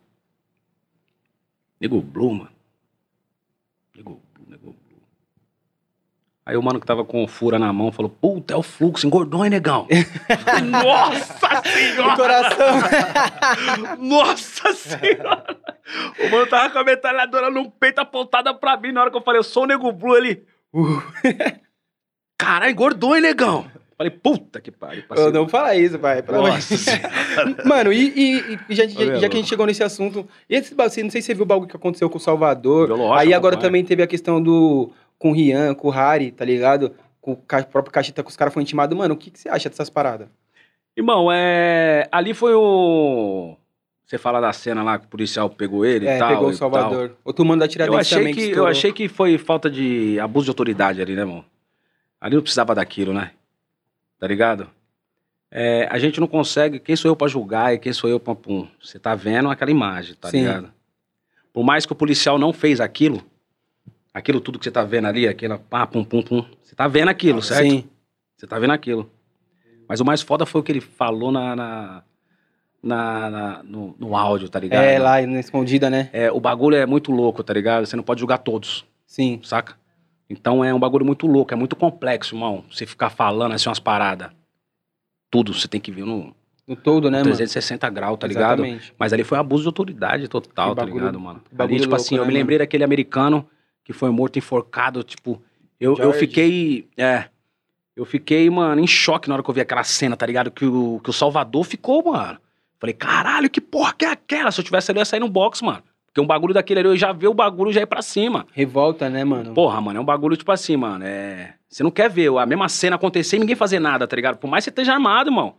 Nego Blue, mano. Nego Blue, Nego Blue. Aí o mano que tava com fura na mão falou, puta, é o fluxo, engordou, hein, negão? Nossa O senhora! coração. Nossa senhora! O mano tava com a metralhadora no peito apontada pra mim na hora que eu falei, eu sou o Nego Blue ali. Uh. Caralho, engordou, hein, negão? Falei, puta que pariu. Eu não fala isso, pai. Mano, e, e- e já, já- já que a gente chegou nesse assunto, e esse, bagulho, não sei se você viu o bagulho que aconteceu com o Salvador. Aí agora também teve a questão do. Com o Rian, com o Harry, tá ligado? Com o próprio Cacheta, que os caras foram intimados. Mano, o que, que você acha dessas paradas? Irmão, é... ali foi o... Você fala da cena lá que o policial pegou ele É, e tal. pegou o Salvador. Outro mano da tal. Eu achei, que, eu achei que foi falta de abuso de autoridade ali, né, irmão? Ali não precisava daquilo, né? Tá ligado? É, a gente não consegue... Quem sou eu pra julgar e quem sou eu pra... Pum, você tá vendo aquela imagem, tá Sim. ligado? Por mais que o policial não fez aquilo, aquilo tudo que você tá vendo ali, aquela pá, pum, pum, pum, você tá vendo aquilo, certo? Sim. Você tá vendo aquilo. Mas o mais foda foi o que ele falou na, na, na- na- no, no áudio, tá ligado? É, lá na escondida, né? É, o bagulho é muito louco, tá ligado? Você não pode julgar todos, Sim. saca? Então é um bagulho muito louco, é muito complexo, irmão. Você ficar falando assim umas paradas. Tudo você tem que ver no No todo, né, mano? 360 graus, tá ligado? Exatamente. Mas ali foi abuso de autoridade total, Que tá bagulho- ligado, mano? bagulho Ali, tipo louco, assim, né, eu me mano? lembrei daquele americano que foi morto enforcado, tipo, eu, eu fiquei, é, eu fiquei, mano, em choque na hora que eu vi aquela cena, tá ligado? Que o, que o Salvador ficou, mano. Falei, caralho, que porra que é aquela? Se eu tivesse ali, eu ia sair no box, mano. Porque um bagulho daquele ali, eu já vi o bagulho já ir pra cima. Revolta, né, mano? Porra, mano, é um bagulho tipo assim, mano. É... Você não quer ver a mesma cena acontecer e ninguém fazer nada, tá ligado? Por mais que você esteja armado, irmão.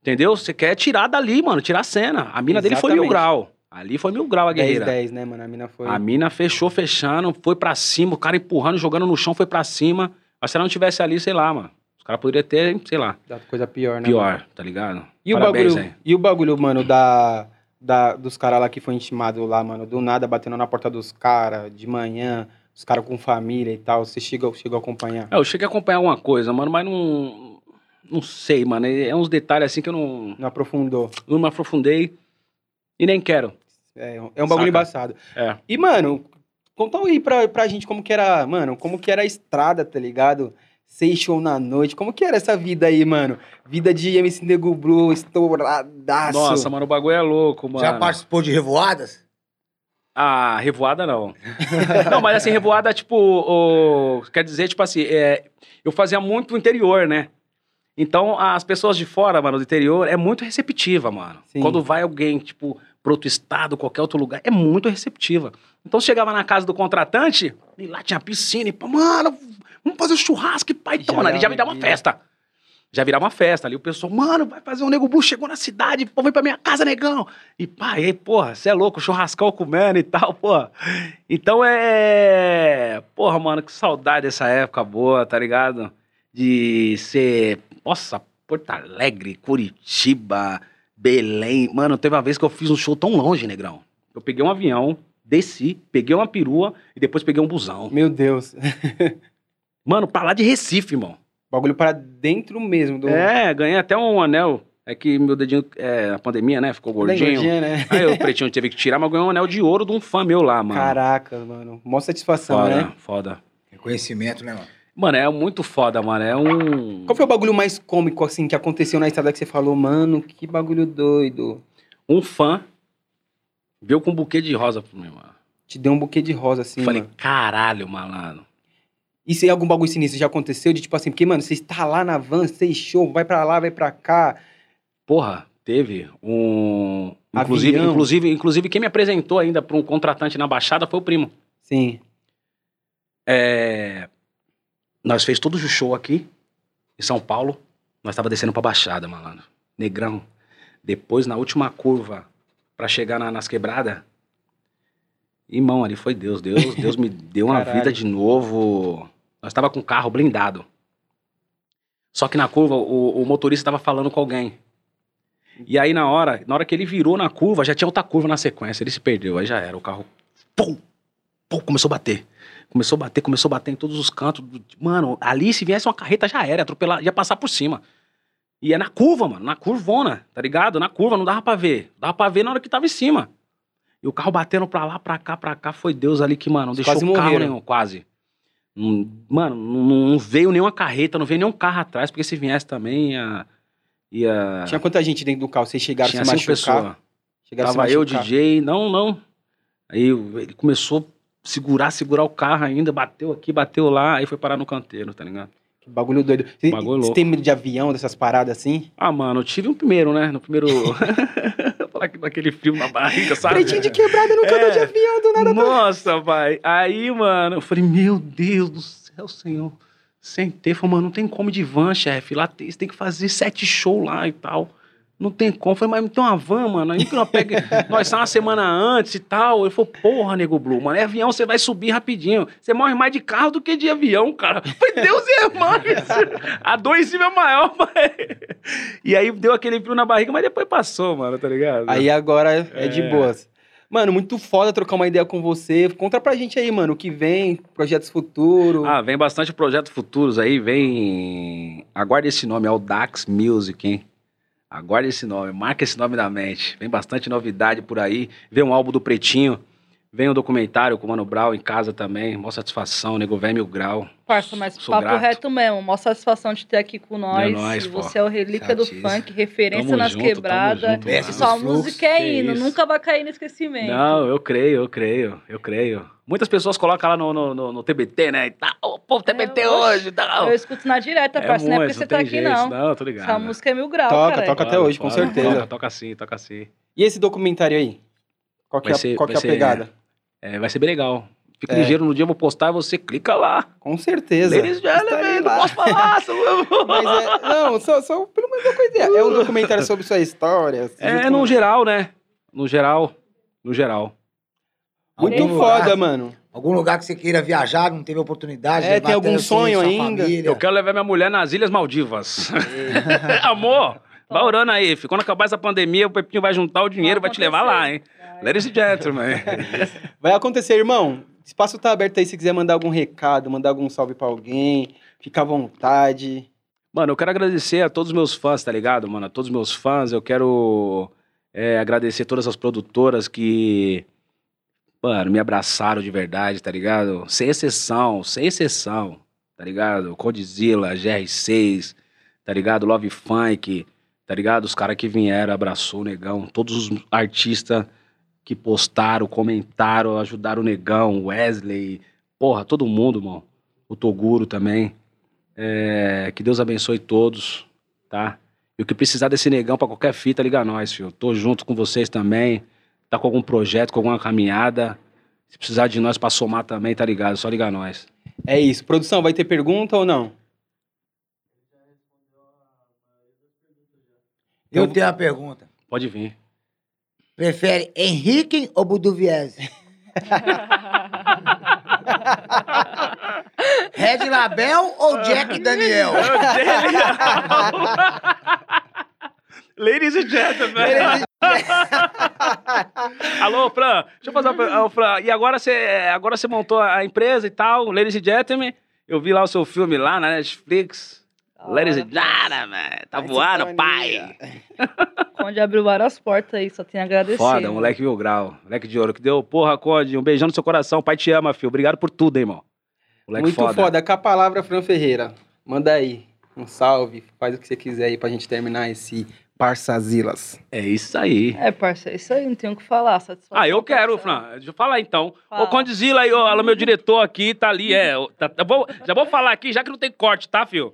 Entendeu? Você quer tirar dali, mano, tirar a cena. A mina dele foi mil Exatamente. grau. Ali foi mil grau a guerreira. 10-10, né, mano? A mina foi. A mina fechou, fechando, foi pra cima, o cara empurrando, jogando no chão, foi pra cima. Mas se ela não tivesse ali, sei lá, mano. Os caras poderiam ter, sei lá, Da coisa pior, né? mano? pior, tá ligado? E o Parabéns, bagulho, hein? e o bagulho, mano, da, da, dos caras lá que foi intimado lá, mano, do nada batendo na porta dos caras, de manhã, os caras com família e tal. Você chegou, chegou a acompanhar? É, eu cheguei a acompanhar alguma coisa, mano, mas não. Não sei, mano. É uns detalhes assim que eu não, Não aprofundou. não me aprofundei e nem quero. É, é um bagulho Saca? embaçado. É. E, mano, conta aí pra, pra gente como que era, mano, como que era a estrada, tá ligado? Seis show na noite, como que era essa vida aí, mano? Vida de MC Nego Blue, estouradaço. Nossa, mano, o bagulho é louco, mano. Já participou de revoadas? Ah, revoada não. não, mas assim, revoada, tipo, o- quer dizer, tipo assim, é, eu fazia muito interior, né? Então, as pessoas de fora, mano, do interior, é muito receptiva, mano. Sim. Quando vai alguém, tipo, pro outro estado, qualquer outro lugar, é muito receptiva. Então, chegava na casa do contratante, e lá tinha piscina, e, pô, mano, vamos fazer um churrasco, e pai, então, Já mano, ali já dá uma festa. Já virava uma festa ali, o pessoal, mano, vai fazer um nego Blue, chegou na cidade, pô, vem pra minha casa, negão. E e aí, porra, você é louco, churrascão comendo e tal, porra. Então é. Porra, mano, que saudade dessa época boa, tá ligado? De ser. Nossa, Porto Alegre, Curitiba, Belém. Mano, teve uma vez que eu fiz um show tão longe, negrão. Eu peguei um avião, desci, peguei uma perua e depois peguei um busão. Meu Deus. Mano, pra lá de Recife, irmão. bagulho pra dentro mesmo do. É, ganhei até um anel. É que meu dedinho, é, a pandemia, né? Ficou gordinho. gordinha, né? Aí o pretinho teve que tirar, mas ganhei um anel de ouro de um fã meu lá, mano. Caraca, mano. Mó satisfação, foda, né? foda. Reconhecimento, né, mano? Mano, é muito foda, mano. É um. Qual foi o bagulho mais cômico, assim, que aconteceu na estrada que você falou, mano, que bagulho doido? Um fã veio com um buquê de rosa pro mim, mano. Te deu um buquê de rosa, assim, Falei, mano. caralho, malandro. E se algum bagulho sinistro já aconteceu, de tipo assim, porque, mano, você está lá na van, você show, vai pra lá, vai pra cá. Porra, teve um. Inclusive, Avião. inclusive, inclusive, quem me apresentou ainda pra um contratante na Baixada foi o primo. Sim. É, Nós fez todo o show aqui, em São Paulo. Nós tava descendo pra Baixada, malandro. Negrão. Depois, na última curva, pra chegar na- nas quebradas, Irmão, ali foi Deus. Deus, Deus me deu uma Caralho. vida de novo. Nós tava com o carro blindado. Só que na curva, o, o motorista tava falando com alguém. E aí, na hora, na hora que ele virou na curva, já tinha outra curva na sequência. Ele se perdeu. Aí já era. O carro. Pum! Pum! Começou a bater. Começou a bater, começou a bater em todos os cantos. Mano, ali, se viesse uma carreta, já era. Atropelar, ia passar por cima. E é na curva, mano. Na curvona, tá ligado? Na curva, não dava pra ver. Dava pra ver na hora que tava em cima. E o carro batendo pra lá, pra cá, pra cá. Foi Deus ali que, mano, não deixou quase carro morreram. nenhum, quase. Não- mano, não, não veio nenhuma carreta, não veio nenhum carro atrás, porque se viesse também ia. ia Tinha quanta gente dentro do carro? Vocês chegaram tinha a se machucar? pessoas. Chegaram Tava eu? DJ, não, não. Aí ele começou segurar, segurar o carro ainda, bateu aqui, bateu lá, aí foi parar no canteiro, tá ligado? Que bagulho doido. Você, Bagulho você tem medo de avião, dessas paradas assim? Ah, mano, eu tive um primeiro, né? No primeiro. Falar daquele frio na barriga, sabe? Pretinho de quebrada andou É. de avião, do nada. Nossa, pai. Aí, mano, eu falei, meu Deus do céu, senhor. Sentei, falei, mano, não tem como de van, chefe. Lá tem, você tem que fazer sete shows lá e tal. Não tem como. Eu falei, mas não tem uma van, mano. Aí que nós pega. nós saímos uma semana antes e tal. Ele falou, porra, nego Blue, mano, é avião, você vai subir rapidinho. Você morre mais de carro do que de avião, cara. Eu falei, Deus é mais. A dor em cima é maior, pai. E aí deu aquele frio na barriga, mas depois passou, mano, tá ligado? Aí agora é de É. boas. Mano, muito foda trocar uma ideia com você. Conta pra gente aí, mano, o que vem, projetos futuros. Ah, vem bastante projetos futuros aí, vem. Aguarde esse nome, é o Dax Music, hein? Aguarde esse nome, marca esse nome na mente. Vem bastante novidade por aí. Vem um álbum do Pretinho, vem um documentário com o Mano Brown em casa também. Mó satisfação, nego velho mil grau. Parça, mas Sou papo grato. reto mesmo. Mó satisfação de ter aqui com nós. nóis, E pô. você é o relíquia do funk, referência Tamo nas junto, quebradas. sua Fluxo, música é hino, isso. nunca vai cair no esquecimento. Não, eu creio, eu creio, eu creio. Muitas pessoas colocam lá no, no, no- no TBT, né? E tal, o povo TBT É, hoje e tal. Eu escuto na direta, parça. não é porque você tá aqui, jeito, não. Não, tô ligado. Essa música é mil graus, Toca, cara. toca. até hoje, com certeza. Toca, toca sim, toca sim. E esse documentário aí? Qual que, é, ser- qual que é a pegada? É, vai ser bem legal. Fica É. ligeiro, no dia eu vou postar e você clica lá. Com certeza. Ladies and não posso falar. só- Mas é, não, só, só pelo menos uma coisa. É um documentário sobre sua história. É, junto no com- geral, né? No geral. No geral. Muito Algum foda, lugar- mano. Algum lugar que você queira viajar, não teve oportunidade? É, tem algum e sonho ainda? família? Eu quero levar minha mulher nas Ilhas Maldivas. Amor, vai orando aí. filho. Quando acabar essa pandemia, o Pepinho vai juntar o dinheiro e vai te levar lá, hein? Ladies and gentlemen. Vai acontecer, irmão. Espaço tá aberto aí se quiser mandar algum recado, mandar algum salve pra alguém. Fica à vontade. Mano, eu quero agradecer a todos os meus fãs, tá ligado, mano? A todos os meus fãs. Eu quero é, agradecer todas as produtoras que, mano, me abraçaram de verdade, tá ligado? Sem exceção, sem exceção, tá ligado? Condzilla, GR6, tá ligado? Love Funk, tá ligado? Os caras que vieram, abraçou o negão. Todos os artistas que postaram, comentaram, ajudaram o negão, Wesley, porra, todo mundo, mano. O Toguro também. É, que Deus abençoe todos, tá? E o que precisar desse negão pra qualquer fita, liga nós, filho. Tô junto com vocês também. Tá com algum projeto, com alguma caminhada. Se precisar de nós pra somar também, tá ligado? Só liga nós. É isso. Produção, vai ter pergunta ou não? Eu tenho uma pergunta. Pode vir. Prefere Henrique ou Buduviese? Red Label ou Jack Daniel? Ladies and gentlemen. Alô, Fran. Deixa eu fazer uma. Fran, e agora você agora você montou a empresa e tal, Ladies and gentlemen. Eu vi lá o seu filme lá na Netflix. Ladies and gentlemen. Tá voando, pai. Conde abriu várias portas aí, só tenho a agradecer. Foda, mano. moleque mil grau. Moleque de ouro. Que deu, porra, Conde. Um beijão no seu coração. Pai te ama, filho. Obrigado por tudo, hein, irmão. Moleque Muito foda. foda. Com a palavra, Fran Ferreira. Manda aí. Um salve. Faz o que você quiser aí pra gente terminar esse Parçazilas. É isso aí. É, parça, é isso aí, não tenho o que falar. Satisfação Ah, eu quero. Fran. Deixa eu falar então. Fala. Ô, Condizila aí, ó, ela, meu diretor aqui, tá ali, é. tá- tá bom? já vou falar aqui, já que não tem corte, tá, filho?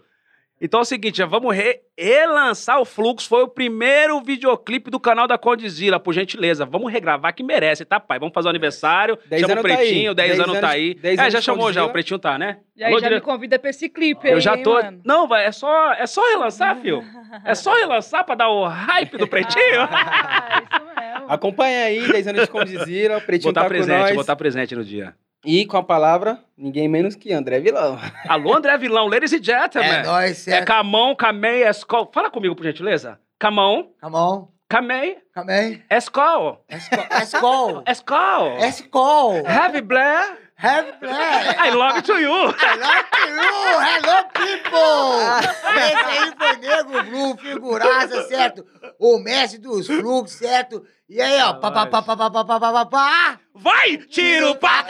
Então é o seguinte, já vamos re- relançar o Fluxo. Foi o primeiro videoclipe do canal da Condizila, por gentileza. Vamos regravar que merece, tá, pai? Vamos fazer o aniversário. Dez Chama o anos tá aí. Pretinho, 10 Dez anos, tá anos- aí. dez É, anos já chamou já, Condzilla. o Pretinho tá, né? E aí Alô, já dire- me convida pra esse clipe aí, Eu já hein, tô. mano? Não, vai, é só, é só relançar, filho. É só relançar pra dar o hype do Pretinho. Ah, isso mesmo. Acompanha aí, 10 anos de Condizila, o Pretinho Botar tá presente, com nós. botar presente no dia. E com a palavra, ninguém menos que André Vilão. Alô, André Vilão, ladies and gentlemen. É nóis, É certo? Camão, Camei, Escol. Fala comigo, por gentileza. Camão, Come on, Camei, come on. Escol. Escol. Escol. Escol. Heavy Blair, Have play. I love to you. Hello, you. Hello, people! Esse aí foi Nego Blue, figuraça, certo? O mestre dos fluxos, certo? E aí, ó, pá, pá, pá, pá, pá, pá, pá, pá, pá, pá. Vai, tiro, pá.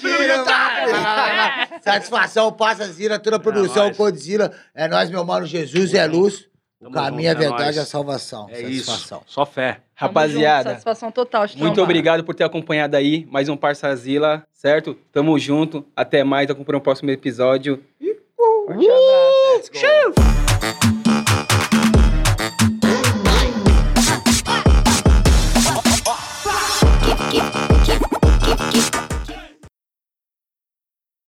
Tira, vai. Satisfação, passa Zila, toda a produção. Godzilla. É nós, meu mano Jesus, é luz. O Tamo caminho, a junto, é verdade, nóis. a salvação. É isso, Satisfação. só fé. Tamo junto, Rapaziada, satisfação total. muito obrigado por ter acompanhado aí mais um Parçazila, certo? Tamo junto. Até mais, acompanha o próximo episódio. Forte abraço. Let's go.